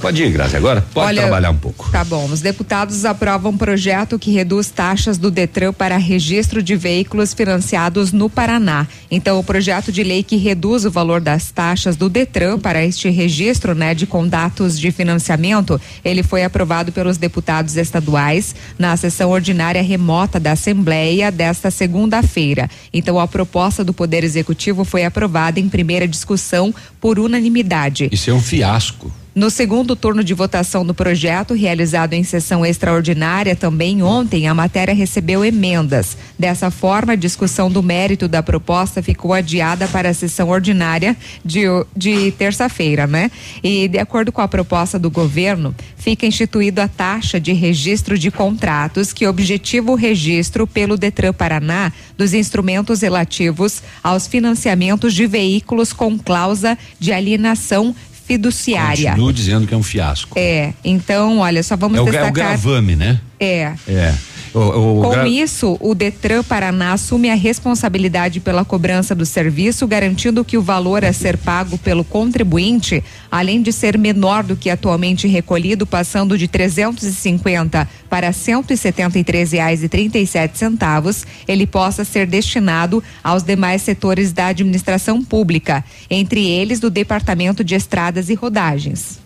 Pode ir, Grazi, agora? Pode Olha, trabalhar um pouco. Tá bom. Os deputados aprovam um projeto que reduz taxas do Detran para registro de veículos financiados no Paraná. Então, o projeto de lei que reduz o valor das taxas do Detran para este registro, né, de contatos de financiamento, ele foi aprovado pelos deputados estaduais na sessão ordinária remota da Assembleia desta segunda-feira. Então, a proposta do Poder Executivo foi aprovada em primeira discussão por unanimidade. Isso é um fiasco. No segundo turno de votação do projeto, realizado em sessão extraordinária também ontem, a matéria recebeu emendas. Dessa forma, a discussão do mérito da proposta ficou adiada para a sessão ordinária de, de terça-feira, né? E, de acordo com a proposta do governo, fica instituído a taxa de registro de contratos que objetiva o registro pelo Detran Paraná dos instrumentos relativos aos financiamentos de veículos com cláusula de alienação fiduciária. Continuo dizendo que é um fiasco. É, então, olha, só vamos É o, é o destacar. gravame, né? É. É. O, o Com gra- isso, o Detran Paraná assume a responsabilidade pela cobrança do serviço, garantindo que o valor a ser pago pelo contribuinte, além de ser menor do que atualmente recolhido, passando de 350 para 173 reais e 37 centavos, ele possa ser destinado aos demais setores da administração pública, entre eles do Departamento de Estradas e Rodagens.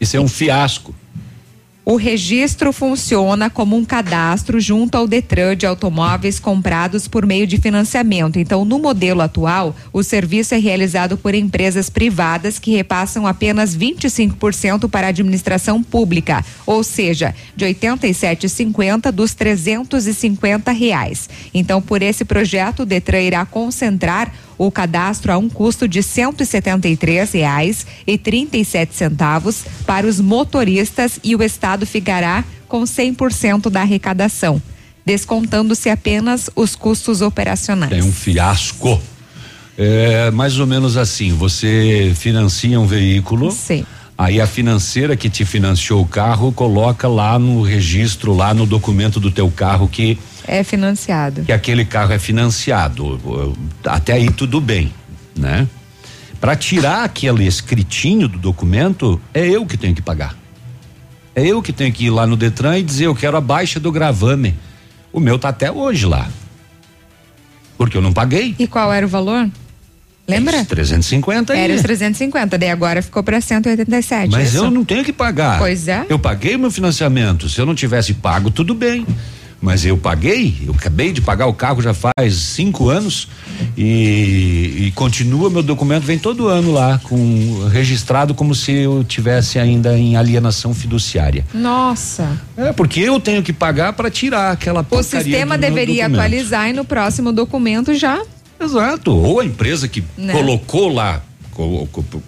Isso é um fiasco. O registro funciona como um cadastro junto ao Detran de automóveis comprados por meio de financiamento. Então, no modelo atual, o serviço é realizado por empresas privadas que repassam apenas 25% para a administração pública, ou seja, de R$ 87,50 dos 350 reais. Então, por esse projeto, o Detran irá concentrar o cadastro a um custo de 173 reais e 37 centavos para os motoristas e o Estado ficará com 100% da arrecadação, descontando-se apenas os custos operacionais. É um fiasco. É mais ou menos assim, você financia um veículo. Sim. Aí a financeira que te financiou o carro coloca lá no registro, lá no documento do teu carro que É financiado. que aquele carro é financiado. Até aí tudo bem, né? Para tirar aquele escritinho do documento, é eu que tenho que pagar. É eu que tenho que ir lá no Detran e dizer eu quero a baixa do gravame. O meu tá até hoje lá. Porque eu não paguei. E qual era o valor? Lembra? 350 aí. Era os 350, daí agora ficou para 187. Mas isso? eu não tenho que pagar. Pois é. Eu paguei o meu financiamento. Se eu não tivesse pago, tudo bem. Mas eu paguei, eu acabei de pagar o carro já faz cinco anos e, e continua meu documento vem todo ano lá com registrado como se eu tivesse ainda em alienação fiduciária. Nossa. É porque eu tenho que pagar para tirar aquela O sistema deveria atualizar e no próximo documento já. Exato. Ou a empresa que Né? colocou lá,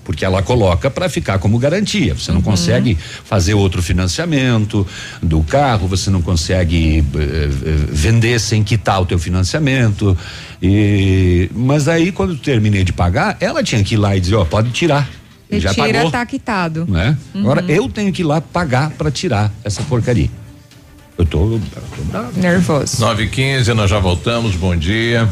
porque ela coloca para ficar como garantia. Você não consegue fazer outro financiamento do carro, você não consegue eh, eh, vender sem quitar o teu financiamento. E, mas aí quando eu terminei de pagar, ela tinha que ir lá e dizer, ó, pode tirar. Já Retira, pagou. tá quitado. Né? Uhum. Agora eu tenho que ir lá pagar para tirar essa porcaria. Eu tô, eu tô bravo. Nervoso. 9 e 15 nós já voltamos. Bom dia.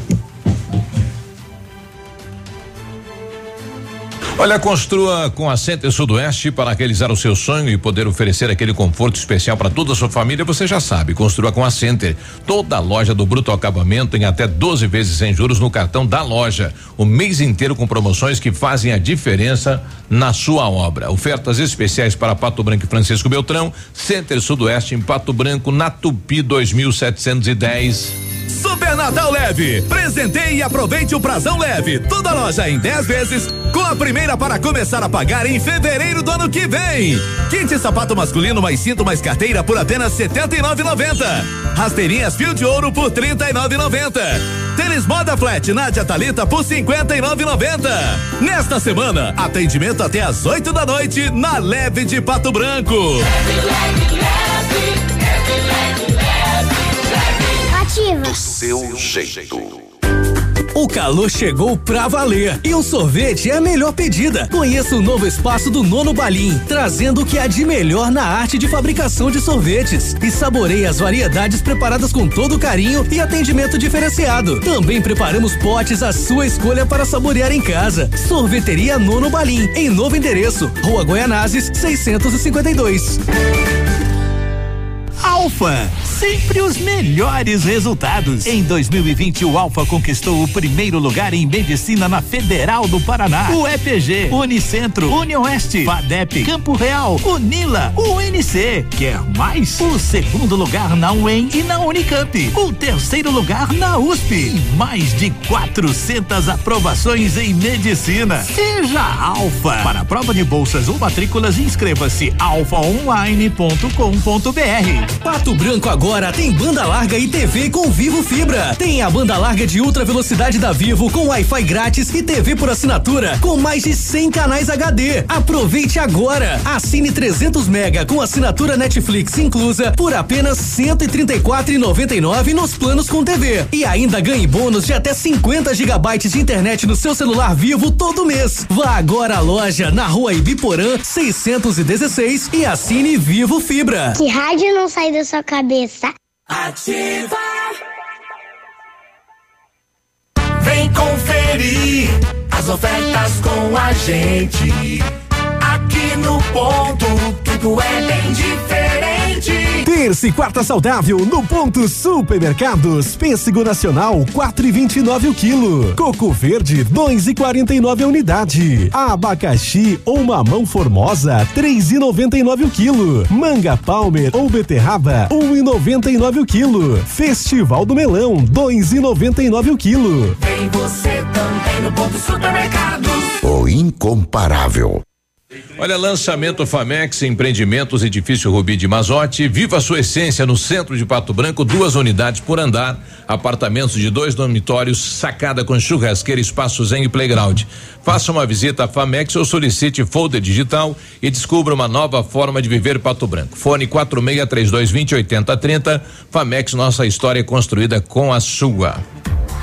Olha, construa com a Center Sudoeste para realizar o seu sonho e poder oferecer aquele conforto especial para toda a sua família. Você já sabe, construa com a Center. Toda a loja do Bruto Acabamento em até 12 vezes sem juros no cartão da loja. O mês inteiro com promoções que fazem a diferença na sua obra. Ofertas especiais para Pato Branco e Francisco Beltrão. Center Sudoeste em Pato Branco, na Tupi 2710. Super Natal Leve. Presenteie e aproveite o prazão leve. Toda loja em 10 vezes, com a primeira para começar a pagar em fevereiro do ano que vem. Kit sapato masculino mais cinto mais carteira por apenas R$ 79,90. Rasteirinhas fio de ouro por R$ 39,90. Tênis moda flat Nádia Talita por R$ 59,90. Nesta semana, atendimento até às 8 da noite na Leve de Pato Branco. Ativa. Do seu jeito. O calor chegou pra valer e o sorvete é a melhor pedida. Conheça o novo espaço do Nono Balim, trazendo o que há de melhor na arte de fabricação de sorvetes. E saboreie as variedades preparadas com todo carinho e atendimento diferenciado. Também preparamos potes à sua escolha para saborear em casa. Sorveteria Nono Balim, em novo endereço, Rua Goianazes, 652. Alfa, sempre os melhores resultados. Em 2020, o Alfa conquistou o primeiro lugar em medicina na Federal do Paraná. O EPG, Unicentro, Unioeste, FADEP, Campo Real, Unila, UNC. Quer mais? O segundo lugar na UEM e na Unicamp. O terceiro lugar na USP. E mais de 400 aprovações em medicina. Seja Alfa. Para a prova de bolsas ou matrículas, inscreva-se alfaonline.com.br. Pato Branco agora tem banda larga e TV com Vivo Fibra. Tem a banda larga de ultra velocidade da Vivo com Wi-Fi grátis e TV por assinatura com mais de 100 canais HD. Aproveite agora. Assine 300 mega com assinatura Netflix inclusa por apenas 134,99 nos planos com TV e ainda ganhe bônus de até 50 gigabytes de internet no seu celular Vivo todo mês. Vá agora à loja na Rua Ibiporã 616 e assine Vivo Fibra. Que rádio não sai da sua cabeça? Ativa. Vem conferir as ofertas com a gente. Aqui no ponto, tudo é bem diferente. Terça e quarta saudável no ponto Supermercados. Pêssego Nacional 4,29 o quilo. Coco Verde 2,49 a unidade. Abacaxi ou mamão formosa 3,99 o quilo. Manga Palmer ou beterraba 1,99 o quilo. Festival do Melão 2,99 o quilo. Vem você também no ponto supermercado. O incomparável. Olha, lançamento Famex, empreendimentos, edifício Rubi de Mazote. Viva sua essência no centro de Pato Branco, duas unidades por andar, apartamentos de dois dormitórios, sacada com churrasqueira, espaço zen e playground. Faça uma visita à Famex ou solicite folder digital e descubra uma nova forma de viver Pato Branco. Fone 463220 8030. Famex, nossa história é construída com a sua.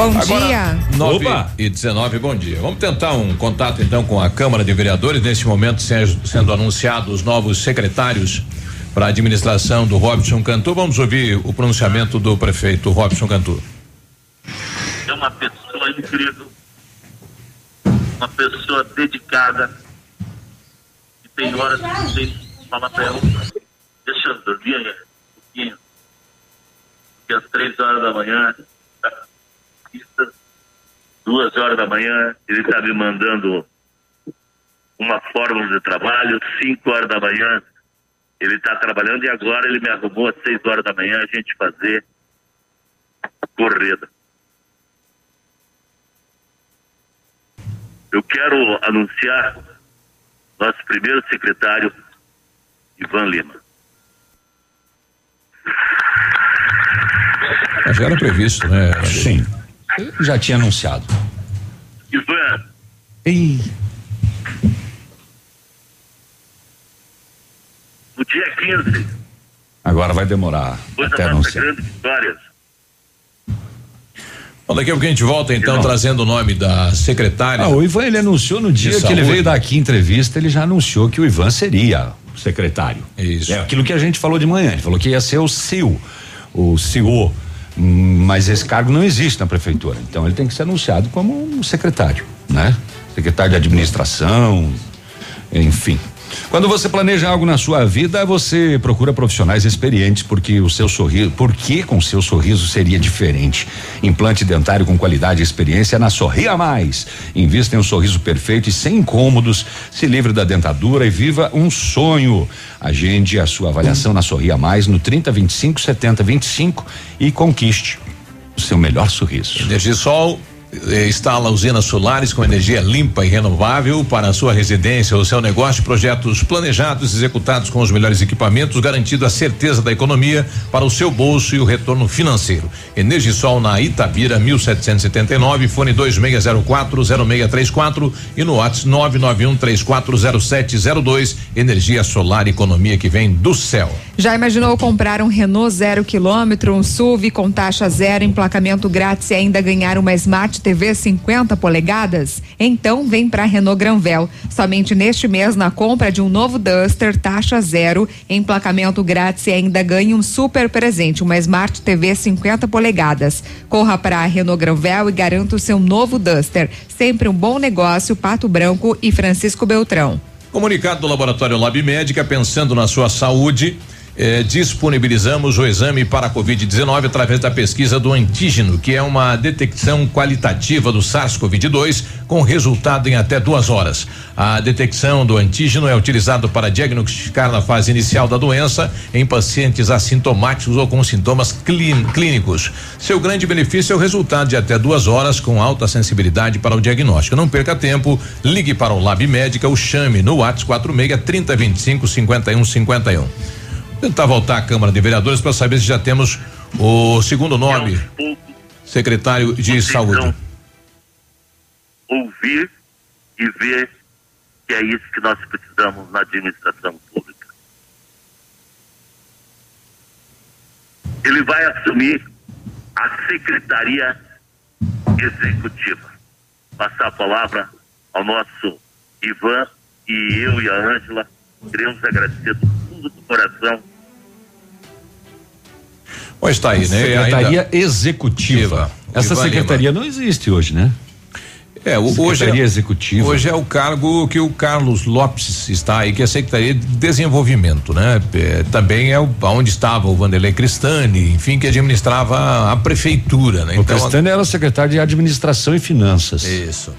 Bom Agora, dia. 9 e 19, bom dia. Vamos tentar um contato então com a Câmara de Vereadores, nesse momento se- sendo anunciados os novos secretários para a administração do Robson Cantu. Vamos ouvir o pronunciamento do prefeito Robson Cantu. É uma pessoa incrível, uma pessoa dedicada, e tem horas que tem que falar para ela, deixa eu dormir aí um pouquinho, porque às três horas da manhã, duas horas da manhã, ele está me mandando uma fórmula de trabalho, cinco horas da manhã, ele está trabalhando e agora ele me arrumou às seis horas da manhã a gente fazer corrida. Eu quero anunciar nosso primeiro secretário, Ivan Lima. Mas já era previsto, né? Sim. Já tinha anunciado. Ivan. Ei. No dia 15, Agora vai demorar até anunciar. Bom, daqui a pouco a gente volta então trazendo o nome da secretária. Ah, o Ivan ele anunciou no dia que ele veio dar aqui entrevista, ele já anunciou que o Ivan seria o secretário. Isso. É aquilo que a gente falou de manhã, ele falou que ia ser o CEO, o CEO, mas esse cargo não existe na prefeitura, então ele tem que ser anunciado como um secretário, né? Secretário de administração, enfim. Quando você planeja algo na sua vida, você procura profissionais experientes, porque o seu sorriso, porque com seu sorriso seria diferente. Implante dentário com qualidade e experiência na Sorria Mais. Invista em um sorriso perfeito e sem incômodos. Se livre da dentadura e viva um sonho. Agende a sua avaliação na Sorria Mais no 30 25 70 25 e conquiste o seu melhor sorriso. Energisol instala usinas solares com energia limpa e renovável para a sua residência ou seu negócio. Projetos planejados, executados com os melhores equipamentos, garantindo a certeza da economia para o seu bolso e o retorno financeiro. Energisol na Itabira, 1779, fone 26040634 e no WhatsApp 991340702. Energia solar, economia que vem do céu. Já imaginou comprar um Renault zero quilômetro, um SUV com taxa zero, emplacamento grátis e ainda ganhar uma Smart TV 50 polegadas? Então vem para Renault Granvel. Somente neste mês, na compra de um novo Duster, taxa zero, emplacamento grátis e ainda ganhe um super presente, uma Smart TV 50 polegadas. Corra para a Renault Granvel e garanta o seu novo Duster. Sempre um bom negócio, Pato Branco e Francisco Beltrão. Comunicado do Laboratório Lab Médica, pensando na sua saúde. Eh, disponibilizamos o exame para a Covid-19 através da pesquisa do antígeno, que é uma detecção qualitativa do SARS-CoV-2 com resultado em até duas horas. A detecção do antígeno é utilizado para diagnosticar na fase inicial da doença em pacientes assintomáticos ou com sintomas clí- clínicos. Seu grande benefício é o resultado de até duas horas com alta sensibilidade para o diagnóstico. Não perca tempo, ligue para o Lab Médica ou chame no WhatsApp 46 30 25 51 51. Tentar voltar à Câmara de Vereadores para saber se já temos o segundo nome, secretário de Saúde. ouvir e ver que é isso que nós precisamos na administração pública. Ele vai assumir a secretaria executiva. Passar a palavra ao nosso Ivan e eu e a Ângela queremos agradecer do fundo do coração Pois está aí, né? Secretaria Ainda- Executiva. Essa Ivan secretaria não existe hoje, né? É, o, hoje Secretaria é, Executiva. Hoje é o cargo que o Carlos Lopes está aí, que é a Secretaria de Desenvolvimento, né? É, também é o, onde estava o Vanderlei Cristani, enfim, que administrava a prefeitura, né? O Cristani era secretário de Administração e Finanças. Isso.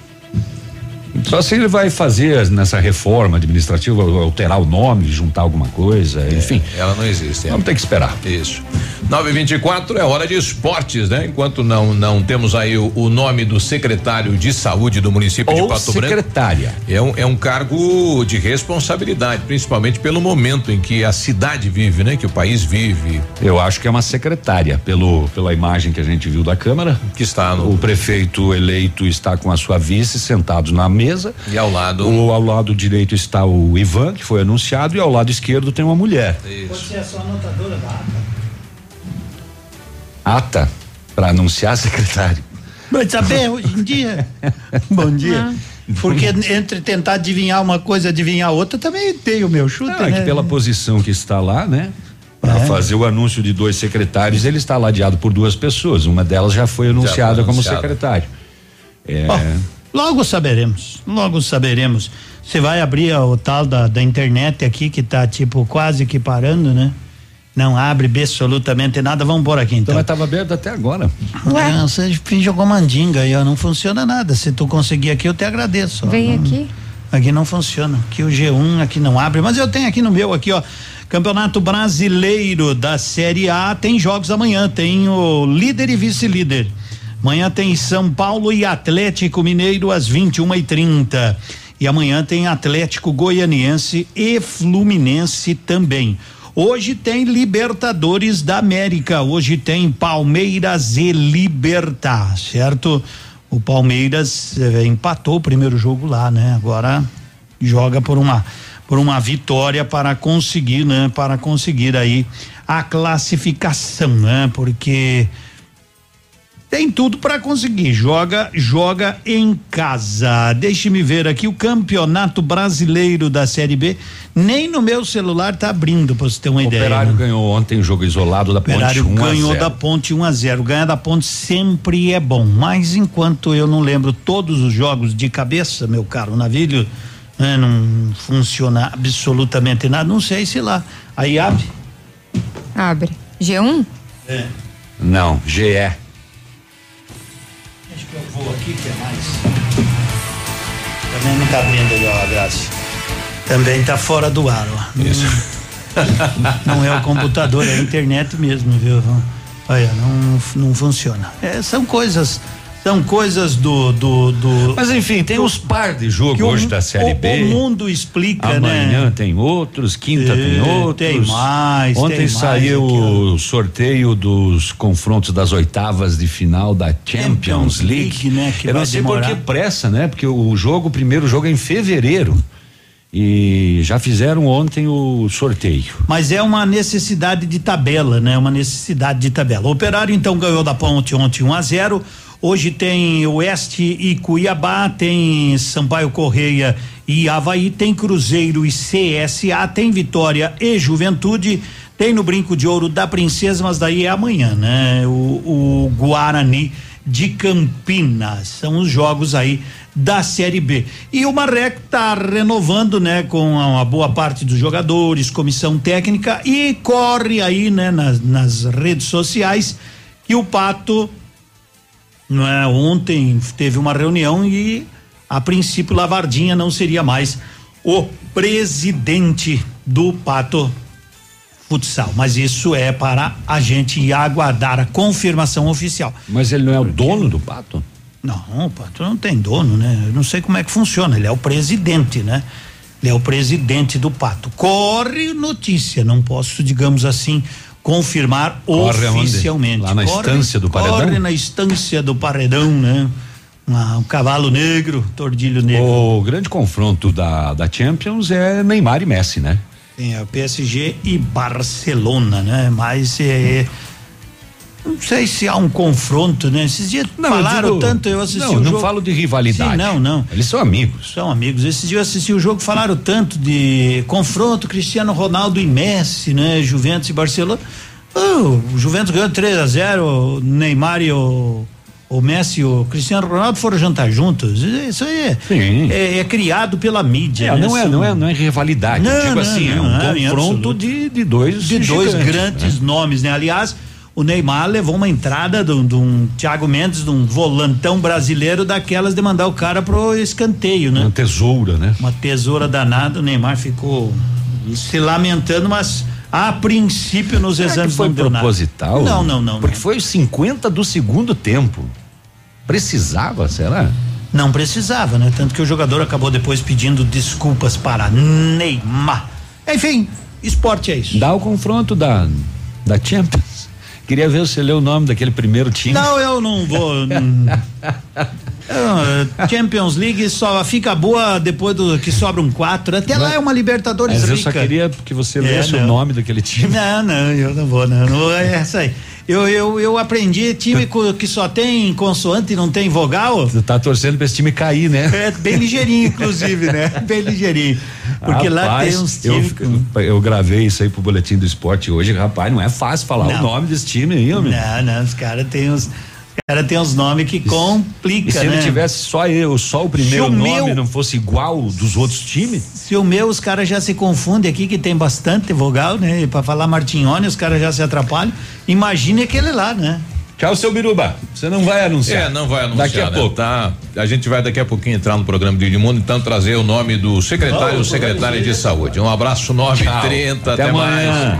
Só se ele vai fazer nessa reforma administrativa, alterar o nome, juntar alguma coisa, enfim. Ela não existe. Vamos ter que esperar. Isso. 924 é hora de esportes, né? Enquanto não não temos aí o, o nome do secretário de saúde do município Ou de Pato Branco. secretária. É um, é um cargo de responsabilidade, principalmente pelo momento em que a cidade vive, né? Que o país vive. Eu acho que é uma secretária, pelo, pela imagem que a gente viu da Câmara. Que está no. O prefeito eleito está com a sua vice sentados na mesa. E ao lado. O, ao lado direito está o Ivan, que foi anunciado, e ao lado esquerdo tem uma mulher. Você é só anotadora da ata. Ata para anunciar secretário. Vai saber hoje em dia. [laughs] Bom dia. Porque entre tentar adivinhar uma coisa e adivinhar outra, também tem o meu chute, Não, é né? que pela posição que está lá, né? Para É. fazer o anúncio de dois secretários, ele está ladeado por duas pessoas. Uma delas já foi anunciada foi como secretário. É, Logo saberemos, logo saberemos. Você vai abrir o tal da, da internet aqui que tá tipo quase que parando, né? Não abre absolutamente nada. Vamos por aqui então. Então, mas estava aberto até agora. Ué, você jogou mandinga aí, ó, não funciona nada. Se tu conseguir aqui, eu te agradeço. ó. Vem Não- aqui. Aqui não funciona. Aqui o G1 aqui não abre, mas eu tenho aqui no meu aqui, ó. Campeonato Brasileiro da Série A tem jogos amanhã, tem o líder e vice-líder. Amanhã tem São Paulo e Atlético Mineiro às 21 e 30 E amanhã tem Atlético Goianiense e Fluminense também. Hoje tem Libertadores da América. Hoje tem Palmeiras e Libertar, certo? O Palmeiras eh, empatou o primeiro jogo lá, né? Agora joga por uma por uma vitória para conseguir, né? Para conseguir aí a classificação, né? Porque tem tudo para conseguir. Joga, joga em casa. Deixe-me ver aqui o Campeonato Brasileiro da Série B. Nem no meu celular tá abrindo, para você ter uma O ideia. Operário né? ganhou ontem o jogo isolado da O Operário Ponte 1 a ganhou 0. da Ponte 1 a 0. Ganhar da Ponte sempre é bom, mas enquanto eu não lembro todos os jogos de cabeça, meu caro navilho, né, não funciona absolutamente nada. Não sei se lá. Aí abre. Abre. G1? É. Não, GE. Vou aqui que é mais. Também não tá abrindo ali, ó, a Graça. Também tá fora do ar, ó. Isso. [laughs] Não é o computador, é a internet mesmo, viu? Olha, não, não funciona. É, são coisas, são coisas do, do, do Mas enfim, tem os par de jogo que o- hoje da Série o- B. O mundo explica, Amanhã né? tem outros, quinta É, tem outros. tem mais, Ontem tem mais saiu aqui, o sorteio dos confrontos das oitavas de final da Champions, Champions League. League, né, que Eu não sei demorar. por que pressa, né? Porque o jogo, o primeiro jogo é em fevereiro. E já fizeram ontem o sorteio. Mas é uma necessidade de tabela, né? Uma necessidade de tabela. O Operário então ganhou da Ponte ontem 1 a 0. Hoje tem Oeste e Cuiabá, tem Sampaio Correia e Havaí, tem Cruzeiro e CSA, tem Vitória e Juventude, tem no Brinco de Ouro da Princesa, mas daí é amanhã, né? O, o Guarani de Campinas. São os jogos aí da Série B. E o Marreco tá renovando, né, com uma boa parte dos jogadores, comissão técnica e corre aí, né, nas, nas redes sociais que o Pato, não é, ontem teve uma reunião e a princípio Lavardinha não seria mais o presidente do Pato Futsal, mas isso é para a gente aguardar a confirmação oficial. Mas ele não é o dono do pato? Não, o Pato não tem dono, né? Eu não sei como é que funciona. Ele é o presidente, né? Ele é o presidente do Pato. Corre notícia, não posso, digamos assim, confirmar Corre aonde? oficialmente. Lá na Corre- estância do Paredão? Corre na estância do Paredão, né? Ah, um cavalo negro, tordilho negro. O grande confronto da, da Champions é Neymar e Messi, né? Tem a PSG e Barcelona, né? Mas é, não sei se há um confronto, né? Esses dias Não, eu falaram digo- tanto, eu assisti não, o não jogo. falo de rivalidade. Sim, não, não. Eles são amigos. São amigos. Esses dias eu assisti o jogo, falaram tanto de confronto Cristiano Ronaldo e Messi, né? Juventus e Barcelona. Oh, o Juventus ganhou 3 a 0 o Neymar e o, o Messi e o Cristiano Ronaldo foram jantar juntos. Isso aí é, é, é criado pela mídia. É, né? não, é, não, é, não é rivalidade. Não, eu digo não, assim, é não, um não, em confronto de, de dois de dois gigantes, grandes né? nomes, né? Aliás, o Neymar levou uma entrada de um- de Thiago Mendes, de um volantão brasileiro daquelas de mandar o cara pro escanteio, né? Uma tesoura, né? Uma tesoura danada, o Neymar ficou se lamentando, mas a princípio nos Será exames que foi não proposital? Não, não, não. Porque foi os 50 do segundo tempo. Precisava, será? Não precisava, né? Tanto que o jogador acabou depois pedindo desculpas para Neymar. Enfim, esporte é isso. Dá o confronto da, da Champions. Queria ver se você leu o nome daquele primeiro time. Não, eu não vou. Eu, [laughs] Champions League só fica boa depois do que sobram quatro. Até lá é uma Libertadores Mas eu rica. só queria que você É, lesse o não. nome daquele time. Não, não, eu não vou, não. não é essa aí. Eu, eu, eu aprendi time que só tem consoante e não tem vogal. Tu tá torcendo pra esse time cair, né? É bem ligeirinho, inclusive, né? Bem ligeirinho. Porque lá Rapaz, tem uns eu, times. com- eu gravei isso aí pro boletim do esporte hoje, rapaz, não é fácil falar o Não. nome desse time aí, homem. Não, não, os caras têm uns. Os caras têm uns nomes que complicam, E se né? ele tivesse só eu, só o primeiro Se o nome meu- não fosse igual dos outros times? Se o meu, os caras já se confundem aqui, que tem bastante vogal, né? E pra falar Martinhone, os caras já se atrapalham. Imagine aquele lá, né? Tchau, seu Biruba. Você não vai anunciar. É, não vai anunciar. Daqui a né? pouco. Tá, a gente vai daqui a pouquinho entrar no programa do Edmundo, então trazer o nome do secretário ou secretária de saúde. Um abraço 930, até, Até mais. amanhã.